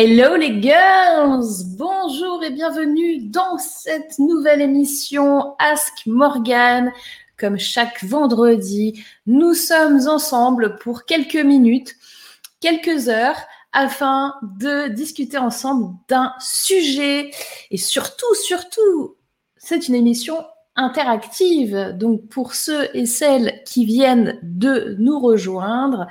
Hello les girls, bonjour et bienvenue dans cette nouvelle émission Ask Morgan. Comme chaque vendredi, nous sommes ensemble pour quelques minutes, quelques heures, afin de discuter ensemble d'un sujet. Et surtout, surtout, c'est une émission interactive. Donc pour ceux et celles qui viennent de nous rejoindre,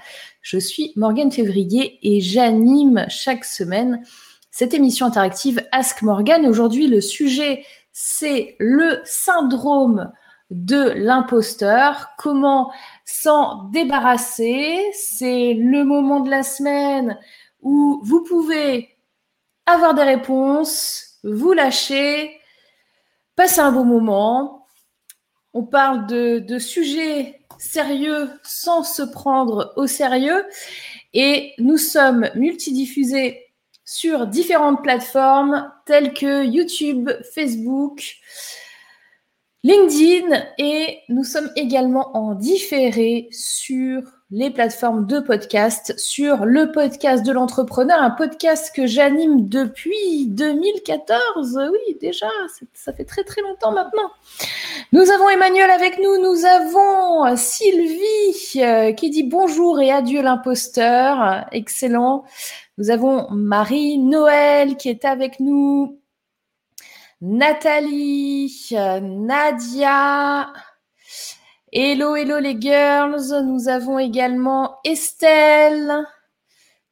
je suis Morgane Février et j'anime chaque semaine cette émission interactive Ask Morgan. Et aujourd'hui, le sujet, c'est le syndrome de l'imposteur. Comment s'en débarrasser? C'est le moment de la semaine où vous pouvez avoir des réponses, vous lâcher, passer un bon moment. On parle de sujets sérieux sans se prendre au sérieux. Et nous sommes multidiffusés sur différentes plateformes telles que YouTube, Facebook, LinkedIn et nous sommes également en différé sur les plateformes de podcast, sur le podcast de l'entrepreneur, un podcast que j'anime depuis 2014. Oui, déjà, ça fait très très longtemps maintenant. Nous avons Emmanuel avec nous, nous avons Sylvie euh, qui dit bonjour et adieu l'imposteur. Excellent. Nous avons Marie Noël qui est avec nous. Nathalie, Nadia. Hello, hello les girls. Nous avons également Estelle.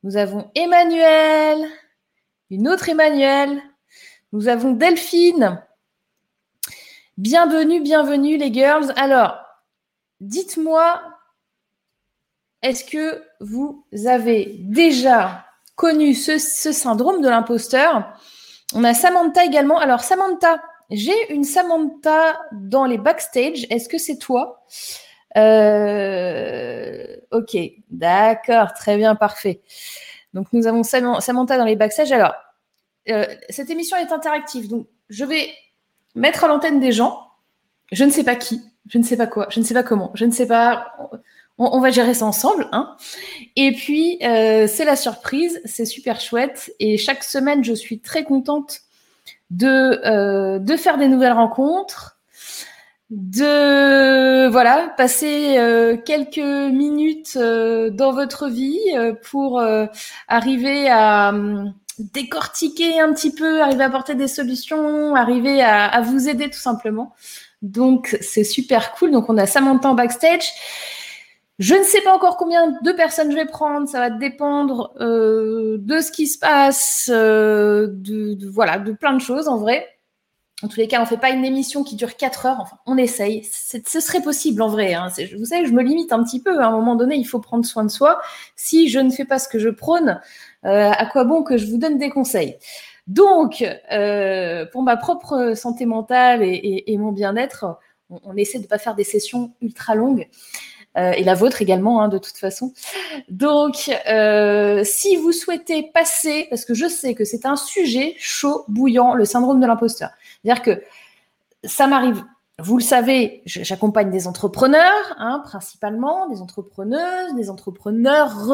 Nous avons Emmanuel. Une autre Emmanuel. Nous avons Delphine. Bienvenue, bienvenue les girls. Alors, dites-moi, est-ce que vous avez déjà connu ce, syndrome de l'imposteur? On a Samantha également. Alors, Samantha, j'ai une Samantha dans les backstage. Est-ce que c'est toi? Euh, Ok, d'accord, très bien, parfait. Donc, nous avons Samantha dans les backstage. Alors, euh, cette émission est interactive. Donc, je vais mettre à l'antenne des gens, je ne sais pas qui, je ne sais pas quoi, je ne sais pas comment, je ne sais pas. On, va gérer ça ensemble. Hein. Et puis, euh, c'est la surprise, c'est super chouette. Et chaque semaine, je suis très contente de, euh, de faire des nouvelles rencontres, de voilà passer euh, quelques minutes dans votre vie pour arriver à décortiquer un petit peu, arriver à apporter des solutions, arriver à, vous aider tout simplement. Donc c'est super cool. Donc on a Samantha en backstage. Je ne sais pas encore combien de personnes je vais prendre, ça va dépendre euh, de ce qui se passe, euh, de, voilà, de plein de choses en vrai. En tous les cas, on fait pas une émission qui dure 4 heures. Enfin, on essaye. Ce serait possible en vrai. Hein. Vous savez, je me limite un petit peu. À un moment donné, il faut prendre soin de soi. Si je ne fais pas ce que je prône, euh, à quoi bon que je vous donne des conseils? Donc, pour ma propre santé mentale et, mon bien-être, on, essaie de ne pas faire des sessions ultra longues. Euh, et la vôtre également, hein, de toute façon. Donc, si vous souhaitez passer, parce que je sais que c'est un sujet chaud, bouillant, le syndrome de l'imposteur. C'est-à-dire que ça m'arrive vous le savez, j'accompagne des entrepreneurs, hein, principalement, des entrepreneuses, des entrepreneurs,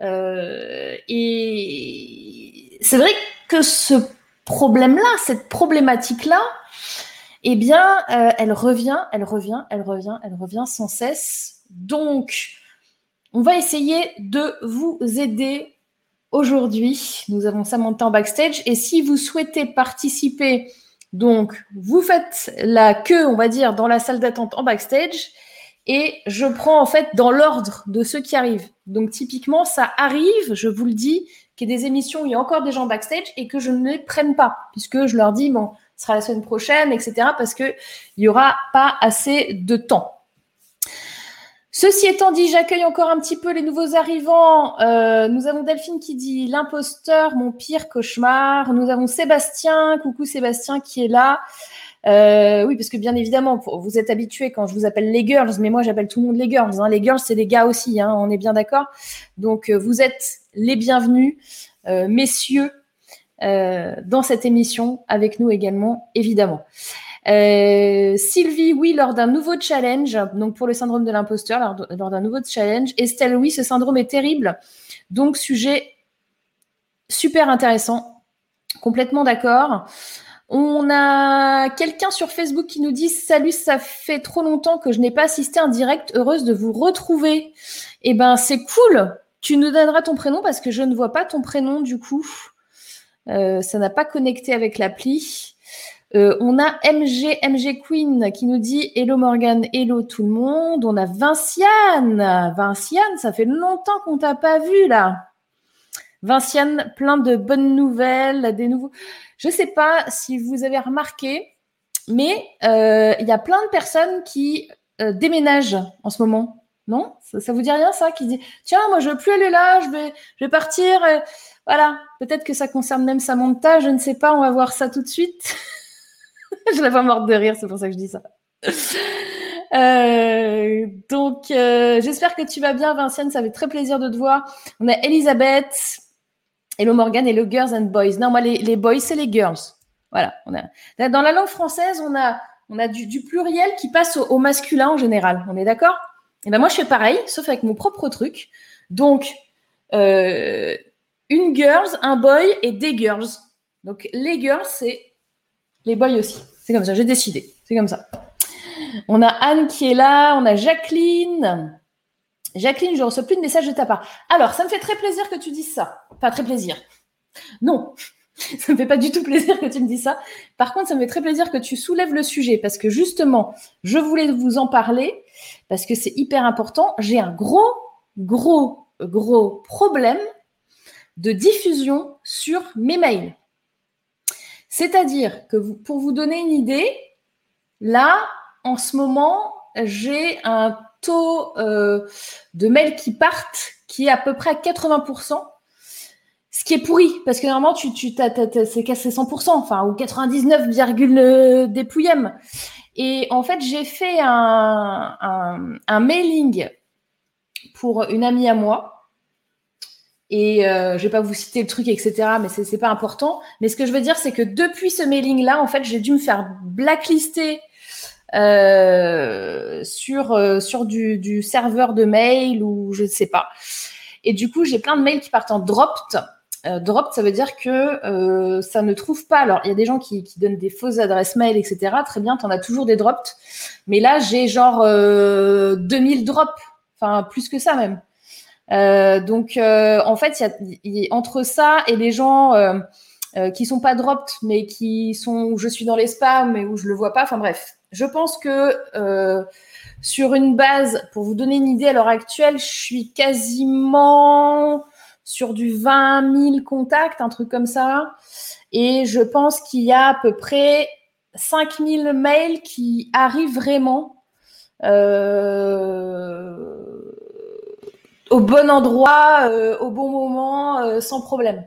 euh, et c'est vrai que ce problème-là, cette problématique-là, eh bien, euh, elle revient, elle revient, elle revient, elle revient sans cesse. Donc, on va essayer de vous aider aujourd'hui. Nous avons Samantha en backstage. Et si vous souhaitez participer donc, vous faites la queue, on va dire, dans la salle d'attente en backstage et je prends en fait dans l'ordre de ceux qui arrivent. Donc, typiquement, ça arrive, je vous le dis, qu'il y ait des émissions où il y a encore des gens backstage et que je ne les prenne pas puisque je leur dis, bon, ce sera la semaine prochaine, etc. parce qu'il n'y aura pas assez de temps. Ceci étant dit, j'accueille encore un petit peu les nouveaux arrivants. Euh, nous avons Delphine qui dit l'imposteur, mon pire cauchemar. Nous avons Sébastien, coucou Sébastien qui est là. Euh, oui, parce que bien évidemment, vous êtes habitués quand je vous appelle les girls, mais moi j'appelle tout le monde les girls. Hein. Les girls, c'est les gars aussi, hein, on est bien d'accord. Donc euh, vous êtes les bienvenus, messieurs, dans cette émission, avec nous également, évidemment. Euh, Sylvie, oui, lors d'un nouveau challenge, donc pour le syndrome de l'imposteur, lors, d'un nouveau challenge. Estelle, oui, ce syndrome est terrible. Donc, sujet super intéressant. Complètement d'accord. On a quelqu'un sur Facebook qui nous dit Salut, ça fait trop longtemps que je n'ai pas assisté un direct. Heureuse de vous retrouver. Eh ben, c'est cool. Tu nous donneras ton prénom parce que je ne vois pas ton prénom du coup. Euh, ça n'a pas connecté avec l'appli. Euh, on a MG, MG Queen qui nous dit Hello Morgan, hello tout le monde. On a Vinciane. Vinciane, ça fait longtemps qu'on t'a pas vu là. Vinciane, plein de bonnes nouvelles, des nouveaux. Je ne sais pas si vous avez remarqué, mais euh, il y a plein de personnes qui déménagent en ce moment. Non? Ça, ça, vous dit rien ça Qui dit tiens moi je veux plus aller là, je vais partir. Voilà. Peut-être que ça concerne même Samantha, je ne sais pas. On va voir ça tout de suite. je la vois morte de rire, c'est pour ça que je dis ça. Euh, donc, euh, j'espère que tu vas bien, Vinciane. Ça fait très plaisir de te voir. On a Elisabeth, Hello Morgan, Hello Girls and Boys. Non, moi, les, boys, c'est les girls. Voilà. Dans la langue française, on a, on a du, pluriel qui passe au, masculin en général. On est d'accord? Et ben moi, je fais pareil, sauf avec mon propre truc. Donc, euh, une girls, un boy et des girls. Donc, les girls, c'est les boys aussi. C'est comme ça, j'ai décidé. C'est comme ça. On a Anne qui est là, on a Jacqueline. Jacqueline, je reçois plus de messages de ta part. Alors, ça me fait très plaisir que tu dises ça. Pas très plaisir. Non, ça me fait pas du tout plaisir que tu me dises ça. Par contre, ça me fait très plaisir que tu soulèves le sujet parce que justement, je voulais vous en parler parce que c'est hyper important. J'ai un gros, gros, gros problème de diffusion sur mes mails. C'est-à-dire que pour vous donner une idée, là, en ce moment, j'ai un taux euh, de mails qui partent qui est à peu près à 80%, ce qui est pourri, parce que normalement, c'est cassé 100%, enfin, ou 99, des pouillèmes. Et en fait, j'ai fait un, mailing pour une amie à moi. Et euh, je vais pas vous citer le truc, etc., mais c'est pas important. Mais ce que je veux dire, c'est que depuis ce mailing-là, en fait, j'ai dû me faire blacklister euh, sur, euh, sur du, serveur de mail ou je ne sais pas. Et du coup, j'ai plein de mails qui partent en dropped. Euh, dropped, ça veut dire que ça ne trouve pas. Alors, il y a des gens qui, qui, donnent des fausses adresses mail, etc. Très bien, tu en as toujours des dropped. Mais là, j'ai genre 2000 drops. Enfin, plus que ça même. Donc, en fait, y a, entre ça et les gens qui sont pas dropped, mais qui sont où je suis dans les spams et où je le vois pas. Enfin bref, je pense que euh, sur une base, pour vous donner une idée, à l'heure actuelle, je suis quasiment sur du 20 000 contacts, un truc comme ça. Et je pense qu'il y a à peu près 5 000 mails qui arrivent vraiment euh, bon endroit, euh, au bon moment, euh, sans problème.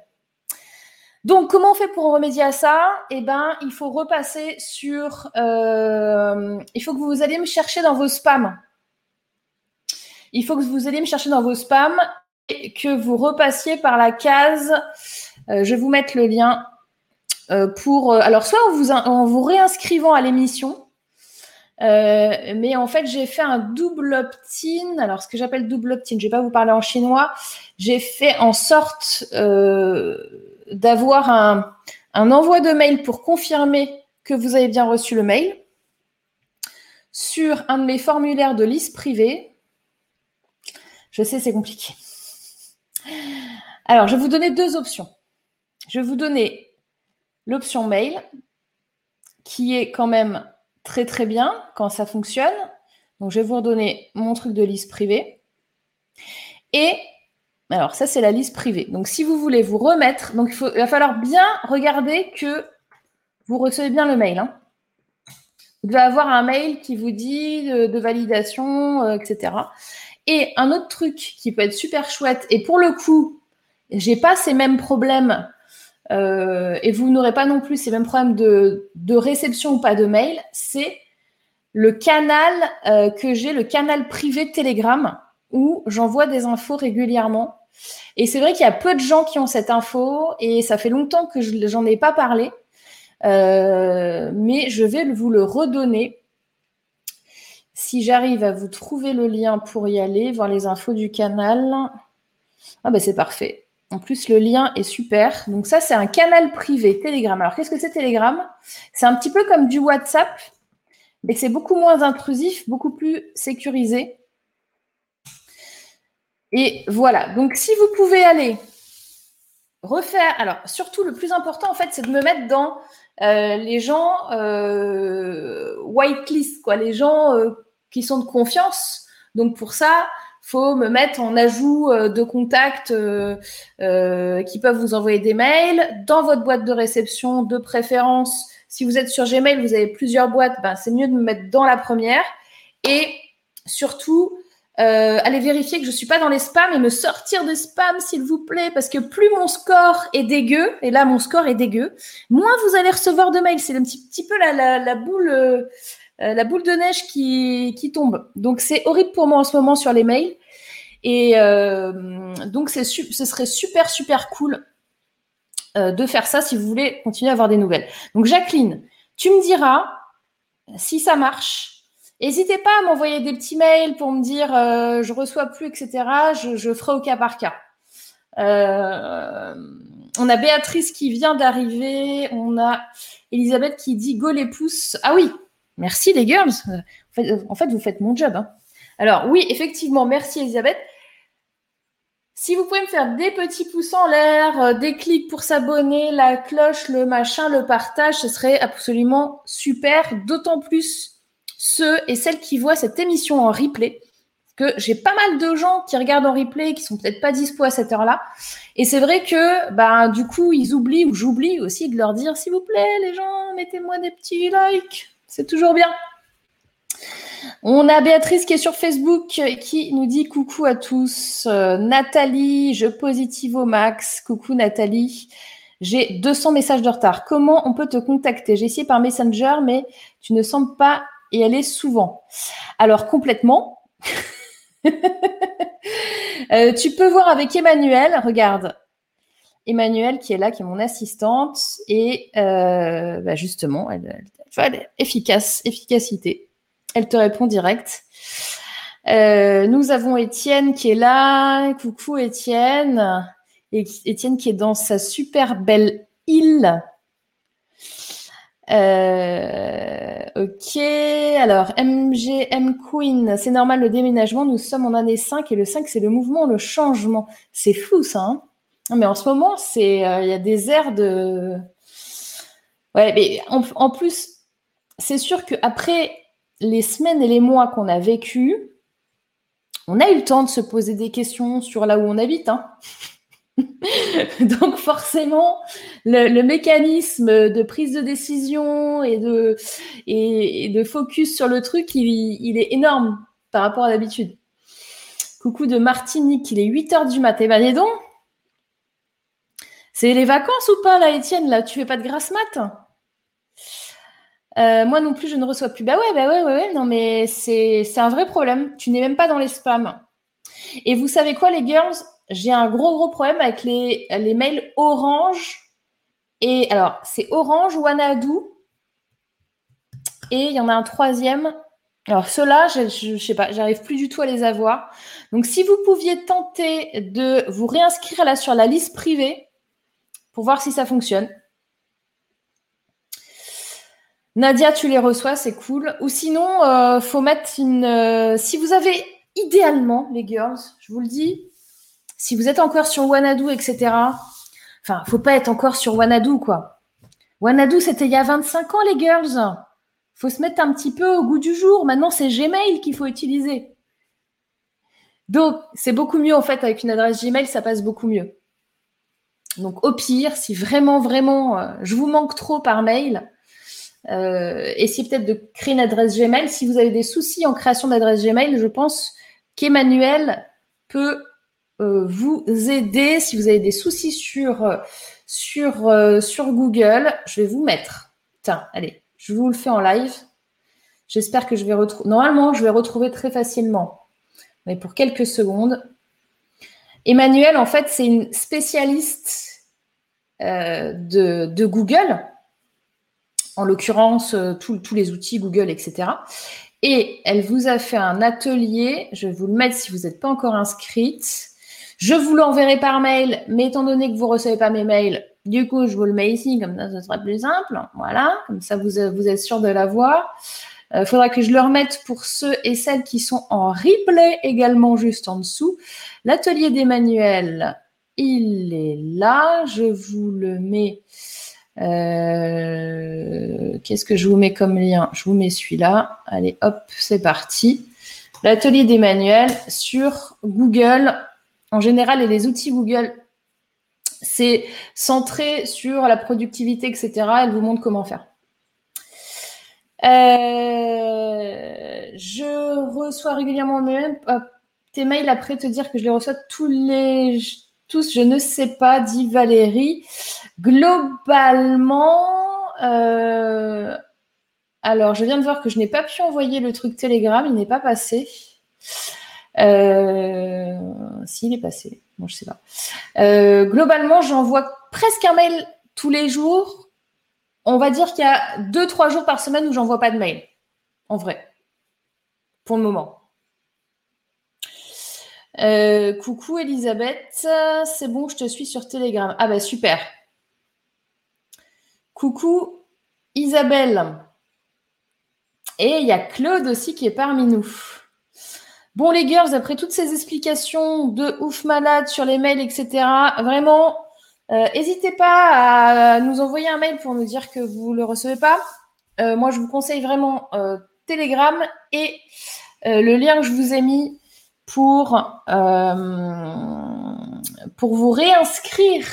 Donc, comment on fait pour remédier à ça? Eh ben, il faut repasser sur. Euh, il faut que vous alliez me chercher dans vos spams. Il faut que vous alliez me chercher dans vos spams et que vous repassiez par la case. Je vous mettre le lien pour. Alors, soit en vous réinscrivant à l'émission, euh, mais en fait, j'ai fait un double opt-in. Alors, ce que j'appelle double opt-in, je vais pas vous parler en chinois. J'ai fait en sorte euh, d'avoir un, un, envoi de mail pour confirmer que vous avez bien reçu le mail sur un de mes formulaires de liste privée. Je sais, c'est compliqué. Alors, je vais vous donner deux options. Je vais vous donner l'option mail, qui est quand même très très bien quand ça fonctionne. Donc, je vais vous redonner mon truc de liste privée. Et alors, ça, c'est la liste privée. Donc, si vous voulez vous remettre, il, va falloir bien regarder que vous recevez bien le mail. Hein. Vous devez avoir un mail qui vous dit de, validation, euh, etc. Et un autre truc qui peut être super chouette, et pour le coup, j'ai pas ces mêmes problèmes, euh, et vous n'aurez pas non plus ces mêmes problèmes de, réception ou pas de mail, c'est le canal euh, que j'ai, le canal privé de Telegram où j'envoie des infos régulièrement. Et c'est vrai qu'il y a peu de gens qui ont cette info et ça fait longtemps que je j'en ai pas parlé, euh, mais je vais vous le redonner. Si j'arrive à vous trouver le lien pour y aller, voir les infos du canal. Ah ben c'est parfait. En plus, le lien est super. Donc ça, c'est un canal privé, Telegram. Alors, qu'est-ce que c'est Telegram? C'est un petit peu comme du WhatsApp, mais c'est beaucoup moins intrusif, beaucoup plus sécurisé. Et voilà. Donc, si vous pouvez aller refaire. Alors, surtout, le plus important, en fait, c'est de me mettre dans euh, les gens euh, whitelist, quoi, les gens euh, qui sont de confiance. Donc, pour ça, faut me mettre en ajout euh, de contacts euh, euh, qui peuvent vous envoyer des mails dans votre boîte de réception de préférence. Si vous êtes sur Gmail, vous avez plusieurs boîtes, ben, c'est mieux de me mettre dans la première. Et surtout, euh, allez vérifier que je suis pas dans les spams et me sortir des spams, s'il vous plaît, parce que plus mon score est dégueu, et là mon score est dégueu, moins vous allez recevoir de mails. C'est un petit, petit peu la, la, la boule. La boule de neige qui, qui tombe. Donc c'est horrible pour moi en ce moment sur les mails. Et euh, donc ce serait super super cool euh, de faire ça si vous voulez continuer à avoir des nouvelles. Donc Jacqueline, tu me diras si ça marche. N'hésitez pas à m'envoyer des petits mails pour me dire euh, je reçois plus, etc. Je, je, ferai au cas par cas. Euh, on a Béatrice qui vient d'arriver. On a Elisabeth qui dit go les pouces. Ah oui, Merci les girls. En fait, vous faites mon job. Hein. Alors oui, effectivement, merci Elisabeth. Si vous pouvez me faire des petits pouces en l'air, euh, des clics pour s'abonner, la cloche, le machin, le partage, ce serait absolument super. D'autant plus ceux et celles qui voient cette émission en replay, que j'ai pas mal de gens qui regardent en replay, qui sont peut-être pas dispo à cette heure-là. Et c'est vrai que, bah, du coup, ils oublient ou j'oublie aussi de leur dire, s'il vous plaît, les gens, mettez-moi des petits likes c'est toujours bien. On a Béatrice qui est sur Facebook qui nous dit coucou à tous. Euh, Nathalie, je positive au max. Coucou Nathalie. J'ai 200 messages de retard. Comment on peut te contacter J'ai essayé par Messenger, mais tu ne sembles pas y aller souvent. Alors complètement. Euh, tu peux voir avec Emmanuel. Regarde. Emmanuel qui est là, qui est mon assistante. Et euh, bah, justement, elle, efficace, efficacité. Elle te répond direct. Euh, nous avons Étienne qui est là. Coucou Étienne. Et Étienne qui est dans sa super belle île. Euh, ok, alors MGM Queen, c'est normal le déménagement, nous sommes en année 5 et le 5 c'est le mouvement, le changement. C'est fou ça. Hein mais en ce moment, euh, il y a des airs de... Ouais, mais en plus, c'est sûr qu'après les semaines et les mois qu'on a vécu, on a eu le temps de se poser des questions sur là où on habite. Hein. Donc forcément, le, mécanisme de prise de décision et de, focus sur le truc, il, est énorme par rapport à d'habitude. Coucou de Martinique, il est 8h du matin. Ben, donc, c'est les vacances ou pas là, Étienne Là, tu fais pas de grasse mat? Euh, moi non plus, je ne reçois plus. Bah ouais, bah ouais, ouais, ouais. Non, mais c'est un vrai problème. Tu n'es même pas dans les spams. Et vous savez quoi, les girls? J'ai un gros, gros problème avec les, mails Orange. Et alors, c'est Orange, Wanadu. Et il y en a un troisième. Alors, ceux-là, je ne sais pas, j'arrive plus du tout à les avoir. Donc, si vous pouviez tenter de vous réinscrire là sur la liste privée pour voir si ça fonctionne. Nadia, tu les reçois, c'est cool. Ou sinon, euh, faut mettre une. Euh, si vous avez idéalement, les girls, je vous le dis, si vous êtes encore sur Wanadu, etc. Enfin, faut pas être encore sur Wanadu, quoi. Wanadu, c'était il y a 25 ans, les girls. Faut se mettre un petit peu au goût du jour. Maintenant, c'est Gmail qu'il faut utiliser. Donc, c'est beaucoup mieux en fait avec une adresse Gmail, ça passe beaucoup mieux. Donc, au pire, si vraiment, vraiment, euh, je vous manque trop par mail, euh, essayez peut-être de créer une adresse Gmail. Si vous avez des soucis en création d'adresse Gmail, je pense qu'Emmanuel peut euh, vous aider. Si vous avez des soucis sur, sur, euh, sur Google, je vais vous mettre. Tiens, allez, je vous le fais en live. J'espère que je vais retrouver. Normalement, je vais retrouver très facilement. Mais pour quelques secondes. Emmanuel, en fait, c'est une spécialiste de, de Google en l'occurrence euh, tous les outils Google, etc. Et elle vous a fait un atelier, je vais vous le mettre si vous n'êtes pas encore inscrite, Je vous l'enverrai par mail, mais étant donné que vous ne recevez pas mes mails, du coup, je vous le mets ici, comme ça, ce sera plus simple. Voilà, comme ça, vous, êtes sûr de l'avoir. Il euh, faudra que je le remette pour ceux et celles qui sont en replay également juste en dessous. L'atelier d'Emmanuel, il est là. Je vous le mets. Euh, qu'est-ce que je vous mets comme lien? Je vous mets celui-là. Allez, hop, c'est parti. L'atelier d'Emmanuel sur Google en général et les outils Google. C'est centré sur la productivité, etc. Elle vous montre comment faire. Euh, je reçois régulièrement tes mails après te dire que je les reçois tous les tous. Je ne sais pas, dit Valérie. Globalement, euh, alors je viens de voir que je n'ai pas pu envoyer le truc Telegram, il n'est pas passé. Euh, S'il est passé, moi je sais pas. Euh, globalement, j'envoie presque un mail tous les jours on va dire qu'il y a deux, trois jours par semaine où j'envoie pas de mail. En vrai. Pour le moment. Euh, coucou Elisabeth, c'est bon, je te suis sur Telegram. Ah bah super. Coucou Isabelle. Et il y a Claude aussi qui est parmi nous. Bon les girls, après toutes ces explications de ouf malade sur les mails, etc., vraiment, N'hésitez euh, pas à nous envoyer un mail pour nous dire que vous ne le recevez pas. Euh, moi, je vous conseille vraiment Telegram et le lien que je vous ai mis pour, pour vous réinscrire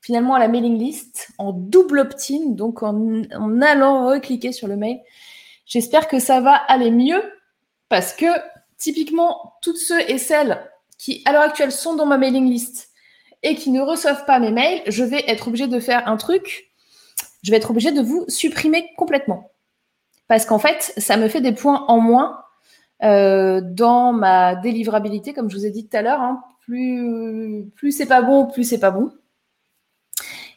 finalement à la mailing list en double opt-in, donc en, en allant recliquer sur le mail. J'espère que ça va aller mieux parce que typiquement, toutes ceux et celles qui à l'heure actuelle sont dans ma mailing list et qui ne reçoivent pas mes mails, je vais être obligée de faire un truc. Je vais être obligée de vous supprimer complètement. Parce qu'en fait, ça me fait des points en moins euh, dans ma délivrabilité, comme je vous ai dit tout à l'heure. Hein. plus c'est pas bon, plus c'est pas bon.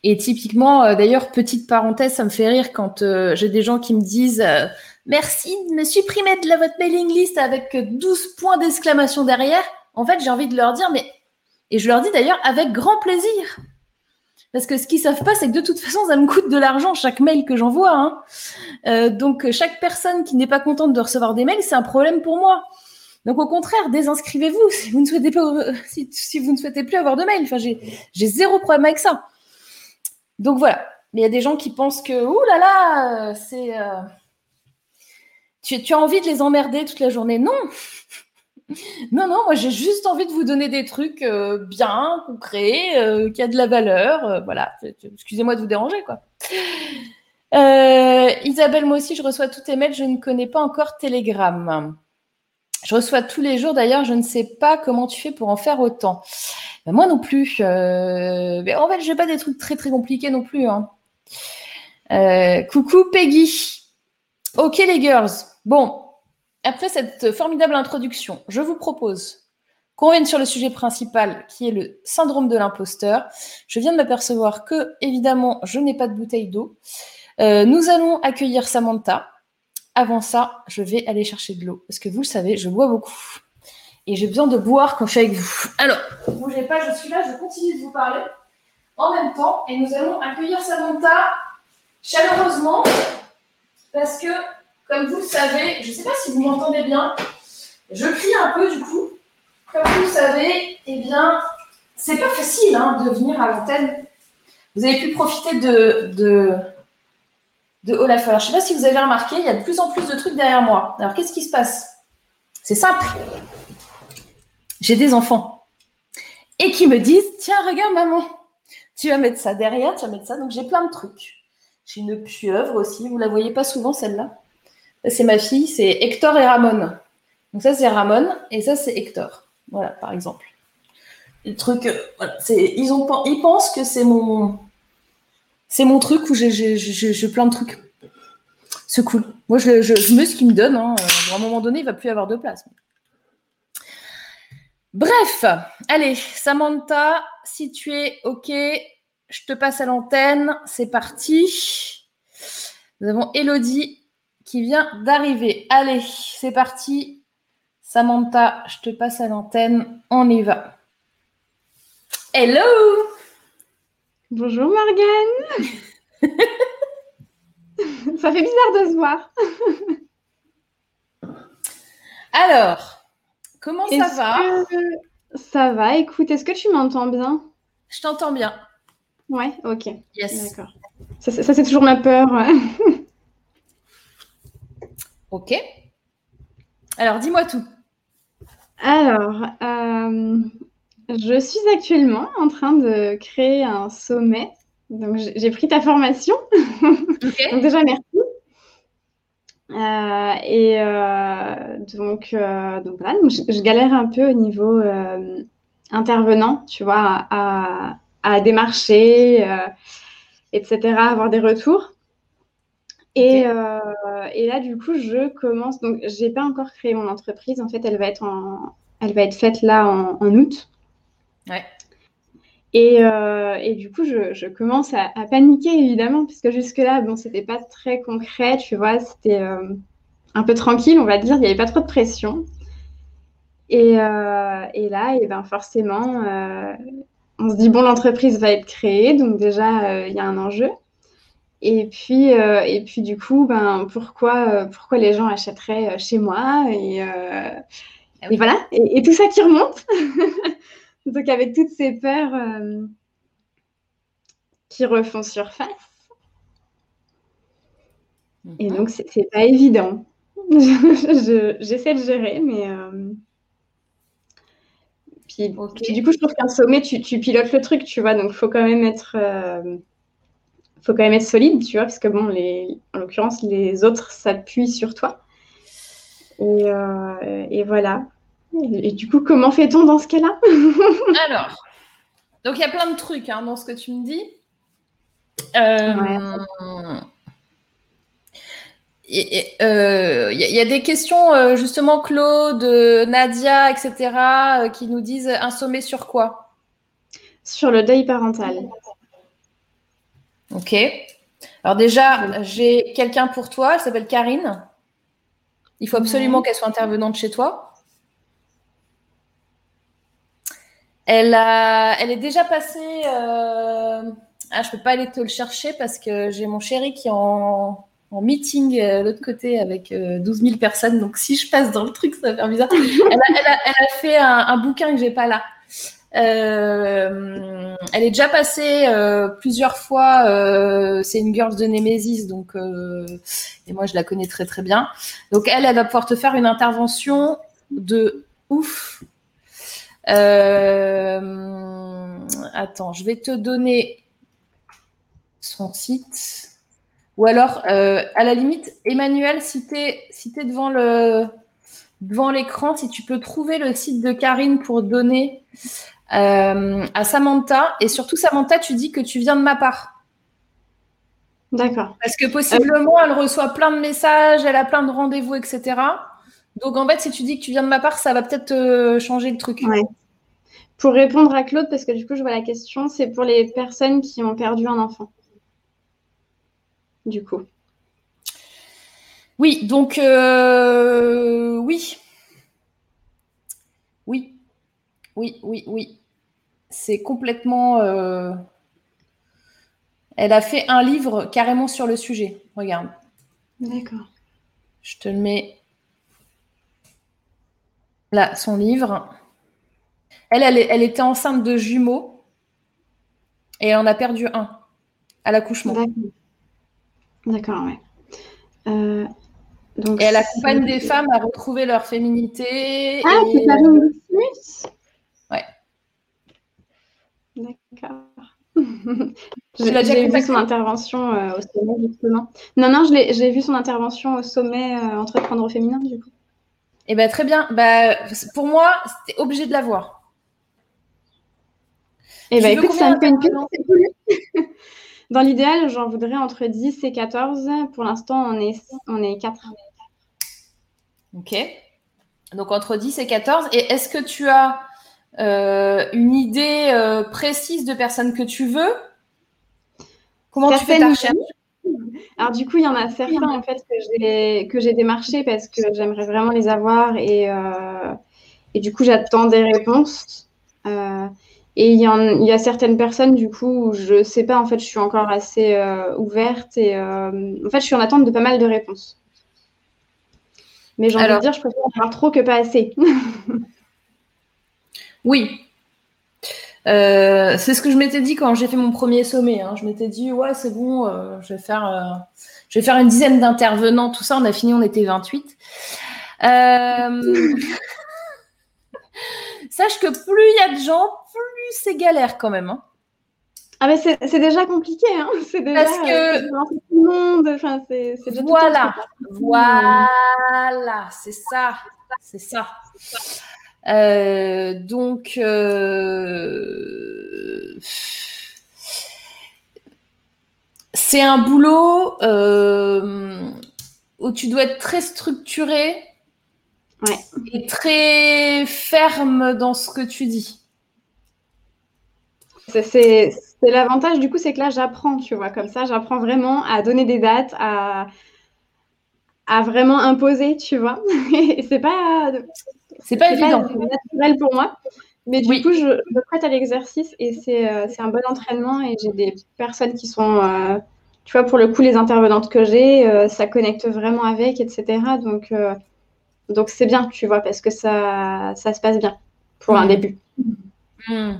Et typiquement, euh, d'ailleurs, petite parenthèse, ça me fait rire quand euh, j'ai des gens qui me disent Merci de me supprimer de la, votre mailing list avec 12 points d'exclamation derrière. En fait, j'ai envie de leur dire Mais et je leur dis d'ailleurs avec grand plaisir. Parce que ce qu'ils savent pas, c'est que de toute façon, ça me coûte de l'argent chaque mail que j'envoie. Hein. Euh, donc, chaque personne qui n'est pas contente de recevoir des mails, c'est un problème pour moi. Donc, au contraire, désinscrivez-vous si vous ne souhaitez souhaitez plus avoir de mails. Enfin, j'ai zéro problème avec ça. Donc voilà. Mais il y a des gens qui pensent que, ouh là là, c'est, euh, tu, tu as envie de les emmerder toute la journée. Non, non, non, moi j'ai juste envie de vous donner des trucs euh, bien, concrets, euh, qui a de la valeur. Euh, voilà, excusez-moi de vous déranger, quoi. Isabelle, moi aussi, je reçois tous tes mails, je ne connais pas encore Telegram. Je reçois tous les jours, d'ailleurs, je ne sais pas comment tu fais pour en faire autant. Ben, moi non plus. Mais en fait, je n'ai pas des trucs très très compliqués non plus. Hein. coucou Peggy. Ok les girls. Bon, après cette formidable introduction, je vous propose qu'on revienne sur le sujet principal qui est le syndrome de l'imposteur. Je viens de m'apercevoir que, évidemment, je n'ai pas de bouteille d'eau. Euh, nous allons accueillir Samantha. Avant ça, je vais aller chercher de l'eau parce que vous le savez, je bois beaucoup. Et j'ai besoin de boire quand je suis avec vous. Alors, ne bougez pas, je suis là, je continue de vous parler en même temps. Et nous allons accueillir Samantha chaleureusement parce que comme vous le savez, je ne sais pas si vous m'entendez bien, je crie un peu du coup. Comme vous le savez, eh bien, c'est pas facile hein, de venir à l'antenne. Vous avez pu profiter de, de, de Olaf. Alors, je ne sais pas si vous avez remarqué, il y a de plus en plus de trucs derrière moi. Alors, qu'est-ce qui se passe? C'est simple. J'ai des enfants et qui me disent Tiens, regarde, maman, tu vas mettre ça derrière, tu vas mettre ça. Donc, j'ai plein de trucs. J'ai une pieuvre aussi, vous la voyez pas souvent celle-là? C'est ma fille, c'est Hector et Ramon. Donc ça, c'est Ramon et ça, c'est Hector. Voilà, par exemple. Le truc, euh, ils, pensent que c'est mon, c'est mon truc où j'ai, plein de trucs. C'est cool. Moi, je, je, ce qu'ils me donne. Hein. À un moment donné, il va plus avoir de place. Bref, allez, Samantha, si tu es OK, je te passe à l'antenne. C'est parti. Nous avons Elodie qui vient d'arriver. Allez, c'est parti. Samantha, je te passe à l'antenne. On y va. Hello Bonjour Morgane Ça fait bizarre de se voir. Alors, comment ça va Ça va, écoute, est-ce que tu m'entends bien? Je t'entends bien. Ouais, ok. Yes. D'accord. Ça, c'est toujours ma peur. ok. Alors, dis-moi tout. Alors, euh, je suis actuellement en train de créer un sommet. Donc, j'ai pris ta formation. donc, déjà, merci. Euh, et euh, donc, donc, voilà, je, galère un peu au niveau intervenant, tu vois, à, à démarcher, etc., avoir des retours. Et, et, là, du coup, je commence. Donc, j'ai pas encore créé mon entreprise. En fait, elle va être en, elle va être faite là en, août. Ouais. Et, euh, et, du coup, je, je commence à, paniquer, évidemment, puisque jusque-là, bon, c'était pas très concret, tu vois, c'était euh, un peu tranquille, on va dire, il n'y avait pas trop de pression. Et, euh, et là, et ben forcément, on se dit, bon, l'entreprise va être créée, donc déjà, il y a un enjeu. Et puis, et puis du coup, ben, pourquoi, pourquoi les gens achèteraient chez moi et, ah et voilà, et, tout ça qui remonte. Donc avec toutes ces peurs euh, qui refont surface. Et mhm. donc c'est pas évident. J'essaie de gérer, mais euh, puis, du coup je trouve qu'un sommet tu, pilotes le truc, tu vois, donc faut quand même être euh, faut quand même être solide, tu vois, parce que bon, les, en l'occurrence, les autres s'appuient sur toi. Euh, et, voilà. Et du coup, comment fait-on dans ce cas-là? Alors, donc il y a plein de trucs hein, dans ce que tu me dis. Euh, il euh, y, a des questions, justement, Claude, Nadia, etc., qui nous disent un sommet sur quoi? Sur le deuil parental. Ok. Alors déjà, j'ai quelqu'un pour toi, elle s'appelle Karine. Il faut absolument qu'elle soit intervenante chez toi. Elle, a, elle est déjà passée. Euh... Ah, je peux pas aller te le chercher parce que j'ai mon chéri qui est en, meeting euh, l'autre côté avec 12 euh, 000 personnes. Donc, si je passe dans le truc, ça va faire bizarre. Elle a, fait un, bouquin que j'ai pas là. Euh, elle est déjà passée euh, plusieurs fois. Euh, c'est une girls de Nemesis, donc et moi je la connais très très bien. Donc elle, elle va pouvoir te faire une intervention de ouf. attends, je vais te donner son site. Ou alors, à la limite, Emmanuel, si tu es, devant l'écran, si tu peux trouver le site de Karine pour donner à Samantha. Et surtout, Samantha, tu dis que tu viens de ma part. D'accord. Parce que possiblement, elle reçoit plein de messages, elle a plein de rendez-vous, etc. Donc, en fait, si tu dis que tu viens de ma part, ça va peut-être euh, changer le truc. Pour répondre à Claude, parce que du coup, je vois la question, c'est pour les personnes qui ont perdu un enfant. Du coup. Oui, donc, euh, oui. Oui. Oui, oui, oui. C'est complètement. Euh, elle a fait un livre carrément sur le sujet. Regarde. D'accord. Je te le mets là, son livre. Elle, elle, était enceinte de jumeaux et elle en a perdu un à l'accouchement. D'accord, ouais. Euh, donc et elle accompagne des femmes à retrouver leur féminité. Ah, c'est pas D'accord. J'ai vu son intervention euh, au sommet, justement. Non, non, j'ai vu son intervention au sommet euh, Entreprendre au féminin, du coup. Eh bien, très bien. Bah, pour moi, c'était obligé de l'avoir. Eh bien, écoute, ça me fait une piste. Dans l'idéal, j'en voudrais entre 10 et 14. Pour l'instant, on est, on est 4. Ok. Donc, entre 10 et 14. Et est-ce que tu as euh, une idée euh, précise de personnes que tu veux Comment tu fais ta recherche alors du coup, il y en a certains en fait que j'ai démarché parce que j'aimerais vraiment les avoir et, euh, et du coup j'attends des réponses. Et il y, il y, a certaines personnes, du coup, où je sais pas, en fait, je suis encore assez euh, ouverte et euh, en fait, je suis en attente de pas mal de réponses. Mais j'ai envie de dire, je préfère en avoir trop que pas assez. oui. Euh, c'est ce que je m'étais dit quand j'ai fait mon premier sommet. Hein. Je m'étais dit, ouais, c'est bon, je, vais faire, je vais faire une dizaine d'intervenants, tout ça. On a fini, on était 28. Sache que plus il y a de gens, plus c'est galère quand même. Hein. Ah mais c'est déjà compliqué, hein. C'est déjà Parce que euh, tout le monde. Enfin, c'est déjà voilà, voilà, c'est ça, c'est ça. Euh, donc, euh, c'est un boulot où tu dois être très structuré Ouais. Et très ferme dans ce que tu dis. C'est l'avantage, du coup, c'est que là, j'apprends, tu vois, comme ça, j'apprends vraiment à donner des dates, à, à vraiment imposer, tu vois. Et c'est pas. C'est pas évident. C'est naturel pour moi. Mais du coup, je, me prête à l'exercice et euh, c'est un bon entraînement. Et j'ai des personnes qui sont, euh, tu vois, pour le coup, les intervenantes que j'ai, euh, ça connecte vraiment avec, etc. Donc, donc c'est bien, tu vois, parce que ça, ça se passe bien pour un mm. début. Mm.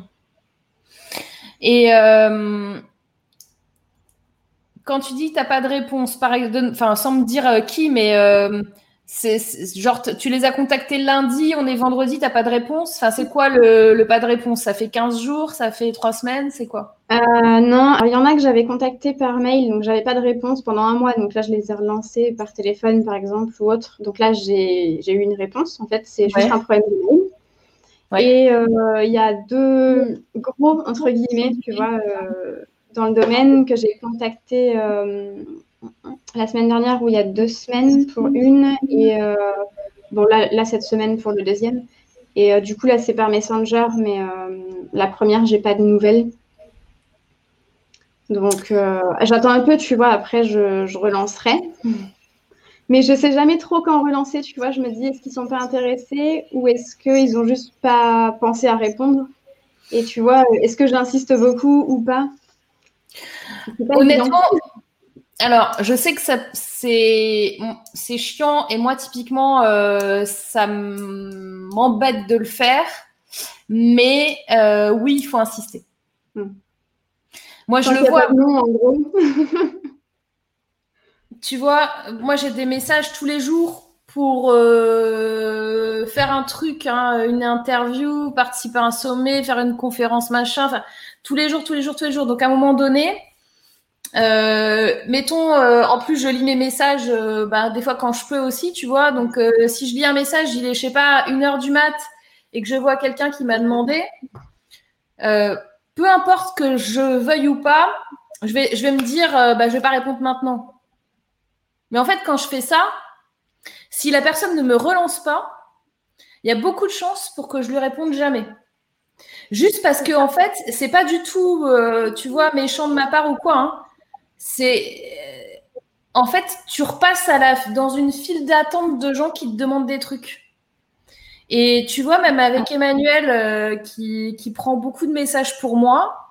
Et euh, quand tu dis que tu n'as pas de réponse, par enfin, sans me dire euh, qui, mais euh, c'est genre tu les as contactés lundi, on est vendredi, tu n'as pas de réponse. Enfin, c'est quoi le, pas de réponse? Ça fait 15 jours, ça fait 3 semaines, c'est quoi? Non, il y en a que j'avais contacté par mail, donc j'avais pas de réponse pendant un mois. Donc là, je les ai relancés par téléphone, par exemple, ou autre. Donc là, j'ai eu une réponse. En fait, c'est juste un problème de mail. Et euh, il y a deux gros, entre guillemets, tu vois, euh, dans le domaine que j'ai contacté euh, la semaine dernière ou il y a deux semaines pour une et bon là, là, cette semaine pour le deuxième. Et du coup là c'est par Messenger, mais la première j'ai pas de nouvelles. Donc j'attends un peu, tu vois. Après je, je relancerai. Mais je sais jamais trop quand relancer, tu vois. Je me dis, est-ce qu'ils sont pas intéressés ou est-ce qu'ils ont juste pas pensé à répondre? Et tu vois, est-ce que j'insiste beaucoup ou pas, Honnêtement, alors je sais que c'est c'est chiant et moi typiquement euh, ça m'embête de le faire, mais euh, oui, il faut insister. Hmm. Moi, je le vois. en gros. tu vois, moi j'ai des messages tous les jours pour euh, faire un truc, hein, une interview, participer à un sommet, faire une conférence, machin, enfin, tous les jours, tous les jours, tous les jours. Donc à un moment donné, euh, mettons, euh, en plus je lis mes messages, bah, des fois quand je peux aussi, tu vois. Donc si je lis un message, il est, je sais pas, une heure du mat et que je vois quelqu'un qui m'a demandé, peu importe que je veuille ou pas, je vais, me dire, bah, je vais pas répondre maintenant mais en fait, quand je fais ça, si la personne ne me relance pas, il y a beaucoup de chances pour que je lui réponde jamais. Juste parce que en fait, c'est pas du tout, euh, tu vois, méchant de ma part ou quoi. Hein. C'est euh, en fait, tu repasses à la, dans une file d'attente de gens qui te demandent des trucs. Et tu vois, même avec Emmanuel euh, qui, qui, prend beaucoup de messages pour moi,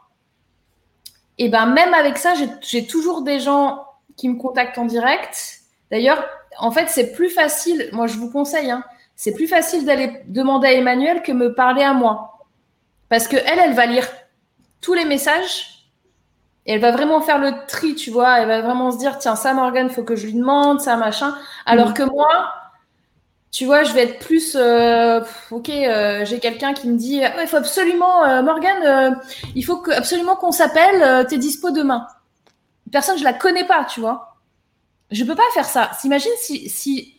et ben même avec ça, j'ai toujours des gens qui me contactent en direct. D'ailleurs, en fait, c'est plus facile, moi je vous conseille, hein, c'est plus facile d'aller demander à Emmanuel que me parler à moi. Parce que elle, elle va lire tous les messages et elle va vraiment faire le tri, tu vois. Elle va vraiment se dire, tiens, ça, Morgane, faut que je lui demande, ça, machin. Alors mm. que moi, tu vois, je vais être plus, euh, ok, euh, j'ai quelqu'un qui me dit, il faut absolument, euh, Morgane, il faut que, absolument qu'on s'appelle, t'es dispo demain personne, je la connais pas, tu vois. Je peux pas faire ça. S'imagine si, si,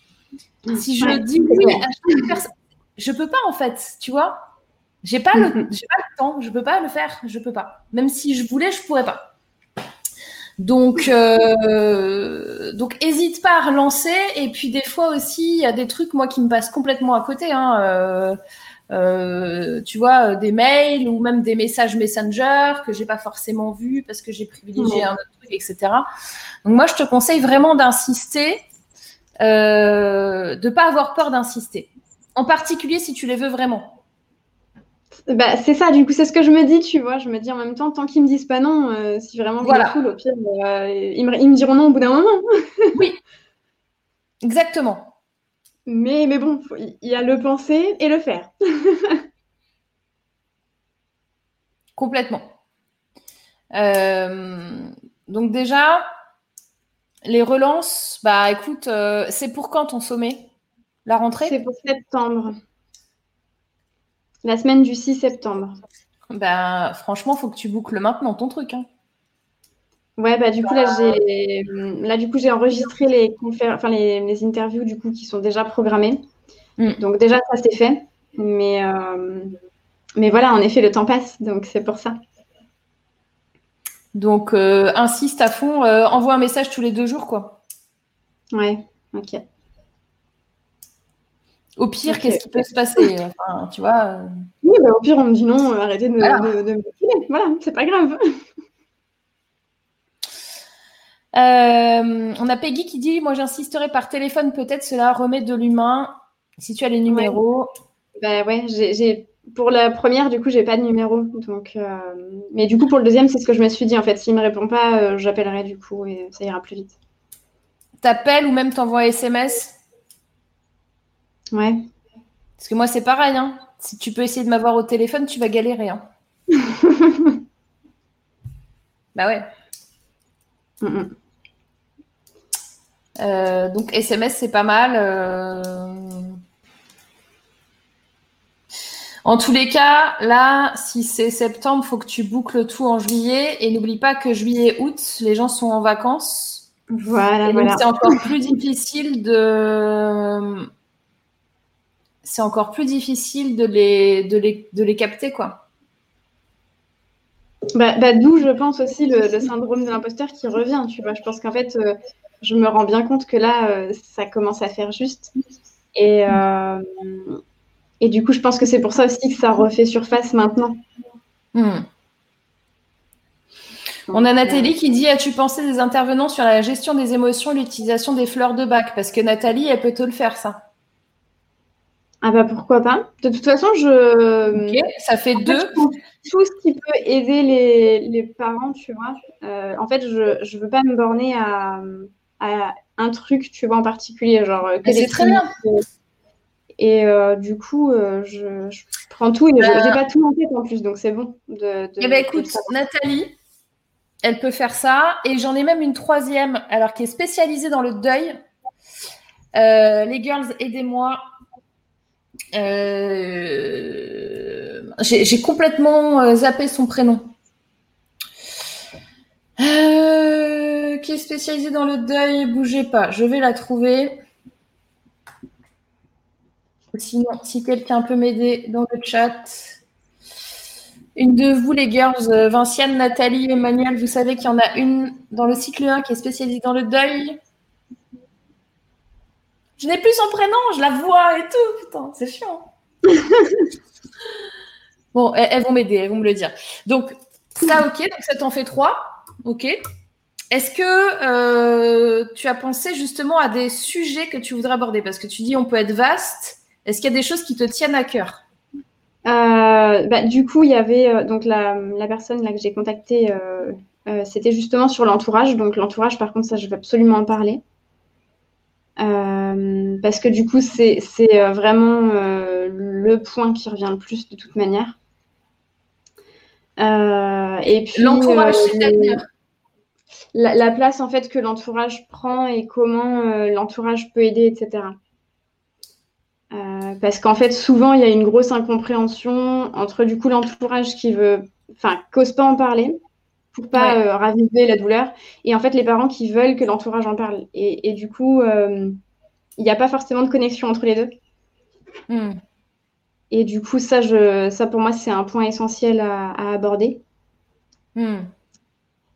si je dis oui à chaque personne. Je peux pas, en fait, tu vois. J'ai pas, le, mm-hmm. pas le temps, je peux pas le faire, je peux pas. Même si je voulais, je pourrais pas. Donc, euh, donc, hésite pas à relancer. Et puis, des fois aussi, il y a des trucs, moi, qui me passent complètement à côté. Hein. Euh, euh, tu vois, des mails ou même des messages Messenger que j'ai pas forcément vus parce que j'ai privilégié un autre truc, etc. Donc moi, je te conseille vraiment d'insister, euh, de pas avoir peur d'insister. En particulier si tu les veux vraiment. Bah, c'est ça, du coup, c'est ce que je me dis, tu vois. Je me dis en même temps, tant qu'ils me disent pas non, euh, si vraiment voilà. cool, au pire, euh, ils, me, ils, me, diront non au bout d'un moment. oui, exactement. Mais, mais bon, il y a le penser et le faire. Complètement. Euh, donc déjà, les relances, bah écoute, c'est pour quand ton sommet? La rentrée? C'est pour septembre. La semaine du 6 septembre. Bah franchement, faut que tu boucles maintenant ton truc. Hein. Ouais, bah du coup, là, j'ai là, du coup, j'ai enregistré les, enfin, les, les, interviews du coup qui sont déjà programmées. Mm. Donc déjà, ça c'est fait. Mais, euh, mais voilà, en effet, le temps passe, donc c'est pour ça. Donc, euh, insiste à fond, euh, envoie un message tous les deux jours, quoi. Ouais, ok. Au pire, qu'est-ce qui peut se passer? Enfin, Tu vois Oui, bah, au pire, on me dit non, arrêtez de, me Voilà, c'est pas grave. on a Peggy qui dit Moi, j'insisterai par téléphone, peut-être cela remet de l'humain. Si tu as les numéros. Bah ouais, j'ai pour la première, du coup, j'ai pas de numéro. Donc, euh, Mais du coup, pour le deuxième, c'est ce que je me suis dit. En fait, s'il me répond pas, euh, j'appellerai du coup et ça ira plus vite. T'appelles ou même t'envoies SMS Ouais. Parce que moi, c'est pareil. Hein. Si tu peux essayer de m'avoir au téléphone, tu vas galérer. Hein. bah ouais. Euh, donc SMS, c'est pas mal. En tous les cas, là, si c'est septembre, faut que tu boucles tout en juillet. Et n'oublie pas que juillet, août, les gens sont en vacances. Voilà, donc c'est encore plus difficile de. C'est encore plus difficile de les, de les, de les capter, quoi. Bah, bah, D'où, je pense aussi, le, syndrome de l'imposteur qui revient. Tu vois, je pense qu'en fait, euh, je me rends bien compte que là, euh, ça commence à faire juste. Et, euh, et du coup, je pense que c'est pour ça aussi que ça refait surface maintenant. Hmm. On a Nathalie qui dit As-tu pensé des intervenants sur la gestion des émotions et l'utilisation des fleurs de bac? Parce que Nathalie, elle peut te le faire, ça. Ah bah pourquoi pas De toute façon, je. Ok, ça fait deux. tout ce qui peut aider les, parents, tu vois. Euh, en fait, je ne veux pas me borner à, un truc, tu vois, en particulier. Genre, c'est très bien. Et euh, du coup, euh, je, prends tout. Je n'ai pas tout en tête en plus, donc c'est bon. De, eh ben, écoute, Nathalie, elle peut faire ça. Et j'en ai même une troisième, alors qui est spécialisée dans le deuil. Euh, les girls, aidez-moi. J'ai complètement zappé son prénom. qui est spécialisée dans le deuil, bougez pas, je vais la trouver. Sinon, si quelqu'un peut m'aider dans le chat. Une de vous, les girls, euh, Vinciane, Nathalie, Emmanuel, vous savez qu'il y en a une dans le cycle 1 qui est spécialisée dans le deuil. Je n'ai plus son prénom, je la vois et tout. Putain, c'est chiant. bon, elles, vont m'aider, elles vont me le dire. Donc, ça, ok. Donc, ça t'en fait trois. Ok. Est-ce que euh, tu as pensé justement à des sujets que tu voudrais aborder? Parce que tu dis on peut être vaste. Est-ce qu'il y a des choses qui te tiennent à cœur? Euh, bah, Du coup, il y avait euh, donc la, personne là, que j'ai contactée, euh, c'était justement sur l'entourage. Donc l'entourage, par contre, ça, je vais absolument en parler. Parce que du coup, c'est vraiment le point qui revient le plus de toute manière. et puis l'entourage, c'est-à-dire la, la, place en fait que l'entourage prend et comment l'entourage peut aider, etc. Euh, parce qu'en fait, souvent, il y a une grosse incompréhension entre du coup l'entourage qui veut, enfin, cause pas en parler pour pas euh, raviver la douleur, et en fait les parents qui veulent que l'entourage en parle. Et, du coup, euh, il n'y a pas forcément de connexion entre les deux. Hmm. Et du coup, ça, je, ça pour moi, c'est un point essentiel à, aborder. Hmm.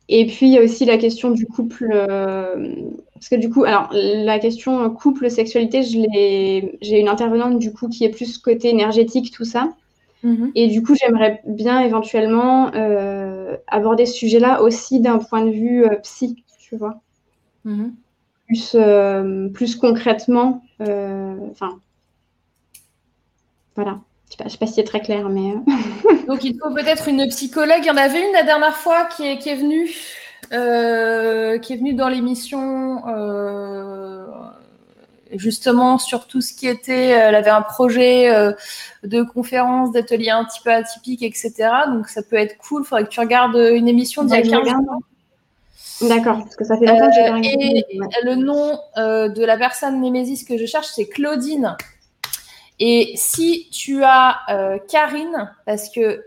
Et puis, il y a aussi la question du couple parce que du coup, alors la question couple, sexualité, j'ai une intervenante du coup qui est plus côté énergétique, tout ça. Mhm. Et du coup, j'aimerais bien éventuellement euh, aborder ce sujet-là aussi d'un point de vue euh, psy, tu vois. Mhm. Plus, euh, plus concrètement. Enfin, voilà. Je ne sais, pas si c'est très clair, mais. Donc, il faut peut-être une psychologue. Il y en avait une la dernière fois qui est, qui est venue, qui est venue dans l'émission justement sur tout ce qui était, elle avait un projet de conférence, d'atelier un petit peu atypique, etc. Donc ça peut être cool. Il faudrait que tu regardes une émission d'il y a 15 ans. D'accord, parce que ça fait longtemps que j'ai pas regardé. Et le nom de la personne Némésis que je cherche, c'est Claudine. Et si tu as Karine, parce que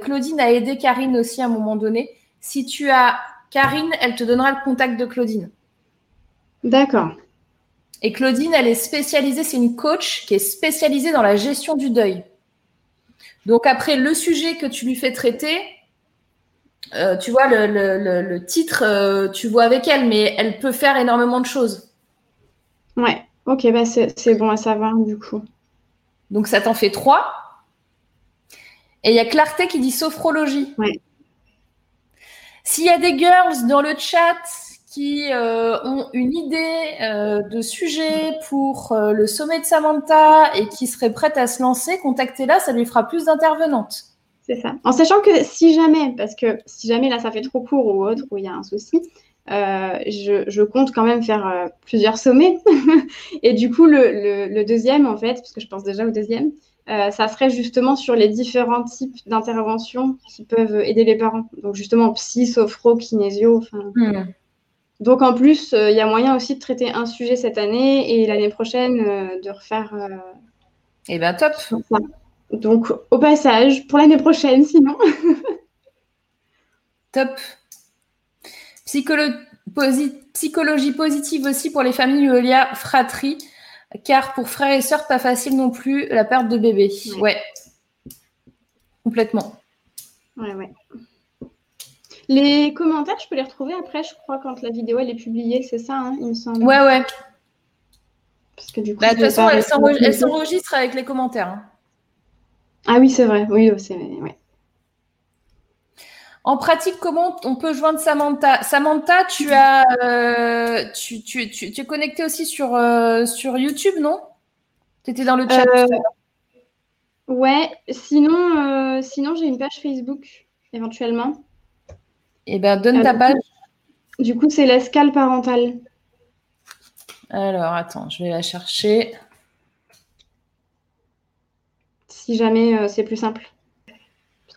Claudine a aidé Karine aussi à un moment donné, si tu as Karine, elle te donnera le contact de Claudine. D'accord. Et Claudine, elle est spécialisée, c'est une coach qui est spécialisée dans la gestion du deuil. Donc après, le sujet que tu lui fais traiter, euh, tu vois, le, titre, euh, tu vois avec elle, mais elle peut faire énormément de choses. Ouais, ok, bah c'est bon à savoir du coup. Donc ça t'en fait trois. Et il y a Clarté qui dit sophrologie. Ouais. S'il y a des girls dans le chat qui euh, ont une idée euh, de sujet pour euh, le sommet de Samantha et qui seraient prêtes à se lancer, contactez-la, ça lui fera plus d'intervenantes. C'est ça. En sachant que si jamais, parce que si jamais là ça fait trop court ou autre, ou il y a un souci, je, compte quand même faire plusieurs sommets. et du coup, le, deuxième, en fait, parce que je pense déjà au deuxième, ça serait justement sur les différents types d'interventions qui peuvent aider les parents. Donc justement, psy, sophro, kinésio, enfin. Hmm. Donc en plus, euh, il y a moyen aussi de traiter un sujet cette année et l'année prochaine euh, de refaire. eh bien, top. Donc au passage, pour l'année prochaine, sinon. top. psychologie positive aussi pour les familles où il y a fratrie, car pour frères et sœurs, pas facile non plus la perte de bébé. ouais. Complètement. Ouais, ouais. Les commentaires, je peux les retrouver après, je crois, quand la vidéo elle est publiée, c'est ça, hein, il me semble. Ouais, ouais. Parce que du coup, bah, de toute façon, elle s'enregistre avec les commentaires. Hein. Ah oui, c'est vrai. Oui, c'est ouais. En pratique, comment on peut joindre Samantha? Samantha, tu as, euh, tu, tu, tu, es connecté aussi sur, euh, sur YouTube, non? Tu étais dans le chat. Euh, ouais, sinon, sinon j'ai une page Facebook, éventuellement. Eh bien, donne ta page. Du coup, c'est l'escale parentale. Alors, attends, je vais la chercher. Si jamais euh, c'est plus simple.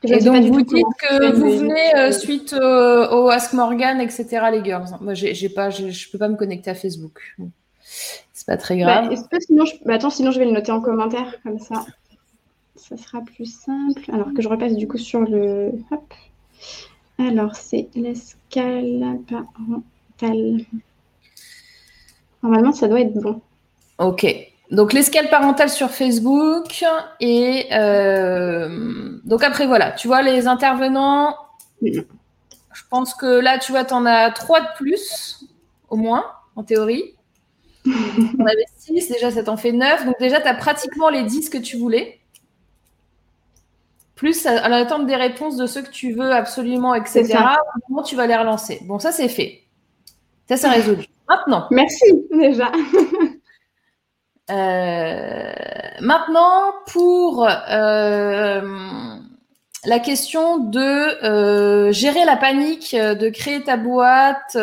Et donc, vous dites que vous venez euh, suite au, Ask Morgan, etc., les girls. Moi, j'ai pas, je ne peux pas me connecter à Facebook. C'est pas très bah, grave. sinon, je... Bah, attends, sinon, je vais le noter en commentaire, comme ça. Ça sera plus simple. Alors que je repasse du coup sur le. Hop. Alors, c'est l'escale parentale. Normalement, ça doit être bon. Ok. Donc, l'escale parentale sur Facebook. Et euh, donc, après, voilà. Tu vois, les intervenants. Je pense que là, tu vois, tu en as trois de plus, au moins, en théorie. On avait six, déjà, ça t'en fait neuf. Donc, déjà, tu as pratiquement les dix que tu voulais plus à, l'attente des réponses de ceux que tu veux absolument, etc. Comment tu vas les relancer Bon, ça, c'est fait. Ça, c'est résolu. Maintenant. Merci, déjà. Euh, maintenant, pour euh, la question de euh, gérer la panique, de créer ta boîte,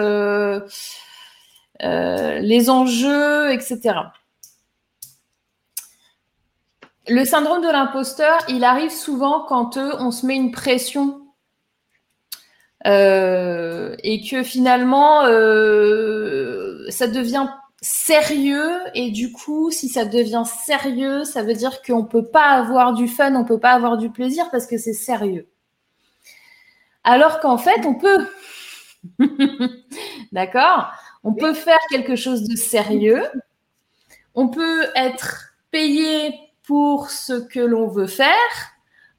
les enjeux, etc. Le syndrome de l'imposteur, il arrive souvent quand euh, on se met une pression. Euh, et que finalement euh, ça devient sérieux. Et du coup si ça devient sérieux ça veut dire qu'on peut pas avoir du fun on peut pas avoir du plaisir parce que c'est sérieux. Alors qu'en fait on peut. D'accord? On peut faire quelque chose de sérieux. On peut être payé pour ce que l'on veut faire,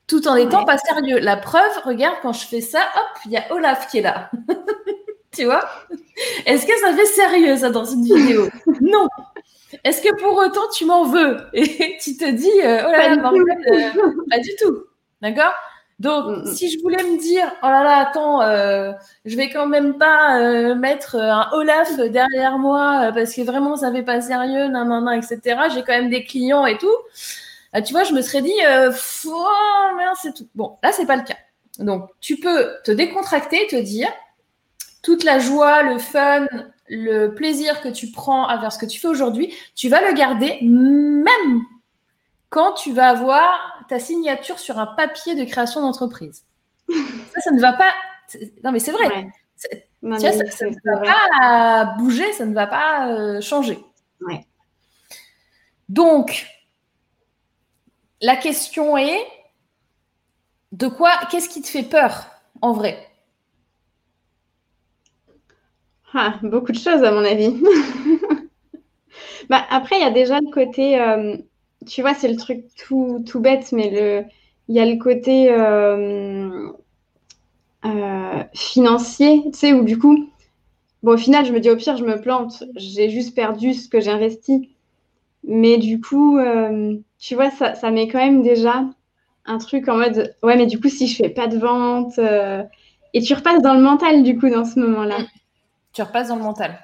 tout en étant pas sérieux. La preuve, regarde, quand je fais ça, hop, il y a Olaf qui est là. tu vois? Est-ce que ça fait sérieux, ça, dans une vidéo? Non. Est-ce que pour autant, tu m'en veux? Et tu te dis, euh, oh là là, euh, pas du tout. D'accord? Donc, mm, mm. si je voulais me dire, oh là là, attends, euh, je vais quand même pas euh, mettre un Olaf derrière moi euh, parce que vraiment ça fait pas sérieux, nan, nan, nan, etc. J'ai quand même des clients et tout. Ah, tu vois, je me serais dit, euh, oh, c'est tout. Bon, là, c'est pas le cas. Donc, tu peux te décontracter, te dire, toute la joie, le fun, le plaisir que tu prends à faire ce que tu fais aujourd'hui, tu vas le garder même quand tu vas avoir ta signature sur un papier de création d'entreprise. ça, ça ne va pas. Non, mais c'est vrai. ça, ne va pas bouger, ça ne va pas euh, changer. Donc, la question est de quoi, qu'est-ce qui te fait peur en vrai? Ah, Beaucoup de choses à mon avis. bah, après, il y a déjà le côté, euh, tu vois, c'est le truc tout, bête, mais il y a le côté euh, euh, financier, tu sais, où du coup, bon, au final, je me dis au pire, je me plante, j'ai juste perdu ce que j'ai investi. Mais du coup, tu vois, ça, ça met quand même déjà un truc en mode ouais, mais du coup, si je fais pas de vente, euh, et tu repasses dans le mental du coup dans ce moment-là. Mm. Tu repasses dans le mental.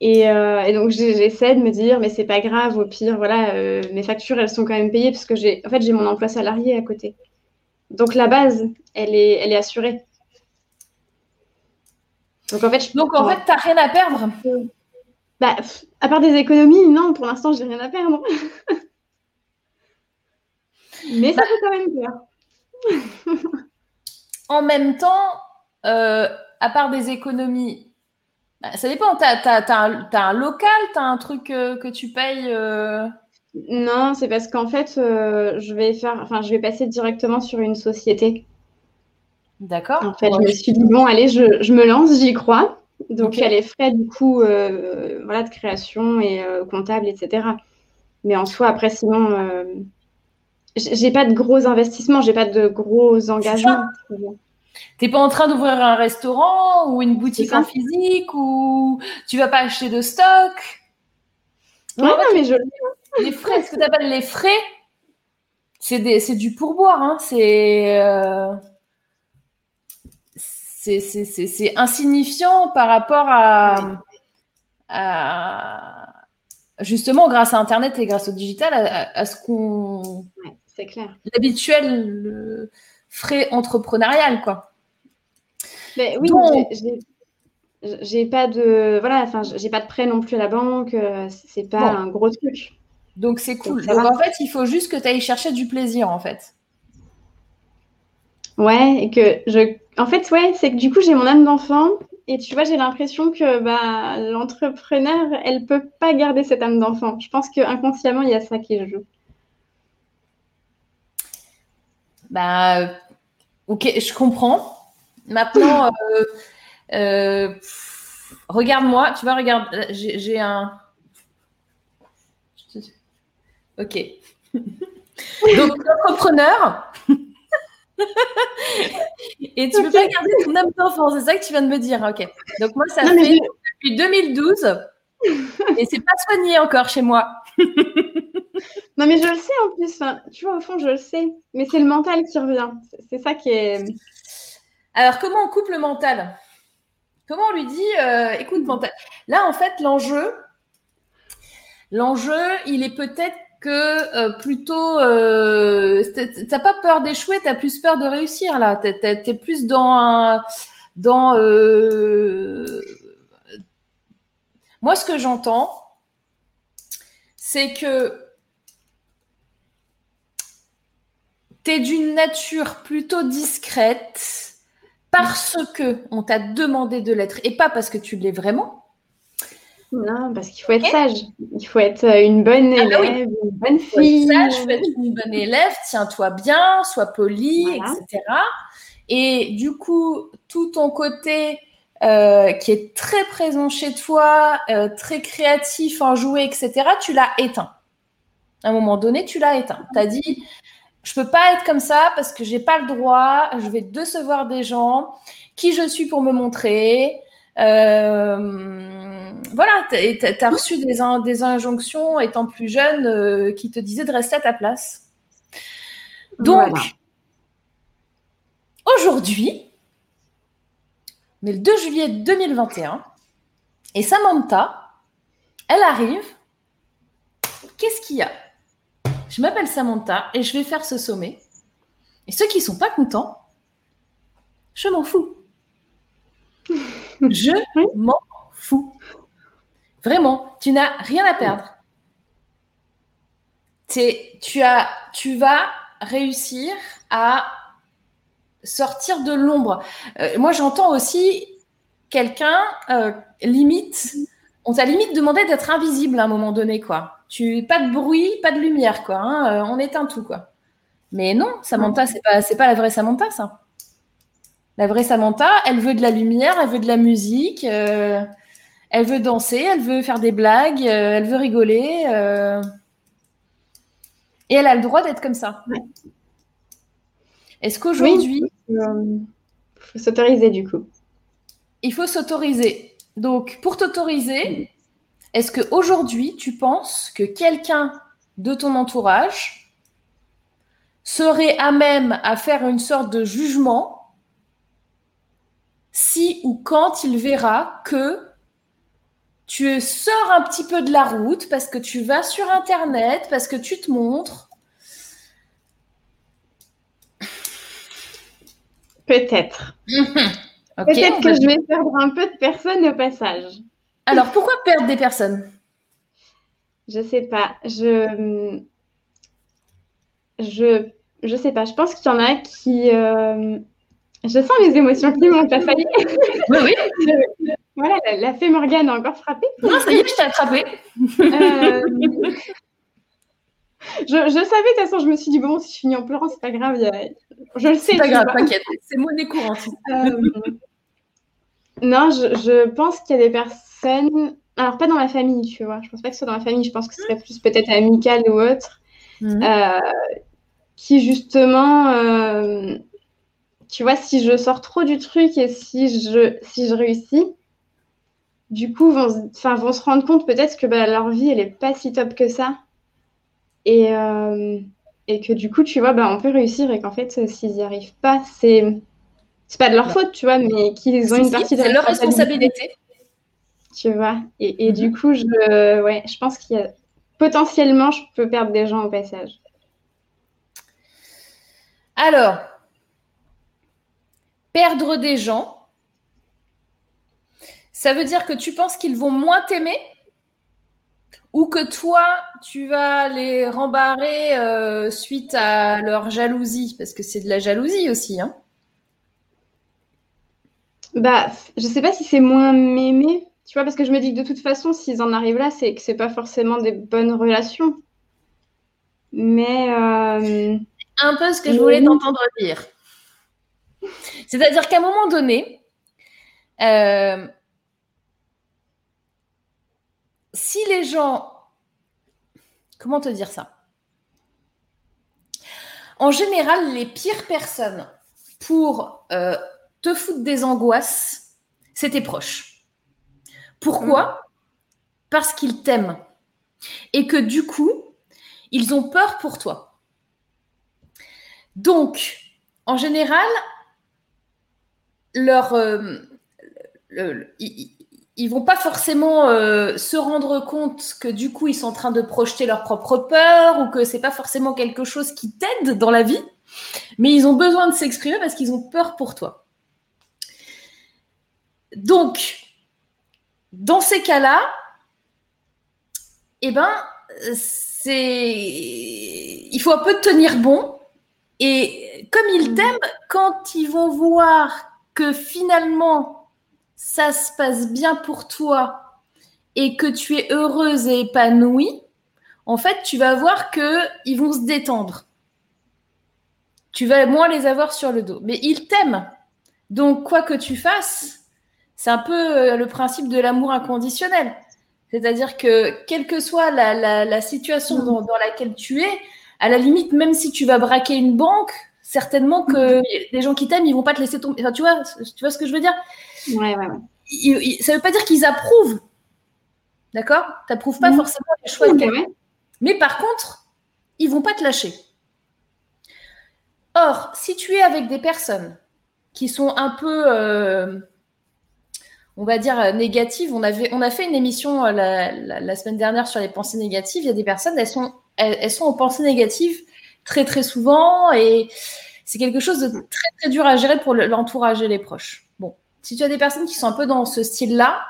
Et, euh, et donc j'essaie de me dire mais c'est pas grave, au pire, voilà, euh, mes factures elles sont quand même payées parce que j'ai, en fait, j'ai mon emploi salarié à côté. Donc la base, elle est, elle est assurée. Donc en fait, je... donc en fait, t'as rien à perdre. Bah, à part des économies, non, pour l'instant, j'ai rien à perdre. Mais ça fait quand même peur. en même temps, euh, à part des économies, bah, ça dépend. Tu as, un local, tu as un truc euh, que tu payes euh? Non, c'est parce qu'en fait, je vais faire, enfin, je vais passer directement sur une société. D'accord. En fait, je me suis dit bon, allez, je, me lance, j'y crois. Donc, il y a les frais du coup, voilà, de création et comptable, etc. Mais en soi, après, sinon, j'ai pas de gros investissements, j'ai pas de gros engagements. T'es pas en train d'ouvrir un restaurant ou une boutique en physique ou tu vas pas acheter de stock? Non, non, mais je. Les frais, ce que tu appelles les frais, c'est du pourboire. Hein. Euh, c'est c'est insignifiant par rapport à, justement grâce à Internet et grâce au digital à, ce qu'on c'est clair. L'habituel frais entrepreneurial, quoi. Mais oui, j'ai pas de voilà, enfin, j'ai pas de prêt non plus à la banque. Euh, c'est pas un gros truc. Donc c'est cool. Donc, en fait, il faut juste que tu ailles chercher du plaisir, en fait. Ouais, et que je. En fait, ouais, c'est que du coup, j'ai mon âme d'enfant. Et tu vois, j'ai l'impression que bah, l'entrepreneur, elle peut pas garder cette âme d'enfant. Je pense qu'inconsciemment, il y a ça qui joue. Bah, ok, je comprends. Maintenant, euh, euh, regarde-moi, tu vois, regarde, j'ai un. Ok. Donc, entrepreneur. Et tu ne peux pas garder ton âme d'enfant, c'est ça que tu viens de me dire. Ok. Donc, moi, ça fait depuis 2012 et c'est pas soigné encore chez moi. non, mais je le sais en plus. tu vois, au fond, je le sais. Mais c'est le mental qui revient. C'est ça qui est. Alors, comment on coupe le mental? Comment on lui dit, euh, écoute, mental? Là, en fait, l'enjeu, l'enjeu, il est peut-être que euh, plutôt, euh, t'as pas peur d'échouer, tu as plus peur de réussir là. Tu es, plus dans dans euh, moi ce que j'entends, c'est que tu es d'une nature plutôt discrète parce que on t'a demandé de l'être et pas parce que tu l'es vraiment. Non, parce qu'il faut être sage. Il faut être euh, une bonne ah bah élève, une bonne fille. Faut être sage, être une bonne élève, tiens-toi bien, sois poli, etc. Et du coup, tout ton côté euh, qui est très présent chez toi, euh, très créatif, en jouer, etc., tu l'as éteint. À un moment donné, tu l'as éteint. Tu as dit, je peux pas être comme ça parce que j'ai pas le droit, je vais décevoir des gens, qui je suis pour me montrer? Euh, voilà, tu as, reçu des, des, injonctions étant plus jeune qui te disaient de rester à ta place. Donc, aujourd'hui, mais le 2 juillet 2021. Et Samantha, elle arrive. Qu'est-ce qu'il y a? Je m'appelle Samantha et je vais faire ce sommet. Et ceux qui sont pas contents, je m'en fous. Je m'en fous. Vraiment, tu n'as rien à perdre. tu, as, tu vas réussir à sortir de l'ombre. Euh, moi, j'entends aussi quelqu'un euh, limite, on t'a limite demandé d'être invisible à un moment donné, quoi. Tu, pas de bruit, pas de lumière, quoi. Hein, euh, on éteint tout, quoi. Mais non, Samantha, c'est pas, c'est pas la vraie Samantha, ça. La vraie Samantha, elle veut de la lumière, elle veut de la musique, elle veut danser, elle veut faire des blagues, elle veut rigoler. Et elle a le droit d'être comme ça. Est-ce qu'aujourd'hui. il faut s'autoriser du coup. Il faut s'autoriser. Donc, pour t'autoriser, est-ce qu'aujourd'hui, tu penses que quelqu'un de ton entourage serait à même à faire une sorte de jugement si ou quand il verra que tu sors un petit peu de la route parce que tu vas sur Internet, parce que tu te montres? Peut-être. Peut-être que je vais perdre un peu de personnes au passage. Alors, pourquoi perdre des personnes? Je sais pas. Je. Je. Je sais pas. Je pense qu'il y en a qui. Euh, je sens les émotions qui montent, à failli. Oui, oui. Voilà, la, fée Morgane a encore frappé. Non, ça y est, je t'ai attrapé. Euh, je, savais, de toute façon, je me suis dit, bon, si je finis en pleurant, c'est pas grave. Je le sais. C'est pas grave, t'inquiète. C'est monnaie courante. Euh... non, je, pense qu'il y a des personnes. Alors, pas dans la famille, tu vois. Je pense pas que ce soit dans la famille. Je pense que ce serait plus peut-être amical ou autre. Mhm. Euh, qui, justement. Euh, tu vois, si je sors trop du truc et si je, si je réussis, du coup, vont, vont se rendre compte peut-être que bah, leur vie, elle est pas si top que ça. Et, euh, et que du coup, tu vois, bah, on peut réussir et qu'en fait, s'ils n'y arrivent pas, c'est c'est pas de leur faute, tu vois, mais qu'ils ont une partie de leur responsabilité. Tu vois. Et, et du mhm. coup, je, ouais, je pense qu'il y a potentiellement, je peux perdre des gens au passage. Alors, perdre des gens, ça veut dire que tu penses qu'ils vont moins t'aimer? Ou que toi, tu vas les rembarrer euh, suite à leur jalousie, parce que c'est de la jalousie aussi. Hein bah, je sais pas si c'est moins m'aimer, tu vois, parce que je me dis que de toute façon, s'ils en arrivent là, c'est que c'est pas forcément des bonnes relations. Mais. Euh, Un peu ce que je voulais t'entendre dire. C'est-à-dire qu'à un moment donné, euh, si les gens... Comment te dire ça? En général, les pires personnes pour euh, te foutre des angoisses, c'est tes proches. Pourquoi? Mm. Parce qu'ils t'aiment. Et que du coup, ils ont peur pour toi. Donc, en général, leur, euh, ils vont pas forcément euh, se rendre compte que du coup ils sont en train de projeter leur propre peur ou que c'est pas forcément quelque chose qui t'aide dans la vie, mais ils ont besoin de s'exprimer parce qu'ils ont peur pour toi. Donc, dans ces cas-là, eh ben, c'est, il faut un peu tenir bon. Et comme ils mmh. t'aiment, quand ils vont voir que finalement ça se passe bien pour toi et que tu es heureuse et épanouie, en fait, tu vas voir que ils vont se détendre. Tu vas moins les avoir sur le dos. Mais ils t'aiment. Donc, quoi que tu fasses, c'est un peu euh, le principe de l'amour inconditionnel. C'est-à-dire que, quelle que soit la, situation dans, laquelle tu es, à la limite, même si tu vas braquer une banque, certainement que mm. les gens qui t'aiment, ils vont pas te laisser tomber. tu vois, tu vois ce que je veux dire? Ouais, ouais, ouais. ça veut pas dire qu'ils approuvent. D'accord? Tu n'approuves pas mm. forcément les choix de quelqu'un. Mais par contre, ils vont pas te lâcher. Or, si tu es avec des personnes qui sont un peu, euh, on va dire, négatives, on, avait, on a fait une émission euh, la, la, semaine dernière sur les pensées négatives, il y a des personnes, elles sont elles, sont aux pensées négatives très très souvent et c'est quelque chose de très très dur à gérer pour l'entourage et les proches. Bon, si tu as des personnes qui sont un peu dans ce style-là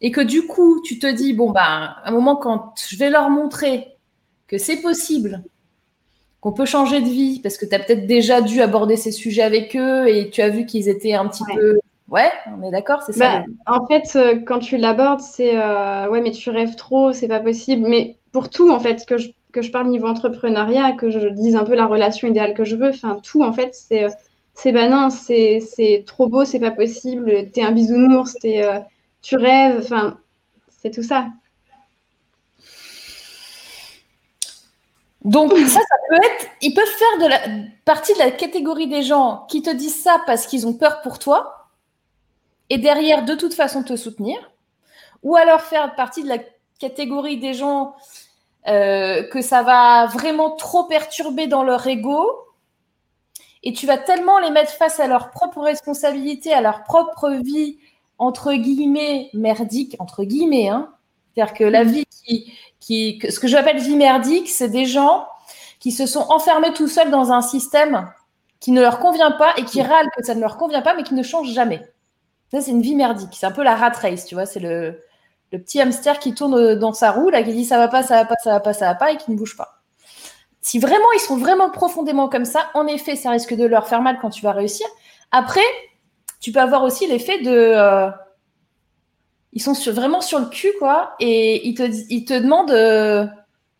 et que du coup tu te dis bon bah à un moment quand je vais leur montrer que c'est possible, qu'on peut changer de vie parce que tu as peut-être déjà dû aborder ces sujets avec eux et tu as vu qu'ils étaient un petit peu Ouais, on est d'accord, c'est ça? Bah, en fait, euh, quand tu l'abordes, c'est euh, ouais, mais tu rêves trop, c'est pas possible. Mais pour tout, en fait, que je, que je parle niveau entrepreneuriat, que je dise un peu la relation idéale que je veux, enfin, tout, en fait, c'est c'est bah c'est trop beau, c'est pas possible, t'es un bisounours, euh, tu rêves, enfin, c'est tout ça. Donc ça, ça peut être, ils peuvent faire partie de la catégorie des gens qui te disent ça parce qu'ils ont peur pour toi, et derrière de toute façon te soutenir, ou alors faire partie de la catégorie des gens euh, que ça va vraiment trop perturber dans leur ego, et tu vas tellement les mettre face à leurs propres responsabilités, à leur propre vie, entre guillemets, merdique, entre guillemets, hein. C'est-à-dire que la vie qui, qui ce que j'appelle vie merdique, c'est des gens qui se sont enfermés tout seuls dans un système qui ne leur convient pas et qui râlent que ça ne leur convient pas, mais qui ne change jamais. Ça, c'est une vie merdique. C'est un peu la rat race, tu vois. C'est le, petit hamster qui tourne dans sa roue, là, qui dit ça va pas, ça va pas, ça va pas, ça va pas, et qui ne bouge pas. Si vraiment ils sont vraiment profondément comme ça, en effet, ça risque de leur faire mal quand tu vas réussir. Après, tu peux avoir aussi l'effet de. Euh, ils sont vraiment sur le cul, quoi, et ils te, ils te demandent euh,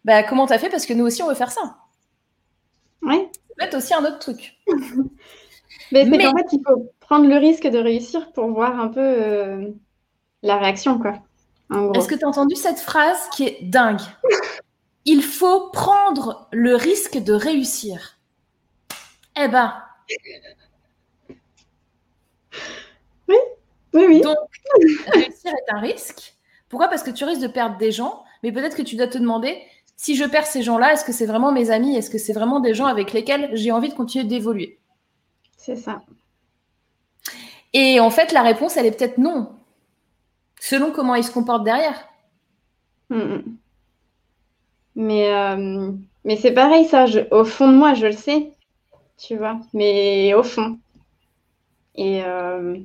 bah, comment t'as fait parce que nous aussi, on veut faire ça. Ouais. Ça peut être aussi un autre truc. Mais, Mais... en fait, il faut prendre le risque de réussir pour voir un peu euh, la réaction, quoi. Est-ce que tu as entendu cette phrase qui est dingue Il faut prendre le risque de réussir. Eh ben. Oui, oui, oui. Donc, réussir est un risque. Pourquoi? Parce que tu risques de perdre des gens, mais peut-être que tu dois te demander si je perds ces gens-là, est-ce que c'est vraiment mes amis? Est-ce que c'est vraiment des gens avec lesquels j'ai envie de continuer d'évoluer? C'est ça. Et en fait, la réponse, elle est peut-être non, selon comment ils se comportent derrière. Mm, mm. Mais, euh, mais c'est pareil, ça. au fond de moi, je le sais, tu vois, mais au fond. Et, euh,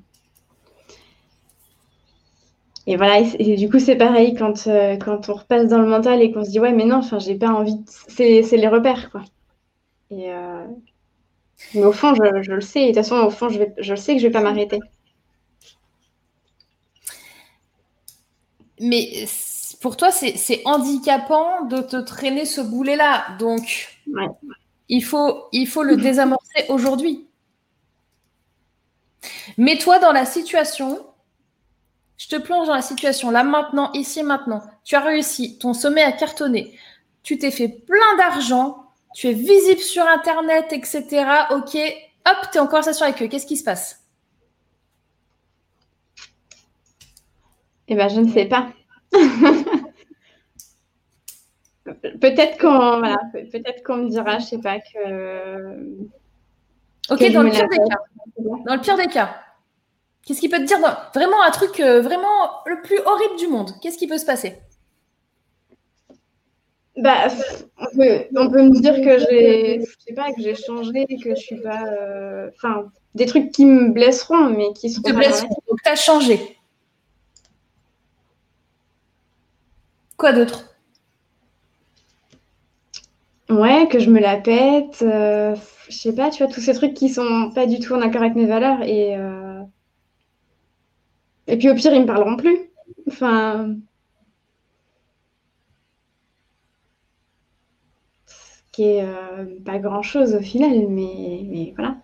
et voilà, et, du coup, c'est pareil quand, euh, quand on repasse dans le mental et qu'on se dit, ouais, mais non, enfin, j'ai pas envie. C'est les repères, quoi. Et, mais au fond, je, le sais. Et de toute façon, au fond, je, vais, je sais que je ne vais pas m'arrêter. Mais pour toi, c'est handicapant de te traîner ce boulet-là. Donc, il, faut, il faut le désamorcer aujourd'hui. Mets-toi dans la situation. Je te plonge dans la situation là maintenant, ici maintenant. Tu as réussi, ton sommet a cartonné. Tu t'es fait plein d'argent tu es visible sur Internet, etc. Ok, hop, tu es en conversation avec eux. Qu'est-ce qui se passe? Eh bien, je ne sais pas. peut-être qu'on voilà, peut-être qu'on me dira, je sais pas, que. Ok, dans, le pire des cas. dans le pire des cas. Qu'est-ce qui peut te dire vraiment un truc euh, vraiment le plus horrible du monde? Qu'est-ce qui peut se passer? Bah, on peut, me dire que j'ai, je sais pas, que j'ai changé, que je suis pas, euh, enfin, des trucs qui me blesseront, mais qui sont. Te blesseront. Donc as changé. Quoi d'autre? Ouais, que je me la pète. Euh, je sais pas, tu vois, tous ces trucs qui sont pas du tout en accord avec mes valeurs et. Euh, et puis au pire, ils me parleront plus. Enfin. qui est euh, pas grand-chose au final, mais, voilà.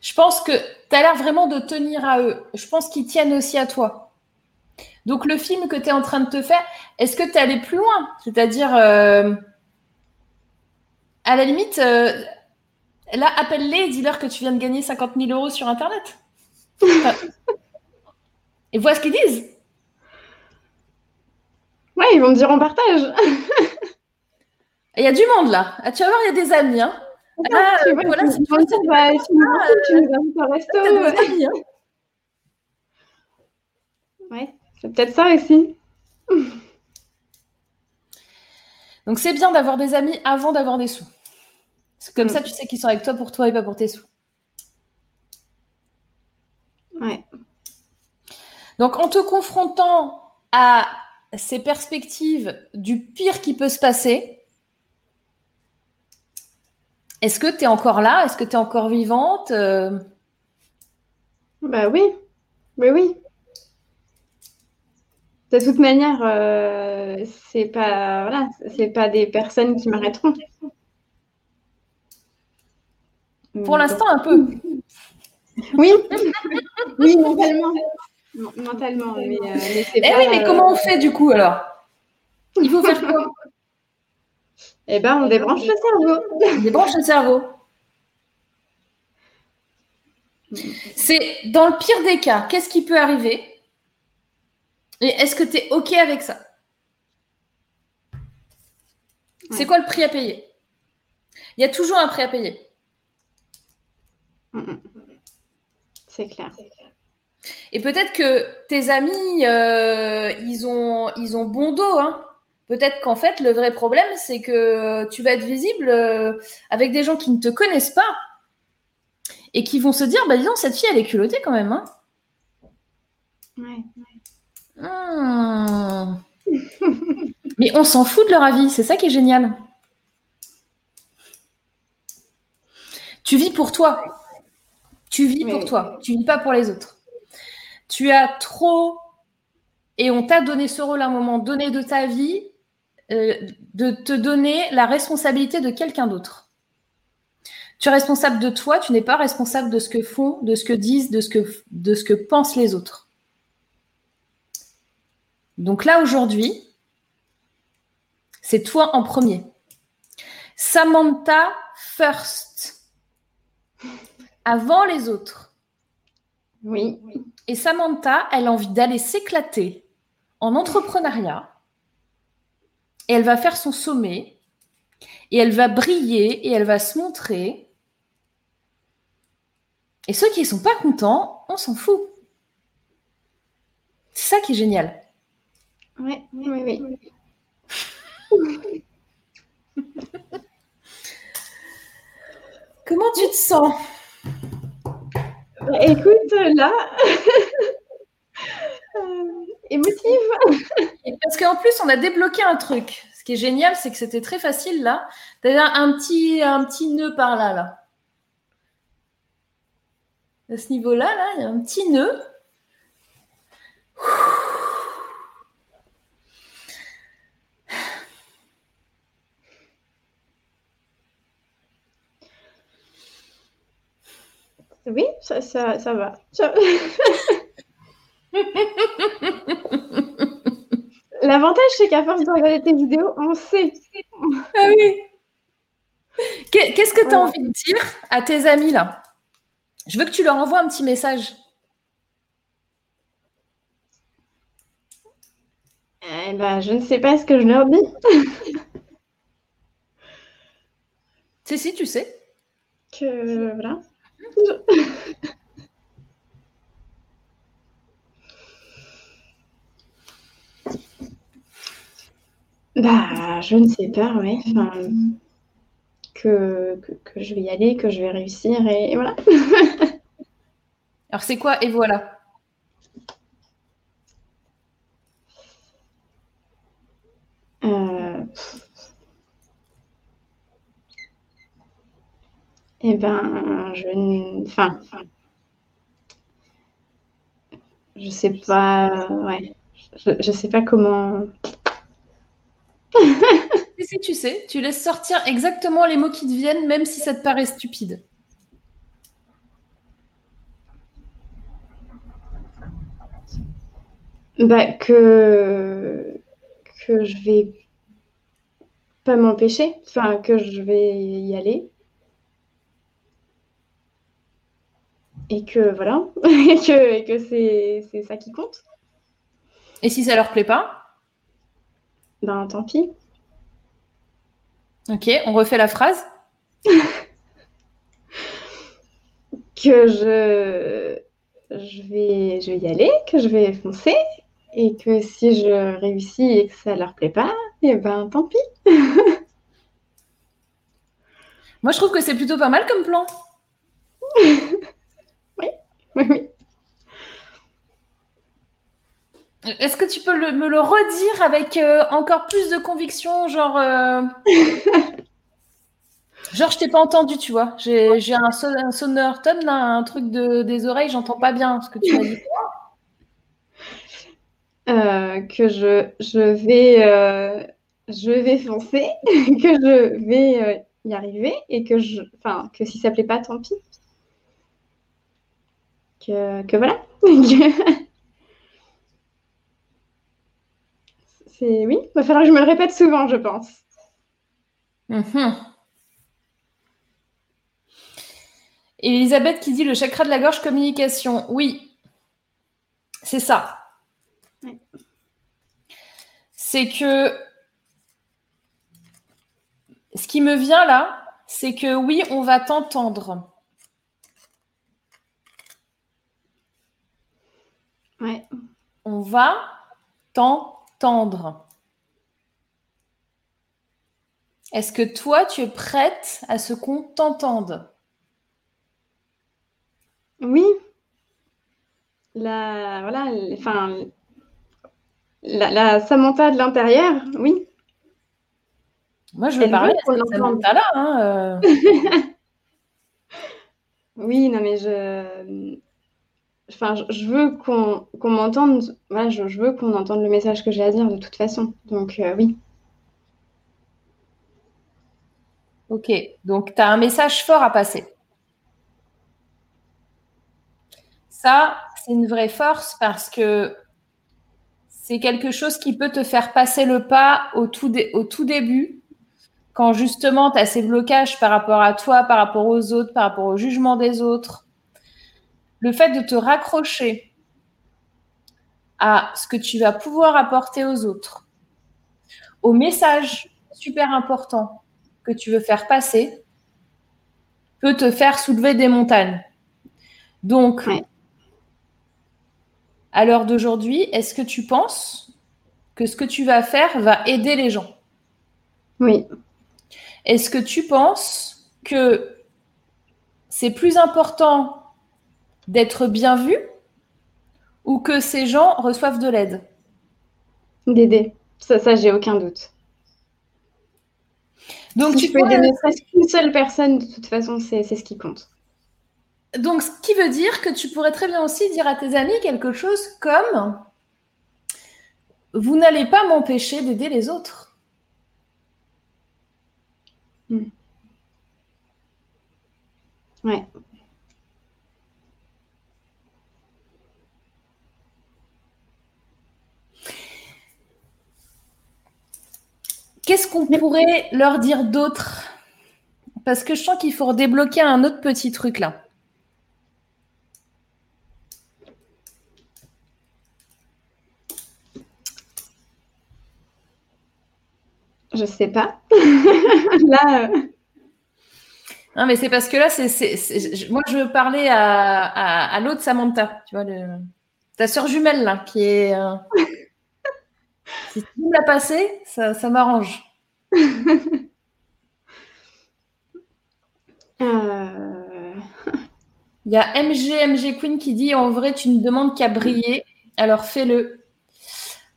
Je pense que tu as l'air vraiment de tenir à eux. Je pense qu'ils tiennent aussi à toi. Donc le film que tu es en train de te faire, est-ce que tu es allé plus loin? C'est-à-dire, euh, à la limite, euh, là, appelle-les et dis-leur que tu viens de gagner 50 000 euros sur Internet. et vois ce qu'ils disent. Ouais, ils vont me dire on partage. Il y a du monde là. Ah, tu vas voir, il y a des amis. Hein. Ah, tu vois, voilà, tu, tu, bah, tu, tu nous invites au resto. Ouais, c'est peut-être ça aussi. Donc c'est bien d'avoir des amis avant d'avoir des sous. C'est comme Mm. ça, tu sais qu'ils sont avec toi pour toi et pas pour tes sous. Ouais. Donc en te confrontant à ces perspectives du pire qui peut se passer, est-ce que tu es encore là? Est-ce que tu es encore vivante? Euh, Bah oui, oui, oui. De toute manière, euh, c'est pas, voilà, c'est pas des personnes qui m'arrêteront. Pour l'instant, un peu. Oui, oui, mentalement. Mentalement, mais, euh, mais c'est Eh pas, oui, mais euh, comment on fait du coup alors? Il faut faire quoi? Eh ben, on débranche le cerveau. On débranche le cerveau. C'est dans le pire des cas, qu'est-ce qui peut arriver? Et est-ce que tu es OK avec ça? C'est quoi le prix à payer? Il y a toujours un prix à payer. Mm, mm. C'est clair. Et peut-être que tes amis, euh, ils, ont, ils ont bon dos. Hein. Peut-être qu'en fait, le vrai problème, c'est que tu vas être visible euh, avec des gens qui ne te connaissent pas et qui vont se dire, bah disons, cette fille, elle est culottée quand même. Hein. Ouais. Hmm. Mais on s'en fout de leur avis, c'est ça qui est génial. Tu vis pour toi. Tu vis pour toi. Tu vis pas pour les autres. Tu as trop, et on t'a donné ce rôle à un moment donné de ta vie, euh, de te donner la responsabilité de quelqu'un d'autre. Tu es responsable de toi, tu n'es pas responsable de ce que font, de ce que disent, de ce que, de ce que pensent les autres. Donc là, aujourd'hui, c'est toi en premier. Samantha first. Avant les autres. Oui. Et Samantha, elle a envie d'aller s'éclater en entrepreneuriat. Et elle va faire son sommet. Et elle va briller et elle va se montrer. Et ceux qui ne sont pas contents, on s'en fout. C'est ça qui est génial. Ouais, oui, oui. Comment tu te sens? Bah, écoute, là, euh, émotive. Parce qu'en plus, on a débloqué un truc. Ce qui est génial, c'est que c'était très facile là. T'as un petit, un petit nœud par là, là. À ce niveau-là, là, il y a un petit nœud. Oui, ça, ça, ça va. Ça- L'avantage, c'est qu'à force de regarder tes vidéos, on sait. Ah oui. Qu'est- Qu'est-ce que tu as Voilà. envie de dire à tes amis là? Je veux que tu leur envoies un petit message. Eh ben, je ne sais pas ce que je leur dis. Si, si, tu sais. Que voilà. Bah, je ne sais pas, ouais. Enfin, que, que, je vais y aller, que je vais réussir et voilà. Alors, c'est quoi Et voilà? Euh, Eh ben, je ne... Enfin, je sais pas... Ouais. Je, je sais pas comment... Si, tu sais. Tu laisses sortir exactement les mots qui te viennent, même si ça te paraît stupide. Bah, que... que je vais pas m'empêcher. Enfin, que je vais y aller. Et que voilà. Et que, et que c'est c'est ça qui compte. Et si ça leur plaît pas? Ben, tant pis. Ok, on refait la phrase? que je, je, vais, je vais y aller, que je vais foncer, et que si je réussis et que ça leur plaît pas, et eh ben tant pis. Moi, je trouve que c'est plutôt pas mal comme plan. Oui. Est-ce que tu peux me le redire avec euh, encore plus de conviction, genre euh, Genre, je t'ai pas entendu, tu vois. J'ai un, un sonorton, là, un truc de, des oreilles, j'entends pas bien ce que tu m'as dit. Euh, que je, je vais je vais foncer, que je vais y arriver et que je enfin que si ça plaît pas, tant pis. Que, que voilà. C'est oui, il va falloir que je me le répète souvent, je pense. Mhm. Elisabeth qui dit le chakra de la gorge communication. Oui, c'est ça. C'est que ce qui me vient là, c'est que oui, on va t'entendre. Ouais. On va t'entendre tendre. Est-ce que toi, tu es prête à ce qu'on t'entende? Oui. La, voilà, enfin, la, Samantha de l'intérieur, oui. Moi, je veux parler de cette Samantha-là. Hein, euh. oui, non, mais je enfin, je veux qu'on m'entende, voilà, je, veux qu'on entende le message que j'ai à dire de toute façon. Donc, euh, oui. Ok, donc tu as un message fort à passer. Ça, c'est une vraie force parce que c'est quelque chose qui peut te faire passer le pas au tout, au tout début, quand justement tu as ces blocages par rapport à toi, par rapport aux autres, par rapport au jugement des autres, le fait de te raccrocher à ce que tu vas pouvoir apporter aux autres, au message super important que tu veux faire passer, peut te faire soulever des montagnes. Donc, à l'heure d'aujourd'hui, est-ce que tu penses que ce que tu vas faire va aider les gens? Oui. Est-ce que tu penses que c'est plus important d'être bien vu ou que ces gens reçoivent de l'aide? D'aider. Ça, ça j'ai aucun doute. Donc, tu peux aider qu'une seule personne, de toute façon, c'est ce qui compte. Donc, ce qui veut dire que tu pourrais très bien aussi dire à tes amis quelque chose comme Vous n'allez pas m'empêcher d'aider les autres. Hmm. Ouais. Qu'est-ce qu'on pourrait leur dire d'autre? Parce que je sens qu'il faut débloquer un autre petit truc là. Je sais pas. là. Euh. Non, mais c'est parce que là, c'est, moi, je veux parler à, l'autre Samantha, tu vois, ta soeur jumelle là, qui est. Euh, si tu me l'as passé, ça, m'arrange. Euh. Il y a MG, MG Queen qui dit en vrai, tu ne demandes qu'à briller, alors fais-le.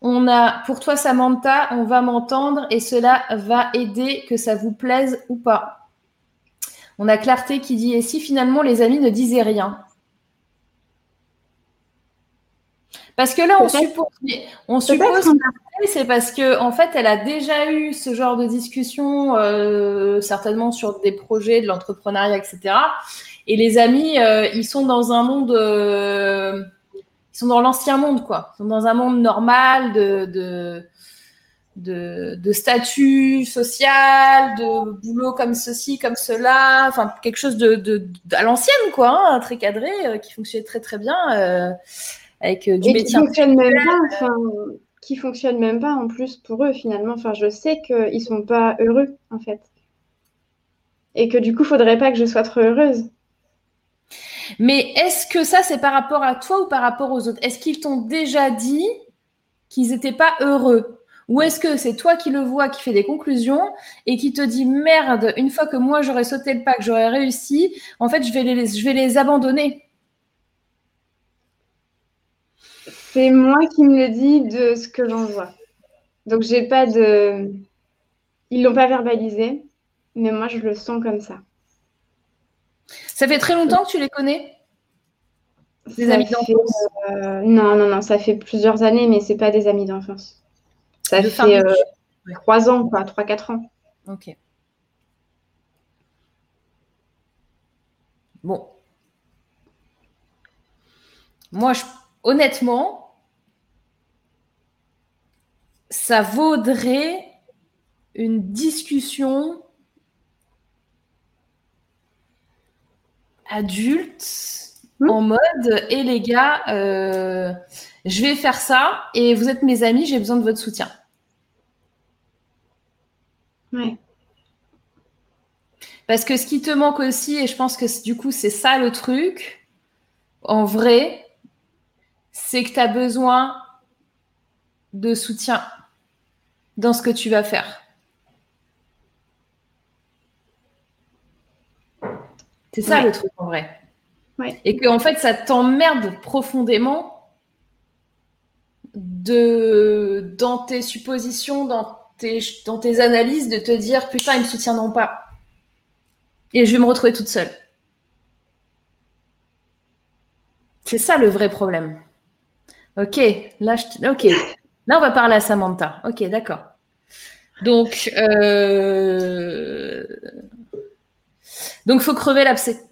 On a pour toi, Samantha, on va m'entendre et cela va aider que ça vous plaise ou pas. On a Clarté qui dit et si finalement les amis ne disaient rien? Parce que là, on suppose, on suppose c'est parce que en fait, elle a déjà eu ce genre de discussion, euh, certainement sur des projets, de l'entrepreneuriat, etc. Et les amis, euh, ils sont dans un monde, euh, ils sont dans l'ancien monde, quoi. Ils sont dans un monde normal de, de, de, statut social, de boulot comme ceci, comme cela, enfin quelque chose de, à l'ancienne, quoi, hein, très cadré, qui fonctionnait très très bien avec du métier. Qui fonctionne même pas, qui fonctionne même pas en plus pour eux finalement. Enfin, je sais qu'ils sont pas heureux en fait, et que du coup, faudrait pas que je sois trop heureuse. Mais est-ce que ça, c'est par rapport à toi ou par rapport aux autres? Est-ce qu'ils t'ont déjà dit qu'ils n'étaient pas heureux? Ou est-ce que c'est toi qui le vois, qui fait des conclusions et qui te dit merde, une fois que moi j'aurais sauté le pas, que j'aurais réussi, en fait, je vais les, je vais les abandonner? C'est moi qui me le dis de ce que j'en vois. Donc, j'ai pas de. Ils l'ont pas verbalisé, mais moi, je le sens comme ça. Ça fait très longtemps que tu les connais Des amis d'enfance? euh, Non, non, non, ça fait plusieurs années, mais c'est pas des amis d'enfance. Ça fait euh, trois ans, quoi, trois, quatre ans. Ok. Bon. Moi, je, honnêtement, ça vaudrait une discussion adulte hmm. en mode et les gars, euh, je vais faire ça et vous êtes mes amis, j'ai besoin de votre soutien. Ouais. Parce que ce qui te manque aussi, et je pense que du coup c'est ça le truc, en vrai, c'est que tu as besoin de soutien dans ce que tu vas faire. C'est ça le truc en vrai. Et que en fait, ça t'emmerde profondément de dans tes suppositions, dans tes, dans tes analyses, de te dire putain, ils me soutiendront pas. Et je vais me retrouver toute seule. C'est ça le vrai problème. Ok, là, je... ok. Là, on va parler à Samantha. Ok, d'accord. Donc, euh... donc, faut crever l'abcès.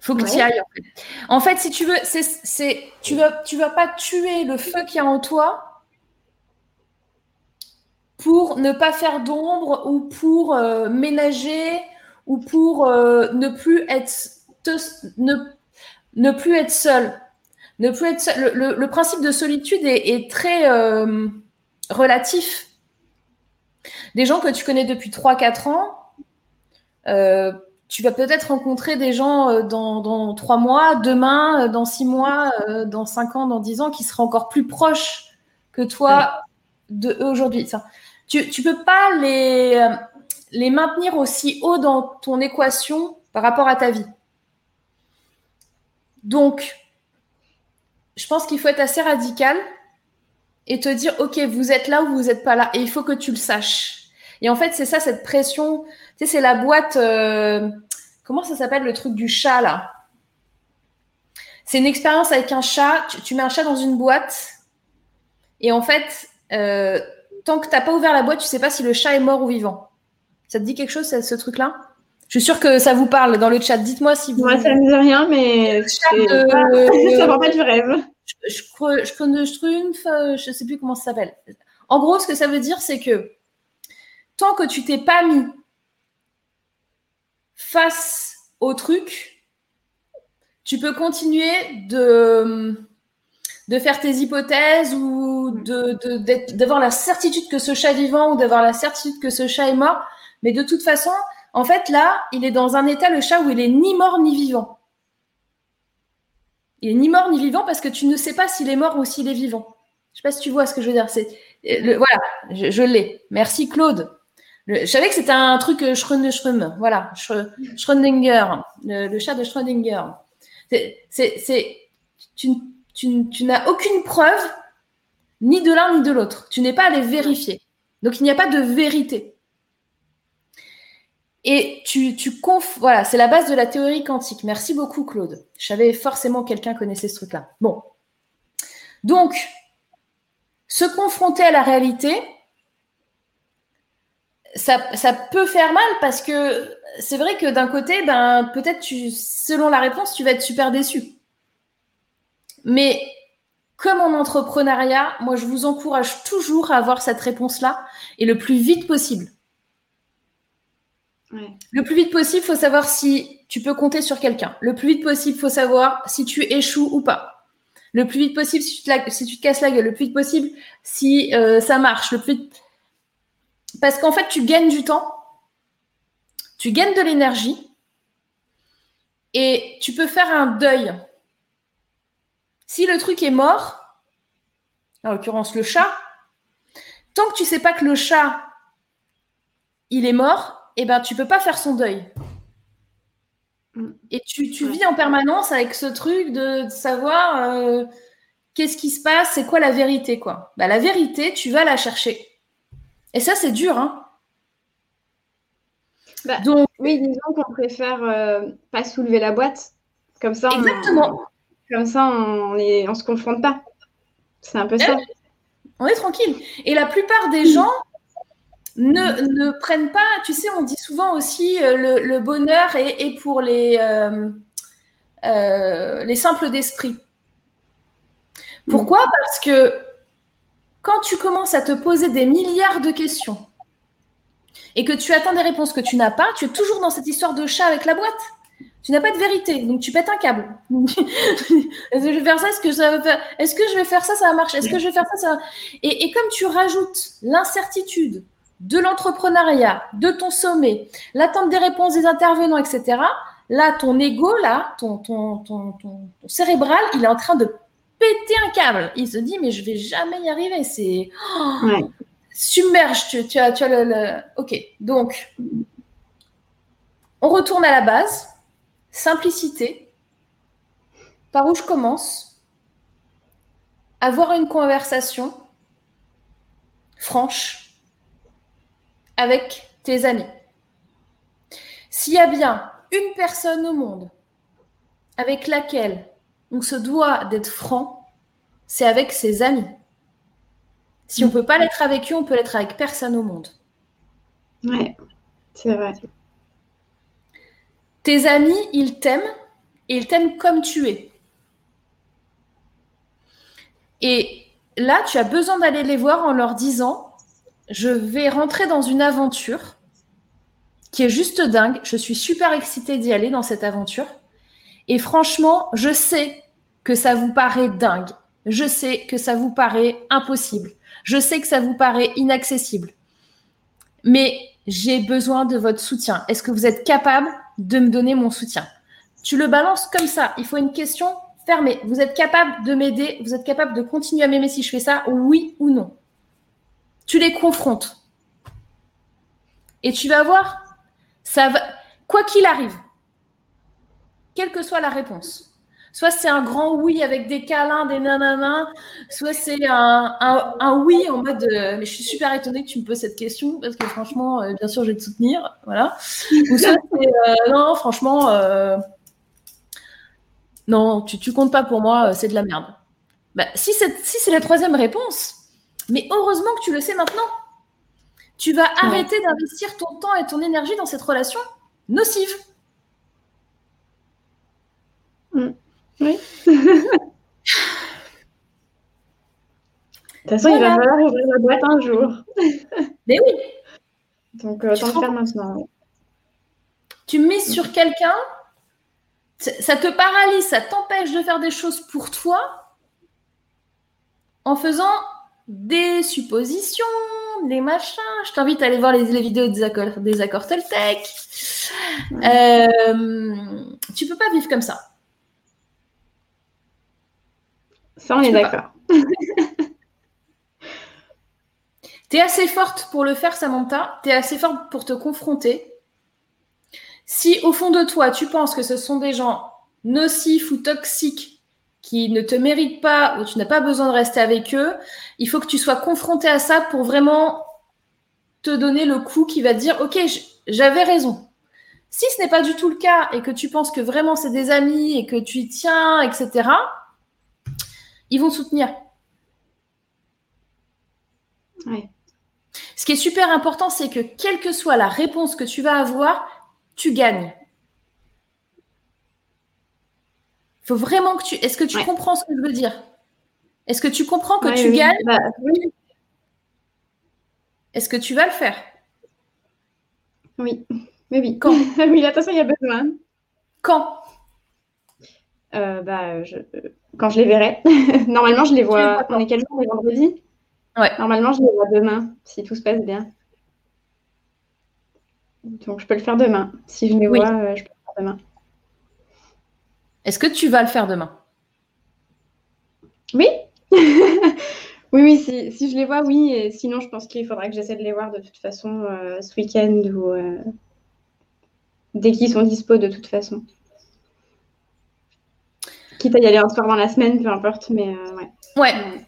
Faut que tu y ailles. En fait. si tu veux, c'est, tu vas, tu vas pas tuer le feu qui y a en toi pour ne pas faire d'ombre ou pour euh, ménager ou pour euh, ne plus être ne, ne plus être seul. Ne plus être seul. Le, principe de solitude est, très euh, relatif. Des gens que tu connais depuis 3-4 ans, euh, tu vas peut-être rencontrer des gens euh, dans, dans 3 mois, demain, dans 6 mois, dans 5 ans, dans 10 ans, qui seraient encore plus proches que toi de eux aujourd'hui. Tu ne peux pas les, les maintenir aussi haut dans ton équation par rapport à ta vie. Donc, je pense qu'il faut être assez radical et te dire, OK, vous êtes là ou vous n'êtes pas là. Et il faut que tu le saches. Et en fait, c'est ça, cette pression. Tu sais, c'est la boîte. Euh, comment ça s'appelle le truc du chat, là? C'est une expérience avec un chat. Tu, mets un chat dans une boîte. Et en fait, euh, tant que tu n'as pas ouvert la boîte, tu sais pas si le chat est mort ou vivant. Ça te dit quelque chose, ce truc-là? Je suis sûre que ça vous parle dans le chat. Dites-moi si vous. Moi, ça ne me dit rien, mais. De... ça va pas du rêve. Je, je, je sais plus comment ça s'appelle. En gros, ce que ça veut dire, c'est que tant que tu t'es pas mis face au truc, tu peux continuer de, de faire tes hypothèses ou d'avoir la certitude que ce chat est vivant ou d'avoir la certitude que ce chat est mort. Mais de toute façon, en fait, là, il est dans un état, le chat, où il est ni mort ni vivant. Il est ni mort ni vivant parce que tu ne sais pas s'il est mort ou s'il est vivant. Je ne sais pas si tu vois ce que je veux dire. Euh, voilà, je, l'ai. Merci Claude. je savais que c'était un truc euh, Schrödinger, voilà, Schrödinger, le, chat de Schrödinger. Tu, tu n'as aucune preuve ni de l'un ni de l'autre. Tu n'es pas allé vérifier. Donc il n'y a pas de vérité. Et tu, tu. Voilà, c'est la base de la théorie quantique. Merci beaucoup, Claude. Je savais forcément quelqu'un connaissait ce truc-là. Bon. Donc, se confronter à la réalité, ça, peut faire mal parce que c'est vrai que d'un côté, ben, peut-être selon la réponse, tu vas être super déçu. Mais comme en entrepreneuriat, moi, je vous encourage toujours à avoir cette réponse-là et le plus vite possible. Le plus vite possible, il faut savoir si tu peux compter sur quelqu'un. Le plus vite possible, il faut savoir si tu échoues ou pas. Le plus vite possible, si tu te, casses la gueule. Le plus vite possible, si euh, ça marche. Le plus Parce qu'en fait, tu gagnes du temps, tu gagnes de l'énergie et tu peux faire un deuil. Si le truc est mort, en l'occurrence le chat, tant que tu sais pas que le chat, il est mort, eh ben, tu peux pas faire son deuil. Mm. Et tu, vis en permanence avec ce truc de, savoir euh, qu'est-ce qui se passe, c'est quoi la vérité, quoi. Bah, la vérité, tu vas la chercher. Et ça, c'est dur, hein. Bah, Donc, oui, disons qu'on préfère euh, pas soulever la boîte. Comme ça, Exactement. On, comme ça, on ne on se confronte pas. C'est un peu ça. On est tranquille. Et la plupart des gens ne, ne, prennent pas, tu sais, on dit souvent aussi euh, le, bonheur est, pour les, euh, euh, les simples d'esprit. Pourquoi? Parce que quand tu commences à te poser des milliards de questions et que tu attends des réponses que tu n'as pas, tu es toujours dans cette histoire de chat avec la boîte. Tu n'as pas de vérité, donc tu pètes un câble. Est-ce que je vais faire ça? Est-ce que, ça va Est-ce que je vais faire ça? Ça va marcher Est-ce que je vais faire ça, et comme tu rajoutes l'incertitude de l'entrepreneuriat, de ton sommet, l'attente des réponses des intervenants, etc., là, ton ego, là, ton, ton, ton, ton, cérébral, il est en train de péter un câble. Il se dit, mais je vais jamais y arriver. C'est oh, submerge. Tu, tu, as, tu as le... Ok, donc, on retourne à la base simplicité, par où je commence, avoir une conversation franche avec tes amis. S'il y a bien une personne au monde avec laquelle on se doit d'être franc, c'est avec ses amis. Si on ne peut pas l'être avec eux, on peut l'être avec personne au monde. Ouais, c'est vrai. Tes amis, ils t'aiment et ils t'aiment comme tu es. Et là, tu as besoin d'aller les voir en leur disant, je vais rentrer dans une aventure qui est juste dingue. Je suis super excitée d'y aller dans cette aventure. Et franchement, je sais que ça vous paraît dingue. Je sais que ça vous paraît impossible. Je sais que ça vous paraît inaccessible. Mais j'ai besoin de votre soutien. Est-ce que vous êtes capable de me donner mon soutien? Tu le balances comme ça. Il faut une question fermée. Vous êtes capable de m'aider? Vous êtes capable de continuer à m'aimer si je fais ça? Oui ou non? Tu les confrontes. Et tu vas voir, ça va, quoi qu'il arrive, quelle que soit la réponse, Soit c'est un grand oui avec des câlins, des nanana, soit c'est un, un, oui en mode euh, mais je suis super étonnée que tu me poses cette question parce que franchement, euh, bien sûr, je vais te soutenir. Voilà. Ou soit c'est euh, non, franchement, non, tu, tu comptes pas pour moi, c'est de la merde. Bah, si c'est si la troisième réponse, mais heureusement que tu le sais maintenant. Tu vas arrêter d'investir ton temps et ton énergie dans cette relation nocive. Mm. Oui. de toute façon, il va falloir ouvrir la boîte un jour. Mais oui. Donc, euh, tant le faire maintenant. Tu mises sur quelqu'un, ça te paralyse, ça t'empêche de faire des choses pour toi en faisant des suppositions, des machins. Je t'invite à aller voir les, vidéos des accords, des accords Toltec. Euh, tu peux pas vivre comme ça. Ça, on est d'accord. tu es assez forte pour le faire, Samantha. Tu es assez forte pour te confronter. Si au fond de toi, tu penses que ce sont des gens nocifs ou toxiques qui ne te méritent pas ou tu n'as pas besoin de rester avec eux, il faut que tu sois confronté à ça pour vraiment te donner le coup qui va dire Ok, j'avais raison. Si ce n'est pas du tout le cas et que tu penses que vraiment c'est des amis et que tu y tiens, etc., ils vont soutenir. Ce qui est super important, c'est que quelle que soit la réponse que tu vas avoir, tu gagnes. Il faut vraiment que tu. Est-ce que tu comprends ce que je veux dire? Est-ce que tu comprends que tu gagnes? bah, Est-ce que tu vas le faire? Oui. Mais oui. Quand? Oui, attention, il y a besoin. Quand? Euh, bah, je, quand je les verrai. Normalement, je les vois. On est quel jour vendredi? Ouais. Normalement, je les vois demain, si tout se passe bien. Donc, je peux le faire demain. Si je les vois, euh, je peux le faire demain. Est-ce que tu vas le faire demain? Oui. Oui, oui, si, si, je les vois, oui. Et sinon, je pense qu'il faudra que j'essaie de les voir de toute façon euh, ce week-end ou euh, dès qu'ils sont dispo de toute façon. Quitte à y aller un soir dans la semaine, peu importe, mais euh, ouais. Ouais.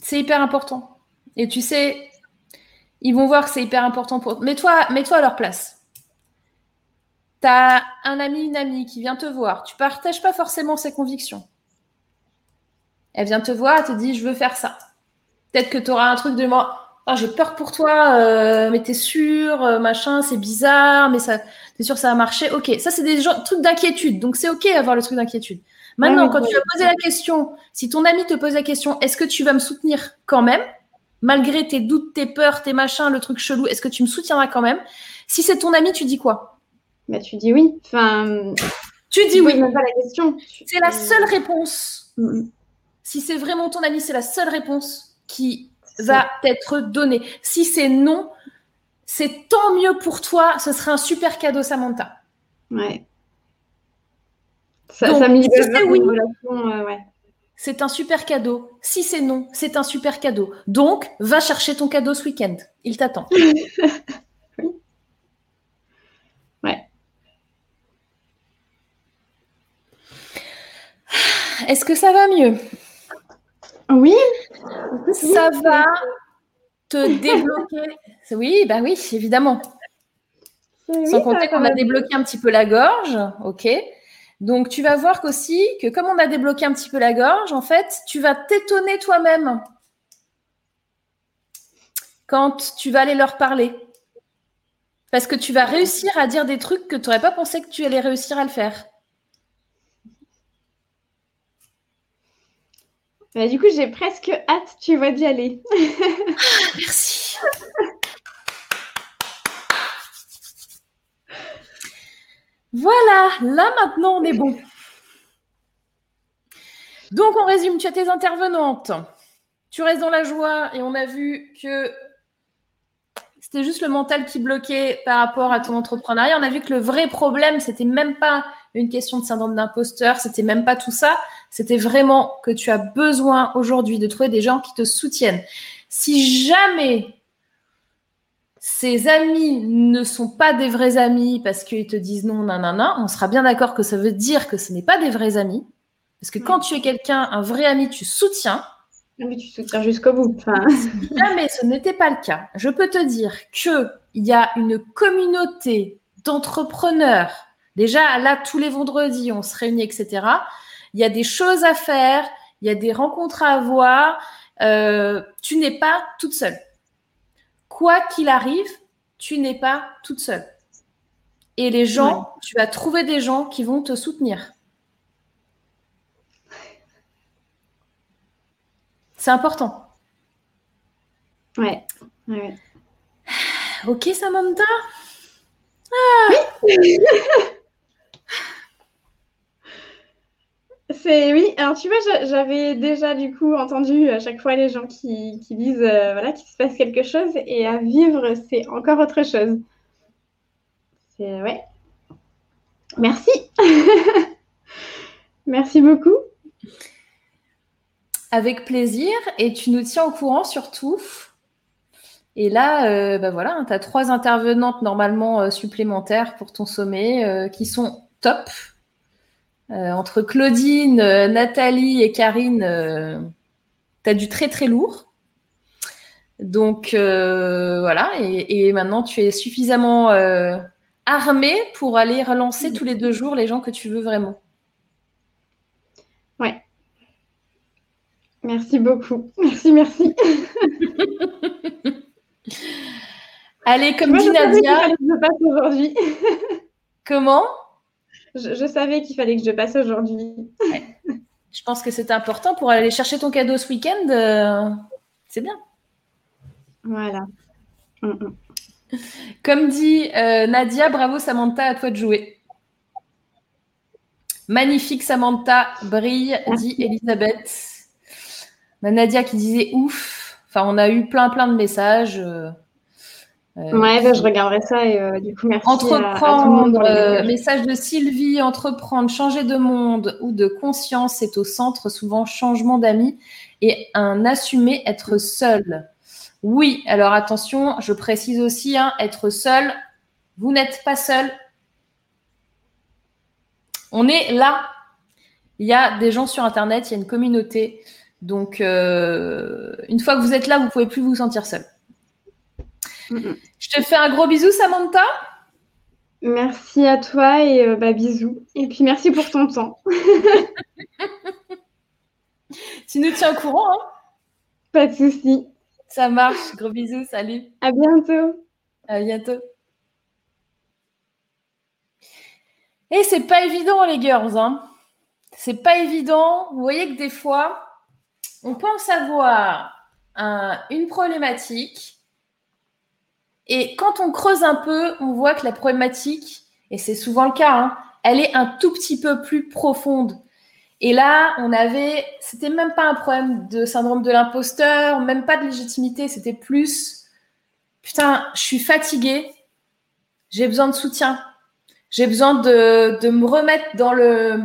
C'est hyper important. Et tu sais, ils vont voir que c'est hyper important pour. Mets-toi mets à leur place. Tu as un ami, une amie qui vient te voir. Tu partages pas forcément ses convictions. Elle vient te voir, elle te dit Je veux faire ça. Peut-être que tu auras un truc de moi. Oh, j'ai peur pour toi, euh, mais t'es sûr, euh, machin, c'est bizarre, mais ça, t'es sûr ça va marcher. Ok, ça c'est des trucs d'inquiétude, donc c'est ok d'avoir le truc d'inquiétude. Maintenant, quand tu vas poser la question, si ton ami te pose la question, est-ce que tu vas me soutenir quand même, malgré tes doutes, tes peurs, tes machins, le truc chelou, est-ce que tu me soutiendras quand même? Si c'est ton ami, tu dis quoi? Bah tu dis oui. Enfin, tu dis oui. Même pas la question. C'est la seule réponse. Si c'est vraiment ton ami, c'est la seule réponse qui va être donnée. Si c'est non, c'est tant mieux pour toi. Ce serait un super cadeau, Samantha. Ouais. Ça, ça si c'est oui, euh, c'est un super cadeau. Si c'est non, c'est un super cadeau. Donc, va chercher ton cadeau ce week-end. Il t'attend. ouais. Est-ce que ça va mieux? Oui. Ça va te débloquer. Oui, bah oui, évidemment. Sans compter qu'on a débloqué un petit peu la gorge. OK. Donc, tu vas voir qu'aussi, que comme on a débloqué un petit peu la gorge, en fait, tu vas t'étonner toi-même quand tu vas aller leur parler. Parce que tu vas réussir à dire des trucs que tu n'aurais pas pensé que tu allais réussir à le faire. Bah, du coup, j'ai presque hâte, tu vois, d'y aller. Merci. Voilà, là maintenant on est bon. Donc on résume, tu as tes intervenantes, tu restes dans la joie et on a vu que c'était juste le mental qui bloquait par rapport à ton entrepreneuriat. On a vu que le vrai problème, c'était même pas une question de syndrome d'imposteur, c'était même pas tout ça, c'était vraiment que tu as besoin aujourd'hui de trouver des gens qui te soutiennent. Si jamais ces amis ne sont pas des vrais amis parce qu'ils te disent non, nanana, on sera bien d'accord que ça veut dire que ce n'est pas des vrais amis. Parce que quand tu es quelqu'un, un vrai ami, tu soutiens. Mais tu soutiens jusqu'au bout. Jamais ce n'était pas le cas. Je peux te dire qu'il y a une communauté d'entrepreneurs. Déjà, là, tous les vendredis, on se réunit, etc. Il y a des choses à faire, il y a des rencontres à avoir. Euh, tu n'es pas toute seule quoi qu'il arrive, tu n'es pas toute seule. Et les gens, tu vas trouver des gens qui vont te soutenir. C'est important. Ouais. Ok, Samantha? Ah. C'est oui. Alors tu vois, j'avais déjà du coup entendu à chaque fois les gens qui, disent euh, voilà qu'il se passe quelque chose et à vivre c'est encore autre chose. C'est ouais. Merci. Merci beaucoup. Avec plaisir et tu nous tiens au courant surtout. Et là, euh, bah voilà, tu as trois intervenantes normalement euh, supplémentaires pour ton sommet qui sont top. Euh, entre Claudine, euh, Nathalie et Karine, euh, tu as du très très lourd. Donc voilà, et, maintenant tu es suffisamment armé pour aller relancer tous les deux jours les gens que tu veux vraiment. Ouais. Merci beaucoup. Merci, merci. Allez, comme dit Nadia. Je passe aujourd'hui. Comment? Je, savais qu'il fallait que je passe aujourd'hui. Je pense que c'est important pour aller chercher ton cadeau ce week-end. Euh, c'est bien. Voilà. Mm, mm. Comme dit euh, Nadia, bravo Samantha, à toi de jouer. Magnifique Samantha, brille, dit Elisabeth. Nadia qui disait ouf. Enfin, on a eu plein plein de messages. Euh, ouais, bah, je regarderai ça et du coup, merci. Entreprendre, message de Sylvie, entreprendre, changer de monde ou de conscience est au centre, souvent changement d'amis et un assumer être seul. Oui, alors attention, je précise aussi, hein, être seul, vous n'êtes pas seul. On est là. Il y a des gens sur Internet, il y a une communauté. Donc, euh, une fois que vous êtes là, vous ne pouvez plus vous sentir seul. Je te fais un gros bisou, Samantha. Merci à toi et euh, bah, bisous. Et puis merci pour ton temps. tu nous tiens au courant. Hein Pas de souci. Ça marche. Gros bisous. Salut. À bientôt. À bientôt. Et c'est pas évident, les girls. Hein. C'est pas évident. Vous voyez que des fois, on pense avoir une problématique. Et quand on creuse un peu, on voit que la problématique, et c'est souvent le cas, hein, elle est un tout petit peu plus profonde. Et là, on avait, c'était même pas un problème de syndrome de l'imposteur, même pas de légitimité, c'était plus, putain, je suis fatiguée, j'ai besoin de soutien, j'ai besoin de, de, me remettre dans le,